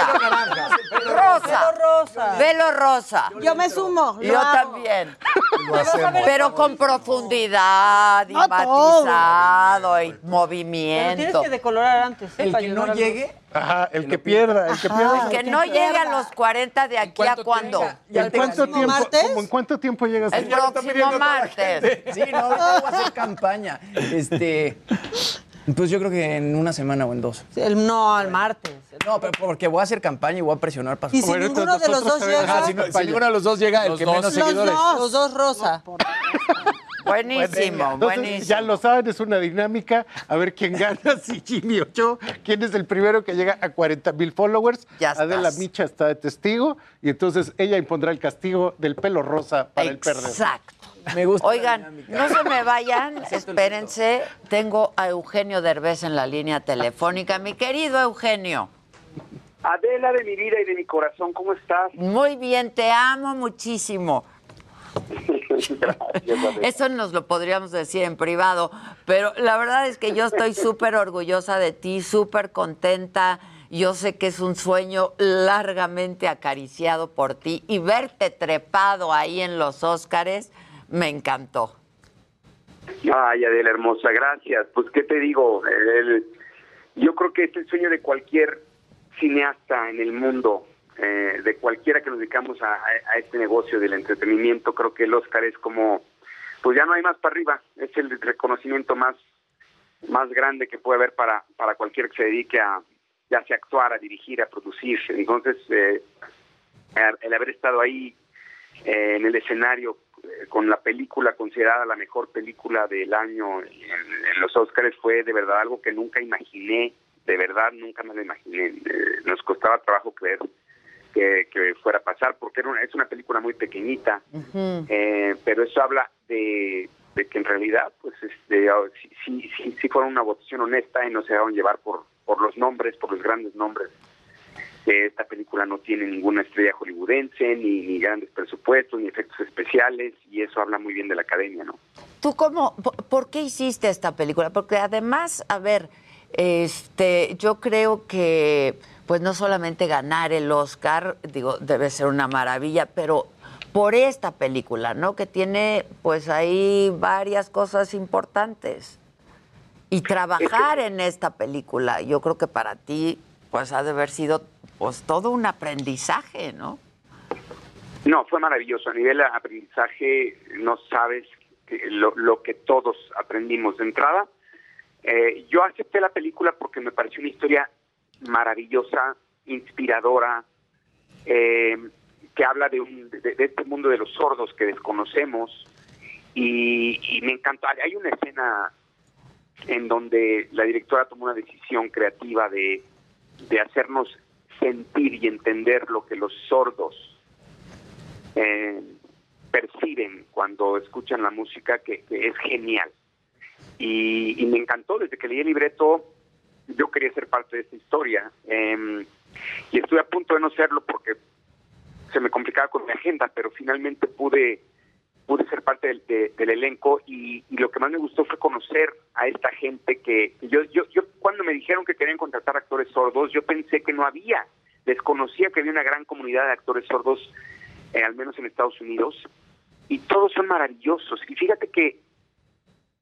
Rosa. rosa. Velo rosa. Yo me sumo. lo Yo hago. también. Pero con profundidad y No matizado y Pero tienes movimiento. que decolorar antes. ¿eh? El que no llegue, Ajá, el que pierda, el que pierda. Que no llegue a los 40 de aquí a cuándo. Ya ¿En cuánto tiempo? ¿En cuánto tiempo llegas? El próximo martes. Sí, no, voy a hacer campaña. Este, pues yo creo que en una semana o en dos. El, no, el martes. No, pero porque voy a hacer campaña y voy a presionar para Y si Bueno, ninguno de los dos llega, Ajá, Si, no- si ninguno de los dos llega, el que dos. menos los seguidores. dos, los dos rosa. Buenísimo, Entonces, buenísimo. Ya lo saben, es una dinámica. A ver quién gana, si Jimmy o yo. ¿Quién es el primero que llega a 40 mil followers? Ya Adela estás. Micha está de testigo y entonces ella impondrá el castigo del pelo rosa para el perdedor. Exacto. Me gusta. Oigan, no se me vayan, espérense. Tengo a Eugenio Derbez en la línea telefónica. Mi querido Eugenio. Adela de mi vida y de mi corazón, ¿cómo estás? Muy bien, te amo muchísimo. Eso nos lo podríamos decir en privado, pero la verdad es que yo estoy súper orgullosa de ti, súper contenta. Yo sé que es un sueño largamente acariciado por ti y verte trepado ahí en los Óscares me encantó. Ay, Adela hermosa, gracias. Pues, ¿qué te digo? El- yo creo que es el sueño de cualquier cineasta en el mundo, eh, de cualquiera que nos dedicamos a, este negocio del entretenimiento. Creo que el Oscar es como, pues ya no hay más para arriba. Es el reconocimiento más, más grande que puede haber para, para cualquiera que se dedique a, ya sea actuar, a dirigir, a producir. Entonces, eh, el haber estado ahí eh, en el escenario con la película considerada la mejor película del año en, en los Oscars fue de verdad algo que nunca imaginé, de verdad nunca me lo imaginé. Eh, nos costaba trabajo creer que, que fuera a pasar porque era una- es una película muy pequeñita, eh, pero eso habla de, de que en realidad pues este ah, sí, sí, sí, sí fueron una votación honesta y no se dejaron llevar por, por los nombres, por los grandes nombres que esta película no tiene ninguna estrella hollywoodense, ni, ni grandes presupuestos, ni efectos especiales, y eso habla muy bien de la academia, ¿no? ¿Tú cómo, por, por qué hiciste esta película? Porque además, a ver, este, yo creo que, pues no solamente ganar el Oscar, digo, debe ser una maravilla, pero por esta película, ¿no? Que tiene, pues ahí varias cosas importantes. Y trabajar en esta película, yo creo que para ti, pues ha de haber sido, pues todo un aprendizaje, ¿no? No, fue maravilloso. A nivel de aprendizaje, no sabes lo, lo que todos aprendimos de entrada. Eh, yo acepté la película porque me pareció una historia maravillosa, inspiradora, eh, que habla de, un, de, de este mundo de los sordos que desconocemos. Y, y me encantó. Hay una escena en donde la directora tomó una decisión creativa de, de hacernos sentir y entender lo que los sordos eh, perciben cuando escuchan la música, que, es genial. Y, y me encantó, desde que leí el libreto, yo quería ser parte de esta historia. eh, y estuve a punto de no serlo porque se me complicaba con mi agenda, pero finalmente pude pude ser parte del, de- elenco y, lo que más me gustó fue conocer a esta gente que yo, yo, yo cuando me dijeron que querían contratar actores sordos, yo pensé que no había, desconocía que había una gran comunidad de actores sordos, eh, al menos en Estados Unidos, y todos son maravillosos. Y fíjate que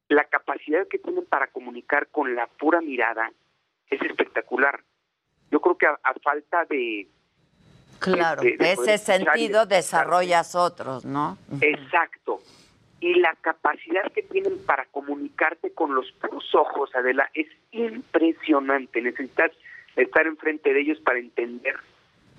la capacidad que tienen para comunicar con la pura mirada es espectacular. Yo creo que a falta de, Claro, ese sentido de desarrollas otros, ¿no? Exacto. Y la capacidad que tienen para comunicarte con los puros ojos, Adela, es impresionante. Necesitas estar enfrente de ellos para entender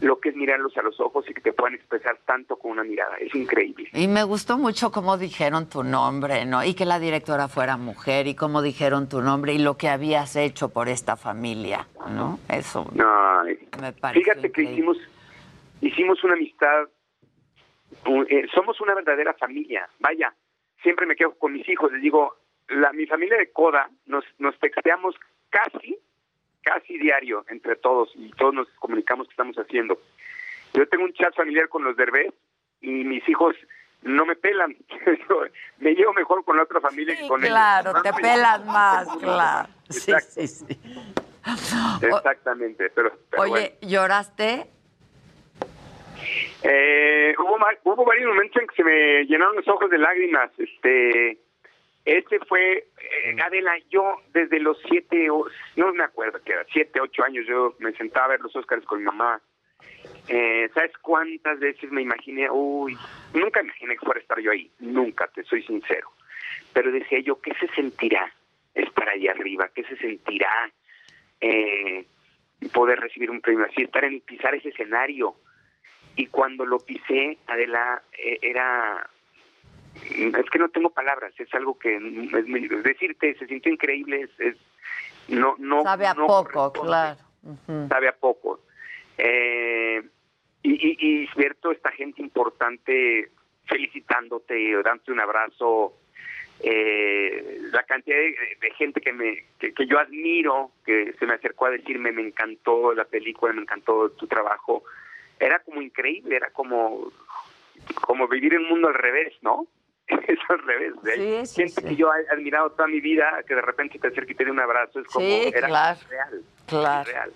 lo que es mirarlos a los ojos y que te puedan expresar tanto con una mirada. Es increíble. Y me gustó mucho cómo dijeron tu nombre, ¿no? Y que la directora fuera mujer y cómo dijeron tu nombre y lo que habías hecho por esta familia, ¿no? Eso Ay, me pareció Fíjate que hicimos, hicimos una amistad, eh, somos una verdadera familia. Vaya, siempre me quedo con mis hijos, les digo, la, mi familia de Coda nos, nos texteamos casi, casi diario entre todos y todos nos comunicamos qué estamos haciendo. Yo tengo un chat familiar con los derbés y mis hijos no me pelan. Me llevo mejor con la otra familia que con ellos. Claro, te pelas más, claro. Sí, sí, sí. Exactamente, pero, pero bueno. Oye, ¿lloraste? Eh, hubo, hubo varios momentos en que se me llenaron los ojos de lágrimas. Este, este fue, eh, Adela, yo desde los siete, no me acuerdo que era, siete, ocho años, yo me sentaba a ver los Óscares con mi mamá. Eh, ¿Sabes cuántas veces me imaginé? Uy, nunca imaginé que fuera a estar yo ahí, nunca, te soy sincero. Pero decía yo, ¿qué se sentirá estar ahí arriba? ¿Qué se sentirá eh, poder recibir un premio así, estar en pisar ese escenario? Y cuando lo pisé, Adela, eh, era es que no tengo palabras, es algo que es muy- decirte se sintió increíble, es, es- no no Sabe a no poco, claro. Sabe a poco. Eh, y, y, y cierto, esta gente importante felicitándote, dándote un abrazo, eh, la cantidad de, de gente que me que, que yo admiro, que se me acercó a decirme me encantó la película, me encantó tu trabajo, era como increíble, era como como vivir un mundo al revés, ¿no? Es al revés. Sí, sí, gente sí. que yo he admirado toda mi vida, que de repente te acerca y te da un abrazo, es como era claro. real. Claro. real.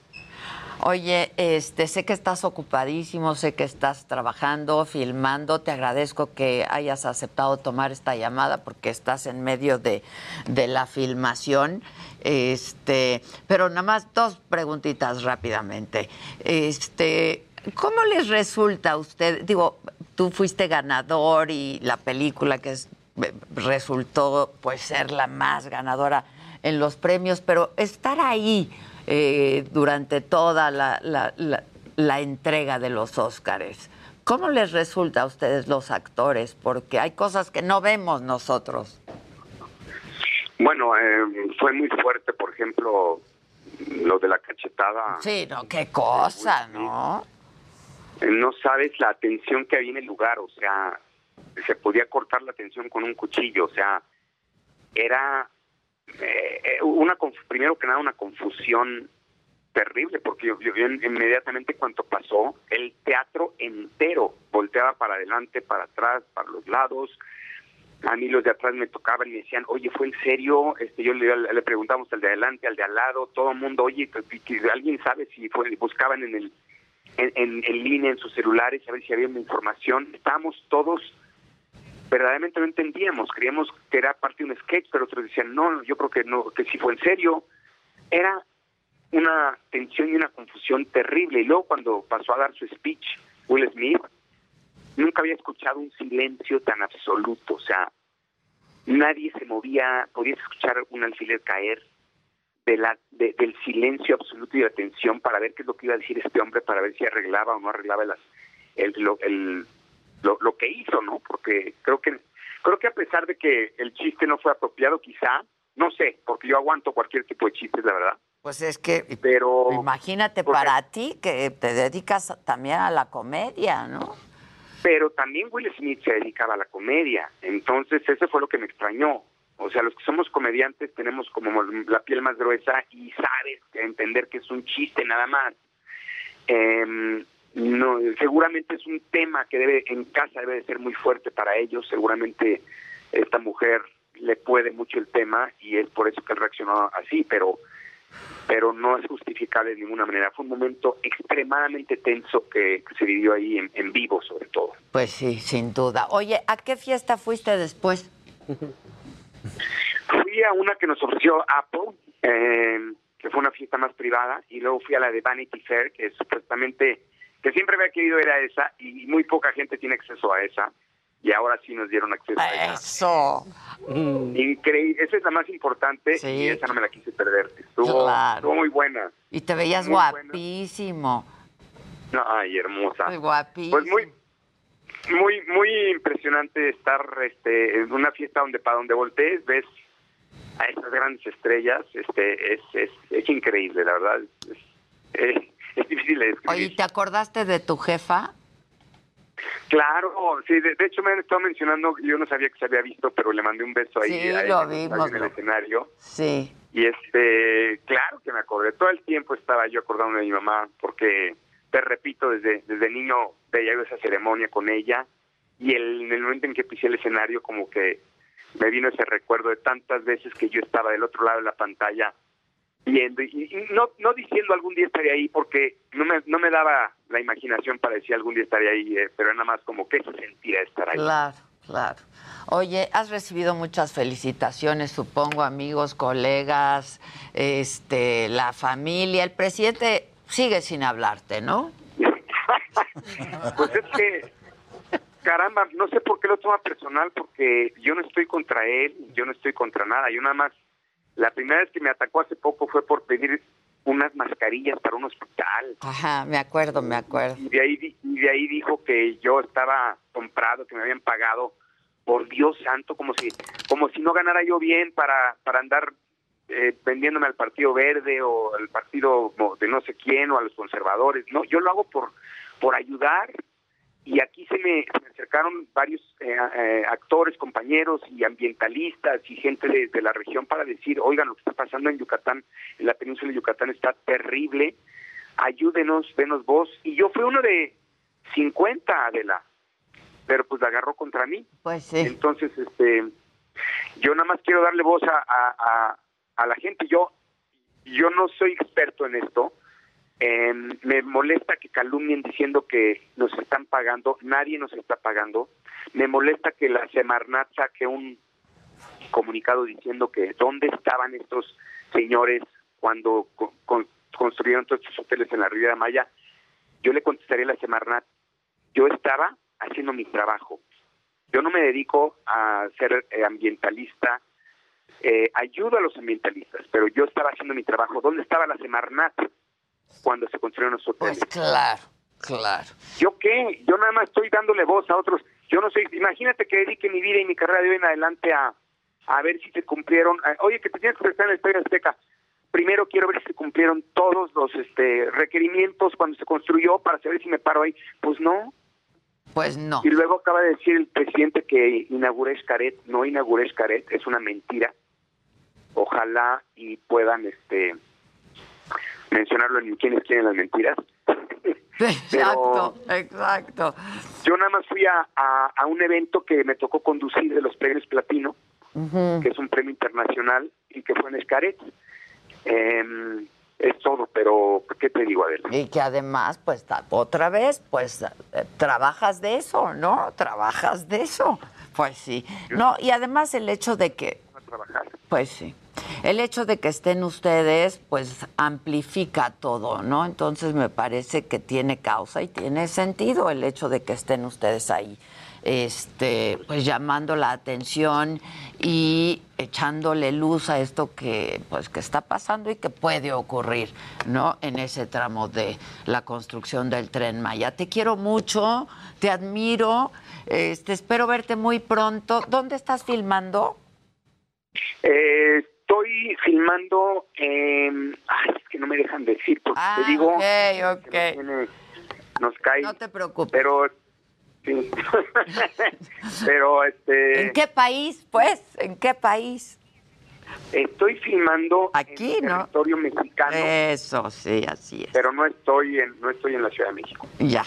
Oye, este, sé que estás ocupadísimo, sé que estás trabajando, filmando. Te agradezco que hayas aceptado tomar esta llamada porque estás en medio de, de la filmación. Este, pero nada más dos preguntitas rápidamente. Este, ¿cómo les resulta a usted? Digo, tú fuiste ganador y la película que es, resultó pues ser la más ganadora en los premios, pero estar ahí eh, durante toda la, la- la- la entrega de los Óscares, ¿cómo les resulta a ustedes los actores? Porque hay cosas que no vemos nosotros. Bueno, eh, fue muy fuerte, por ejemplo, lo de la cachetada. Sí, no, qué cosa, ¿no? No sabes la atención que había en el lugar, o sea, se podía cortar la atención con un cuchillo, o sea, era eh, eh, una primero que nada una confusión terrible, porque yo, inmediatamente cuando pasó, el teatro entero volteaba para adelante, para atrás, para los lados, a mí los de atrás me tocaban y me decían, oye, ¿fue en serio? Este, yo le, le preguntamos al de adelante, al de al lado, todo el mundo, oye, ¿alguien sabe si fue? Buscaban en el en, en, en línea, en sus celulares, a ver si había información. Estábamos todos, verdaderamente no entendíamos, creíamos que era parte de un sketch, pero otros decían, no, yo creo que no, que sí fue en serio. Era una tensión y una confusión terrible. Y luego cuando pasó a dar su speech, Will Smith, nunca había escuchado un silencio tan absoluto, o sea, nadie se movía, podías escuchar un alfiler caer, de la, de- del silencio absoluto y de atención para ver qué es lo que iba a decir este hombre, para ver si arreglaba o no arreglaba las, el, lo, el- lo, lo que hizo, ¿no? Porque creo que creo que a pesar de que el chiste no fue apropiado, quizá, no sé, porque yo aguanto cualquier tipo de chistes, la verdad. Pues es que, pero imagínate para ti que te dedicas también a la comedia, ¿no? pero también Will Smith se dedicaba a la comedia, entonces eso fue lo que me extrañó. O sea, los que somos comediantes tenemos como la piel más gruesa y sabes entender que es un chiste nada más. Em, no, seguramente es un tema que debe en casa debe de ser muy fuerte para ellos. Seguramente esta mujer le puede mucho el tema y es por eso que él reaccionó así, pero pero no es justificable de ninguna manera. Fue un momento extremadamente tenso que, que se vivió ahí en, en vivo, sobre todo. Pues sí, sin duda. Oye, ¿a qué fiesta fuiste después? Fui a una que nos ofreció Apple, eh, que fue una fiesta más privada, y luego fui a la de Vanity Fair, que supuestamente, que siempre había querido ir a esa, y muy poca gente tiene acceso a esa, y ahora sí nos dieron acceso a esa. Eso. Increíble, esa es la más importante, y esa no me la quise perder. Estuvo, Claro. estuvo muy buena. Y te veías Muy buena. guapísimo. No, ay, hermosa. Muy guapísimo. Pues muy, muy, muy impresionante estar este, en una fiesta donde para donde voltees ves a estas grandes estrellas. Este, es, es, es increíble, la verdad. Es, es- es difícil de describir. Oye, ¿te acordaste de tu jefa? Claro, sí, de, de hecho me han estado mencionando, yo no sabía que se había visto, pero le mandé un beso ahí, Sí, a lo vimos, en el escenario. Sí. Y este, claro que me acordé, todo el tiempo estaba yo acordándome de mi mamá, porque te repito, desde, desde niño veía esa ceremonia con ella, y el, en el momento en que pisé el escenario, como que me vino ese recuerdo de tantas veces que yo estaba del otro lado de la pantalla viendo, y, no, no diciendo algún día estaría ahí, porque no me, no me daba la imaginación para decir algún día estaría ahí, eh, pero nada más como que se sentía estar ahí. Claro, claro. Oye, has recibido muchas felicitaciones, supongo, amigos, colegas, este, la familia. El presidente sigue sin hablarte, ¿no? Pues es que, caramba, no sé por qué lo toma personal, porque yo no estoy contra él, yo no estoy contra nada. Yo nada más, la primera vez que me atacó hace poco fue por pedir unas mascarillas para un hospital. Ajá, me acuerdo, me acuerdo. Y de ahí, y de ahí dijo que yo estaba comprado, que me habían pagado por Dios santo, como si, como si no ganara yo bien para, para andar eh, vendiéndome al Partido Verde o al partido de no sé quién o a los conservadores. No, yo lo hago por, por ayudar y aquí se me, se me acercaron varios eh, eh, actores, compañeros y ambientalistas y gente de, de la región para decir, oigan, lo que está pasando en Yucatán, en la península de Yucatán está terrible, ayúdenos, denos voz. Y yo fui uno de 50, Adela, pero pues la agarró contra mí. Pues sí. Entonces, este, yo nada más quiero darle voz a, a, a, la gente. Yo, yo no soy experto en esto. Eh, me molesta que calumnien diciendo que nos están pagando. Nadie nos está pagando. Me molesta que la Semarnat saque un comunicado diciendo que dónde estaban estos señores cuando co- con- construyeron todos estos hoteles en la Riviera Maya. Yo le contestaría a la Semarnat, yo estaba haciendo mi trabajo. Yo no me dedico a ser eh, ambientalista, eh, ayudo a los ambientalistas, pero yo estaba haciendo mi trabajo. ¿Dónde estaba la Semarnat cuando se construyeron los hoteles? Pues claro, claro. ¿Yo qué? Yo nada más estoy dándole voz a otros. Yo no sé, imagínate que dedique mi vida y mi carrera de hoy en adelante a, a ver si se cumplieron. Oye, que te tienes que estar en el Estadio Azteca. Primero quiero ver si se cumplieron todos los este, requerimientos cuando se construyó para saber si me paro ahí. Pues no. Pues no. Y luego acaba de decir el presidente que inauguré Xcaret. No inauguré Xcaret, es una mentira. Ojalá y puedan este mencionarlo en quienes quieren las mentiras. Exacto, exacto. Yo nada más fui a, a, a un evento que me tocó conducir de los premios Platino, que es un premio internacional y que fue en Escaret. Em, es todo, pero ¿qué te digo, Adela? Y que además, pues otra vez, pues eh, trabajas de eso, ¿no? Trabajas de eso. Pues sí. No, y además el hecho de que, trabajar. pues sí, el hecho de que estén ustedes, pues amplifica todo, ¿no? Entonces me parece que tiene causa y tiene sentido el hecho de que estén ustedes ahí, este, pues llamando la atención y echándole luz a esto que, pues, que está pasando y que puede ocurrir, ¿no? En ese tramo de la construcción del tren Maya. Te quiero mucho, te admiro, este, espero verte muy pronto. ¿Dónde estás filmando? Eh, estoy filmando, en ay, es que no me dejan decir, porque te digo, ok, ok. que nos, viene- nos cae. No te preocupes. Pero, sí. pero, este, ¿En qué país, pues? ¿En qué país? estoy filmando Aquí, en ¿no? territorio mexicano, Eso, sí, así es. pero no estoy en, no estoy en la Ciudad de México. Ya.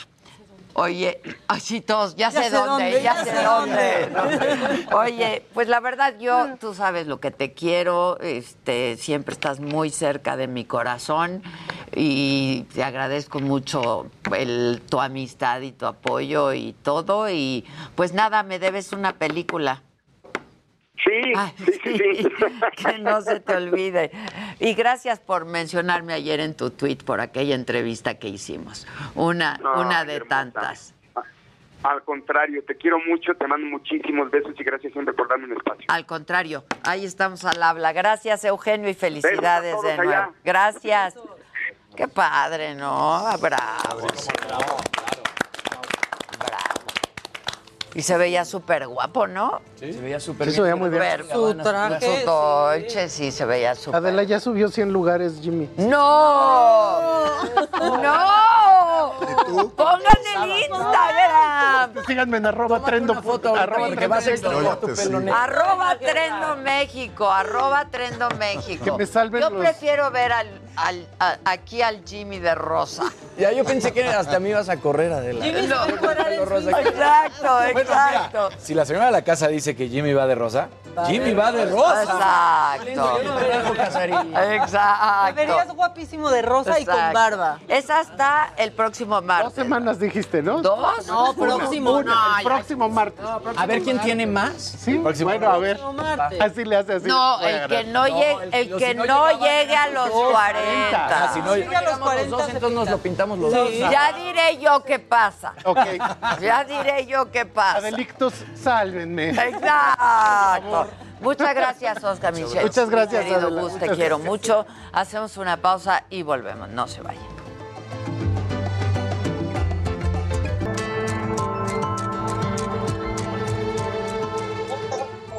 Oye, así todos, ya, Ya sé, sé dónde, dónde, ya, ya sé sé dónde. ¿no? Oye, pues la verdad yo, tú sabes lo que te quiero, este, siempre estás muy cerca de mi corazón y te agradezco mucho el, tu amistad y tu apoyo y todo y pues nada, me debes una película. Sí, sí, sí, sí. que no se te olvide. Y gracias por mencionarme ayer en tu tweet por aquella entrevista que hicimos. Una, No, una de hermosa. tantas. Al contrario, te quiero mucho, te mando muchísimos besos y gracias siempre por darme un espacio. Al contrario, ahí estamos al habla. Gracias, Eugenio, y felicidades de nuevo. allá. Gracias. Qué padre, ¿no? Bravo. Bravo. Y se veía súper guapo, ¿no? Se veía súper Sí, se veía muy bien. Súper Su Su traje, Dolce, sí, se veía súper. Adela ya subió 100 lugares, Jimmy. ¡No! ¡No! ¡Pongan el Instagram! Síganme en arroba trendo arroba porque va a tu pelo negro. Arroba Trendo México, arroba Trendo México. Que me salven Yo los- prefiero ver al, al- a- aquí al Jimmy de Rosa. Ya yo pensé que hasta me ibas a correr, Adela. Jimmy No. de Pelo rosa. Exacto, Bueno, mira, exacto. si la señora de la casa dice que Jimmy va de rosa, Jimmy va de rosa. Exacto. Yo no me casaría. Exacto. Te verías guapísimo de rosa y con barba. Es hasta el próximo martes. Dos semanas dijiste, ¿no? ¿Dos? No, Una, próximo. una, No, el próximo martes. A ver quién tiene más. Sí, bueno, a ver. Así le hace así. No, a el que no, llegue, el que no llegue a los 40. Ah, si no Llega a los llegamos los 40 dos, entonces nos lo pintamos los dos. Ya diré yo qué pasa. Ok. Ya diré yo qué pasa. Adelictos, sálvenme. Exacto. Muchas gracias, Oscar Michel. Muchas gracias, Querido. Gus, te quiero gracias. mucho. Hacemos una pausa y volvemos. No se vayan.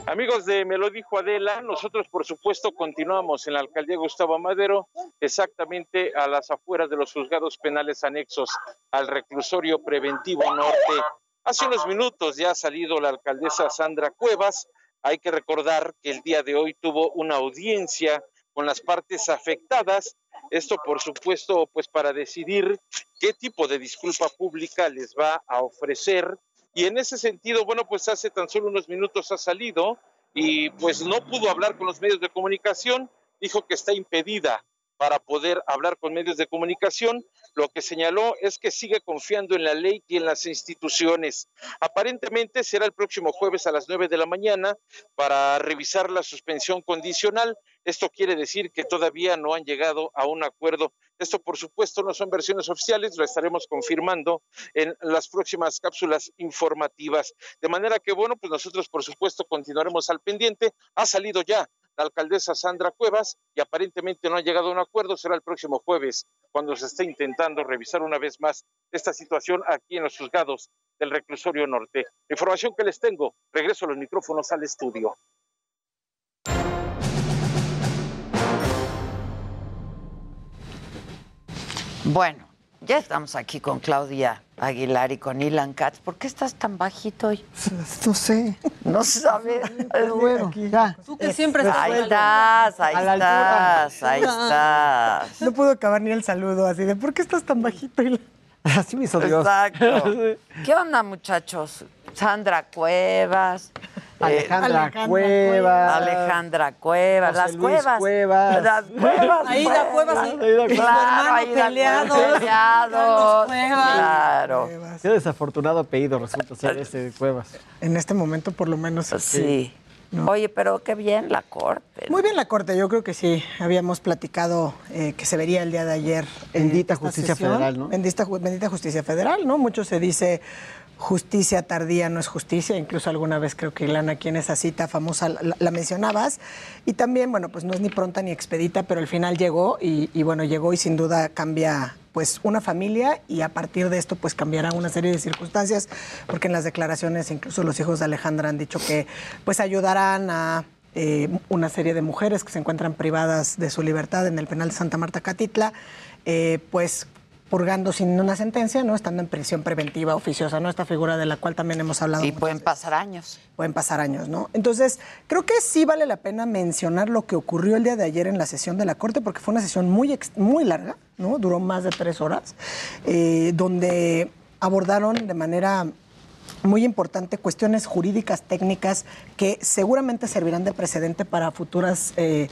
Amigos de Me lo dijo Adela, nosotros por supuesto continuamos en la alcaldía Gustavo Madero, exactamente a las afueras de los juzgados penales anexos al reclusorio preventivo norte. Hace unos minutos ya ha salido la alcaldesa Sandra Cuevas. Hay que recordar que el día de hoy tuvo una audiencia con las partes afectadas. Esto, por supuesto, pues para decidir qué tipo de disculpa pública les va a ofrecer y en ese sentido, bueno, pues hace tan solo unos minutos ha salido y pues no pudo hablar con los medios de comunicación, dijo que está impedida para poder hablar con medios de comunicación. Lo que señaló es que sigue confiando en la ley y en las instituciones. Aparentemente será el próximo jueves a las 9 de la mañana para revisar la suspensión condicional. Esto quiere decir que todavía no han llegado a un acuerdo. Esto, por supuesto, no son versiones oficiales, lo estaremos confirmando en las próximas cápsulas informativas. De manera que, bueno, pues nosotros, por supuesto, continuaremos al pendiente. Ha salido ya la alcaldesa Sandra Cuevas y aparentemente no ha llegado a un acuerdo. Será el próximo jueves cuando se esté intentando revisar una vez más esta situación aquí en los juzgados del reclusorio norte. Información que les tengo. Regreso a los micrófonos al estudio. Bueno, ya estamos aquí con Claudia Aguilar y con Ilan Katz. ¿Por qué estás tan bajito hoy? No sé. No sabes. Pero bueno, ya. Tú que siempre estás Ahí estás, ahí estás, ahí estás. No puedo acabar ni el saludo así de ¿por qué estás tan bajito? Y la- Así me hizo Dios. Exacto. ¿Qué onda, muchachos? Sandra Cuevas. eh, Alejandra Alejandra Cuevas. Alejandra Cuevas. José Las Luis Cuevas. Cuevas. Las Cuevas. Aida Cuevas y- Aida Cuevas. Aida peleados. Cuevas, peleados. Cuevas. Claro. Qué desafortunado apellido resulta ser ese de Cuevas. En este momento, por lo menos. Sí. Oye, pero qué bien la corte. Muy bien la corte, yo creo que sí. Habíamos platicado eh, que se vería el día de ayer. Bendita justicia federal, ¿no? Bendita, ju- bendita justicia federal, ¿no? Mucho se dice justicia tardía no es justicia. Incluso alguna vez creo que Ilana, aquí en esa cita famosa la, la mencionabas. Y también, bueno, pues no es ni pronta ni expedita, pero al final llegó y, y bueno, llegó y sin duda cambia pues una familia y a partir de esto pues cambiará una serie de circunstancias porque en las declaraciones incluso los hijos de Alejandra han dicho que pues ayudarán a eh, una serie de mujeres que se encuentran privadas de su libertad en el penal de Santa Marta Catitla, eh, pues purgando sin una sentencia, ¿no? Estando en prisión preventiva oficiosa, ¿no? Esta figura de la cual también hemos hablado. Y pueden veces. pasar años. Pueden pasar años, ¿no? Entonces, creo que sí vale la pena mencionar lo que ocurrió el día de ayer en la sesión de la Corte, porque fue una sesión muy, muy larga, ¿no? Duró más de tres horas, eh, donde abordaron de manera muy importante cuestiones jurídicas, técnicas, que seguramente servirán de precedente para futuras eh,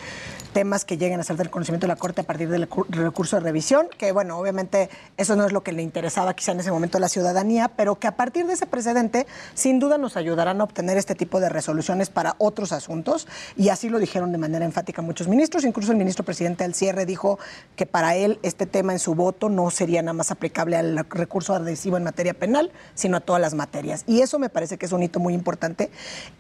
temas que lleguen a ser del conocimiento de la Corte a partir del recu- recurso de revisión, que bueno, obviamente eso no es lo que le interesaba quizá en ese momento a la ciudadanía, pero que a partir de ese precedente sin duda nos ayudarán a obtener este tipo de resoluciones para otros asuntos y así lo dijeron de manera enfática muchos ministros, incluso el ministro presidente al cierre dijo que para él este tema en su voto no sería nada más aplicable al recurso adhesivo en materia penal, sino a todas las materias. Y eso me parece que es un hito muy importante.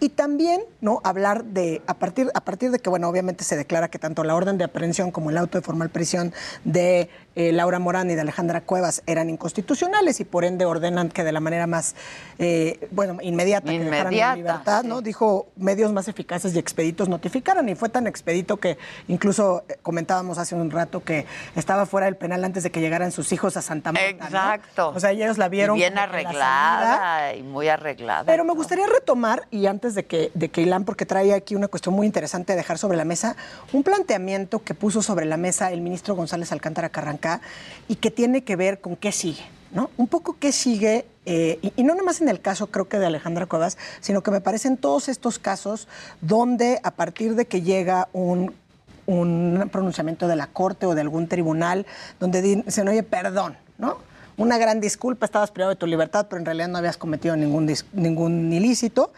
Y también, ¿no? Hablar de, a partir, a partir de que, bueno, obviamente se declara que tanto la orden de aprehensión como el auto de formal prisión de eh, Laura Morán y de Alejandra Cuevas eran inconstitucionales y por ende ordenan que de la manera más, eh, bueno, inmediata, que dejaran Inmediata, en libertad, ¿no? Dijo medios más eficaces y expeditos notificaran y fue tan expedito que incluso eh, comentábamos hace un rato que estaba fuera del penal antes de que llegaran sus hijos a Santa Marta. ¿no? Exacto. O sea, ellos la vieron Y bien la arreglada salida. y muy arreglada. Pero me gustaría retomar, y antes de que, de que Ilan, porque trae aquí una cuestión muy interesante a dejar sobre la mesa, un planteamiento que puso sobre la mesa el ministro González Alcántara Carrancá y que tiene que ver con qué sigue, ¿no? Un poco qué sigue, eh, y, y no nomás en el caso creo que de Alejandra Cuevas, sino que me parecen todos estos casos donde a partir de que llega un un pronunciamiento de la corte o de algún tribunal donde dicen, oye, perdón, ¿no? Una gran disculpa, estabas privado de tu libertad, pero en realidad no habías cometido ningún, ningún ilícito.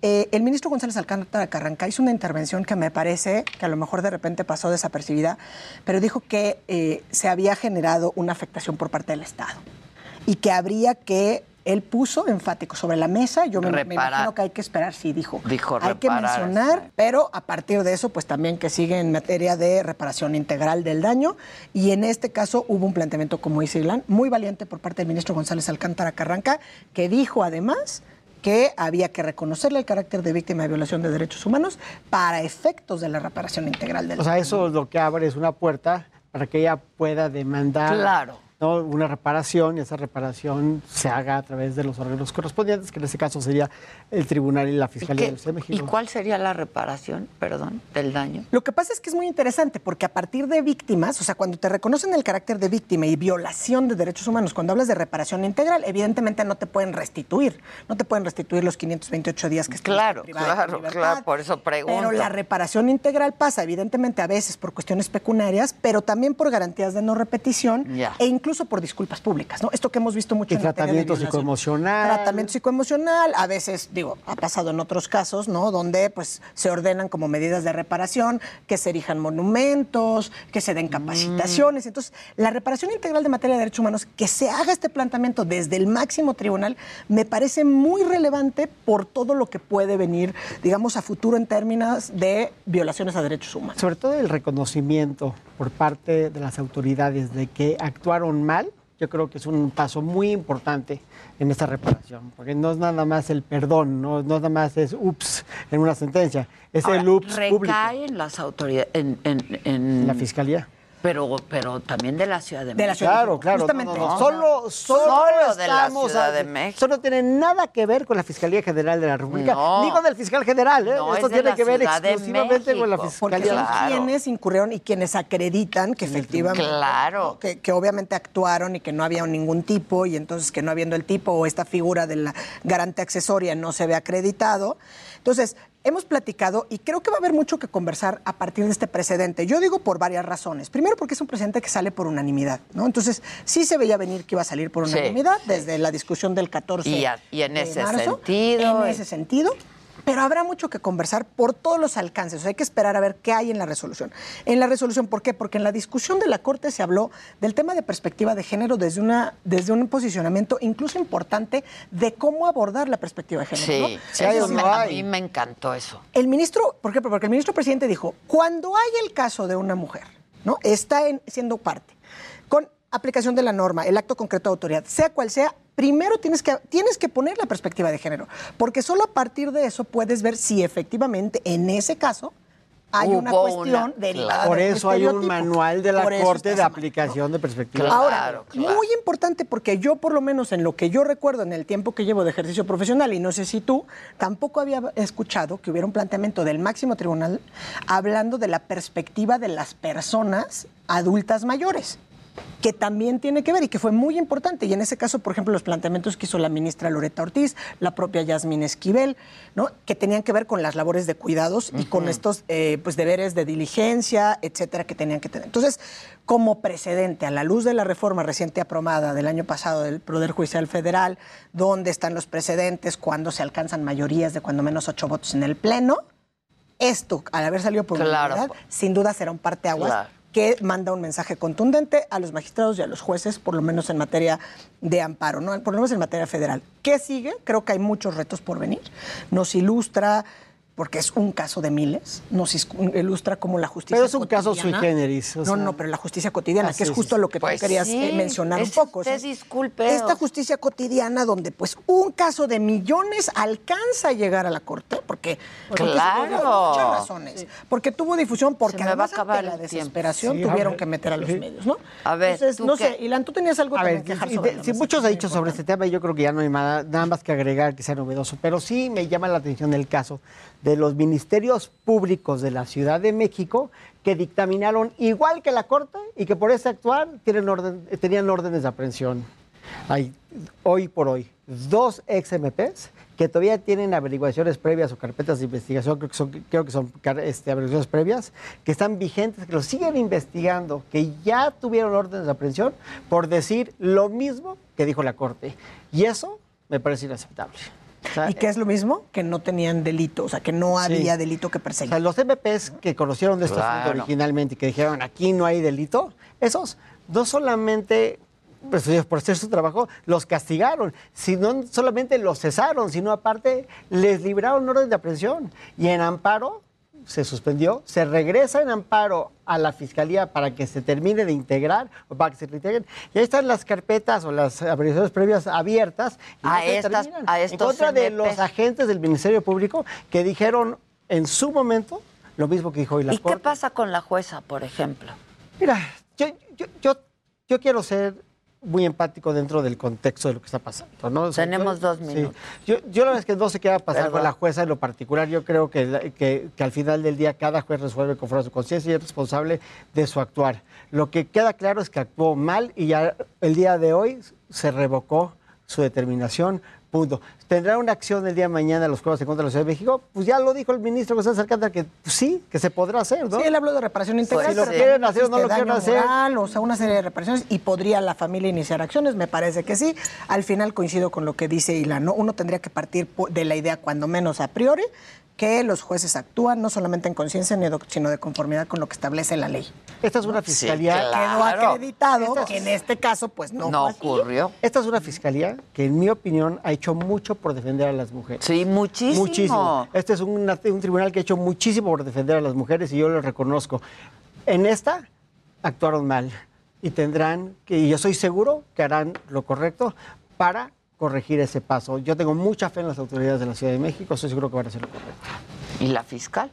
Eh, el ministro González Alcántara Carranca hizo una intervención que me parece que a lo mejor de repente pasó desapercibida, pero dijo que eh, se había generado una afectación por parte del Estado y que habría que, él puso enfático sobre la mesa, yo me, imagino que hay que esperar, sí, dijo. Dijo hay que mencionar, pero a partir de eso, pues también que sigue en materia de reparación integral del daño. Y en este caso hubo un planteamiento, como dice Ilan, muy valiente por parte del ministro González Alcántara Carranca, que dijo además que había que reconocerle el carácter de víctima de violación de derechos humanos para efectos de la reparación integral del O sea, eso lo que abre es una puerta para que ella pueda demandar Claro. ¿No? una reparación y esa reparación se haga a través de los órganos correspondientes, que en este caso sería el Tribunal y la Fiscalía ¿Qué- de de ¿Y México. cuál sería la reparación, perdón, del daño? Lo que pasa es que es muy interesante porque a partir de víctimas, o sea, cuando te reconocen el carácter de víctima y violación de derechos humanos, cuando hablas de reparación integral, evidentemente no te pueden restituir, no te pueden restituir los 528 días que Claro, claro, libertad. claro, por eso pregunto. Pero la reparación integral pasa, evidentemente, a veces por cuestiones pecuniarias, pero también por garantías de no repetición Ya. e incluso por disculpas públicas, ¿no? Esto que hemos visto mucho Y en tratamiento psicoemocional. Tratamiento psicoemocional, a veces, digo, ha pasado en otros casos, ¿no? Donde pues se ordenan como medidas de reparación, que se erijan monumentos, que se den capacitaciones. Entonces, la reparación integral de materia de derechos humanos, que se haga este planteamiento desde el máximo tribunal, me parece muy relevante por todo lo que puede venir, digamos, a futuro en términos de violaciones a derechos humanos. Sobre todo el reconocimiento por parte de las autoridades de que actuaron mal, yo creo que es un paso muy importante en esta reparación, porque no es nada más el perdón, no, no nada más es ups en una sentencia, es Ahora, el ups público. recae en las autoridades, en, en- en- La fiscalía. Pero, pero también de la Ciudad de, De la México. Ciudad México, claro, Justamente. no, no, no. ¿no? Solo, solo, Solo de la Ciudad a- de México. Eso no tiene nada que ver con la Fiscalía General de la República, No. ni con el fiscal general, ¿eh? No, Esto es tiene que ver Ciudad exclusivamente con la México. Porque Fiscalía. son quienes incurrieron y quienes acreditan que efectivamente. Claro. Que, que obviamente actuaron y que no había ningún tipo, y entonces que no habiendo el tipo o esta figura de la garante accesoria no se ve acreditado. Entonces, hemos platicado y creo que va a haber mucho que conversar a partir de este precedente. Yo digo por varias razones. Primero, porque es un precedente que sale por unanimidad, ¿no? Entonces, sí se veía venir que iba a salir por Sí. unanimidad desde la discusión del 14 Y, a- y en de ese marzo. sentido. En ese sentido. Pero habrá mucho que conversar por todos los alcances. O sea, hay que esperar a ver qué hay en la resolución. En la resolución, ¿por qué? Porque en la discusión de la Corte se habló del tema de perspectiva de género desde, una, desde un posicionamiento incluso importante de cómo abordar la perspectiva de género. Sí, ¿no? sí, Eso me- a mí me encantó eso. el ministro, ¿por qué? Porque el ministro presidente dijo, cuando hay el caso de una mujer, ¿no? Está en- siendo parte, aplicación de la norma, el acto concreto de autoridad, sea cual sea, primero tienes que, tienes que poner la perspectiva de género, porque solo a partir de eso puedes ver si efectivamente en ese caso hay una cuestión una- derivada Por eso hay un manual de la Corte de aplicación de perspectiva. Ahora, muy importante porque yo por lo menos en lo que yo recuerdo en el tiempo que llevo de ejercicio profesional y no sé si tú, tampoco había escuchado que hubiera un planteamiento del máximo tribunal hablando de la perspectiva de las personas adultas mayores que también tiene que ver y que fue muy importante. Y en ese caso, por ejemplo, los planteamientos que hizo la ministra Loreta Ortiz, la propia Yasmín Esquivel, ¿no? que tenían que ver con las labores de cuidados y con estos eh, pues, deberes de diligencia, etcétera, que tenían que tener. Entonces, como precedente, a la luz de la reforma reciente aprobada del año pasado del Poder Judicial Federal, donde están los precedentes cuando se alcanzan mayorías de cuando menos ocho votos en el Pleno, esto, al haber salido por Claro. unanimidad, sin duda será un parteaguas Claro. Que manda un mensaje contundente a los magistrados y a los jueces, por lo menos en materia de amparo, ¿no? por lo menos en materia federal. ¿Qué sigue? Creo que hay muchos retos por venir. Nos ilustra, porque es un caso de miles, nos ilustra como la justicia Pero es un caso sui generis, o No, sea. no, pero la justicia cotidiana, que es justo lo que Pues tú querías sí, eh, mencionar un poco. usted o sea, disculpe. Esta justicia cotidiana donde pues un caso de millones alcanza a llegar a la corte, porque Claro. por muchas razones, porque tuvo difusión, porque Se me va a además acabar ante la desesperación Sí, tuvieron que meter a los Sí. medios, ¿no? A ver, Entonces, ¿tú no qué? sé, Ilan, tú tenías algo A también ver, que dejar y sobre de- si muchos es dicho sobre este tema, yo creo que ya no hay nada, nada más que agregar que sea novedoso, pero sí me llama la atención el caso de los ministerios públicos de la Ciudad de México que dictaminaron igual que la Corte y que por ese actuar tienen orden, tenían órdenes de aprehensión. Hay hoy por hoy dos ex MPs que todavía tienen averiguaciones previas o carpetas de investigación, creo que son, creo que son este, averiguaciones previas, que están vigentes, que los siguen investigando, que ya tuvieron órdenes de aprehensión por decir lo mismo que dijo la Corte. Y eso me parece inaceptable. O sea, ¿Y qué es lo mismo? Que no tenían delito, o sea, que no Sí. había delito que O perseguir. sea, los MPs que conocieron de este Claro. asunto originalmente y que dijeron aquí no hay delito, esos no solamente pues, por hacer su trabajo los castigaron, sino solamente los cesaron, sino aparte les libraron orden de aprehensión y en amparo se suspendió, se regresa en amparo a la fiscalía para que se termine de integrar o para que se reintegren. Y ahí están las carpetas o las averiguaciones previas abiertas y A estas- a en estos contra de los agentes del Ministerio Público que dijeron en su momento lo mismo que dijo hoy la ¿Y qué pasa con la jueza, por ejemplo? Mira, yo, yo, yo, yo quiero ser muy empático dentro del contexto de lo que está pasando. ¿no? O sea, Tenemos yo- dos sí. minutos. Yo, yo la verdad es que no sé qué va a pasar con la jueza en lo particular. Yo creo que, que, que al final del día cada juez resuelve conforme a su conciencia y es responsable de su actuar. Lo que queda claro es que actuó mal y ya el día de hoy se revocó su determinación. Punto. ¿Tendrá una acción el día de mañana los juegos en contra de la Ciudad de México? Pues ya lo dijo el ministro José Alcántara que pues, sí, que se podrá hacer, ¿no? Sí, él habló de reparación integral. Pues, si lo quieren hacer o no lo quieren hacer. moral, o sea, una serie de reparaciones y podría la familia iniciar acciones, me parece que sí. Al final coincido con lo que dice Ilan, ¿no? Uno tendría que partir de la idea, cuando menos a priori, que los jueces actúan no solamente en conciencia, sino de conformidad con lo que establece la ley. Esta es una fiscalía. Quedó acreditado que en este caso, pues no, ocurrió. Esta es una fiscalía que, en mi opinión, ha hecho mucho por defender a las mujeres. Sí, muchísimo. Muchísimo. Este es un, un tribunal que ha hecho muchísimo por defender a las mujeres y yo lo reconozco. En esta actuaron mal y tendrán que, y yo soy seguro que harán lo correcto para corregir ese paso. Yo tengo mucha fe en las autoridades de la Ciudad de México, estoy seguro que van a hacer lo correcto. ¿Y la fiscal?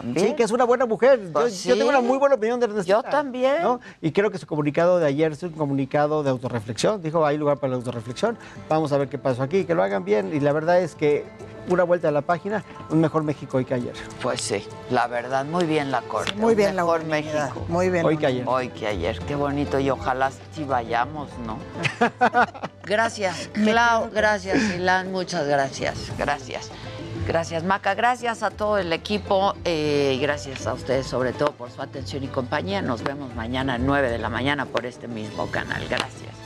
También. Sí, que es una buena mujer. Yo, Pues yo tengo una muy buena opinión de Ernestina. Yo también. ¿no? Y creo que su comunicado de ayer es un comunicado de autorreflexión. Dijo, hay lugar para la autorreflexión. Vamos a ver qué pasó aquí, que lo hagan bien. Y la verdad es que una vuelta a la página, un mejor México hoy que ayer. Pues sí, la verdad, muy bien la corte. Muy bien la mejor México. muy bien Hoy que ayer. Hoy que ayer, qué bonito. Y ojalá sí vayamos, ¿no? gracias, Clau, gracias, Ilan, muchas gracias, gracias. Gracias, Maca. Gracias a todo el equipo eh, y gracias a ustedes, sobre todo, por su atención y compañía. Nos vemos mañana a 9 de la mañana por este mismo canal. Gracias.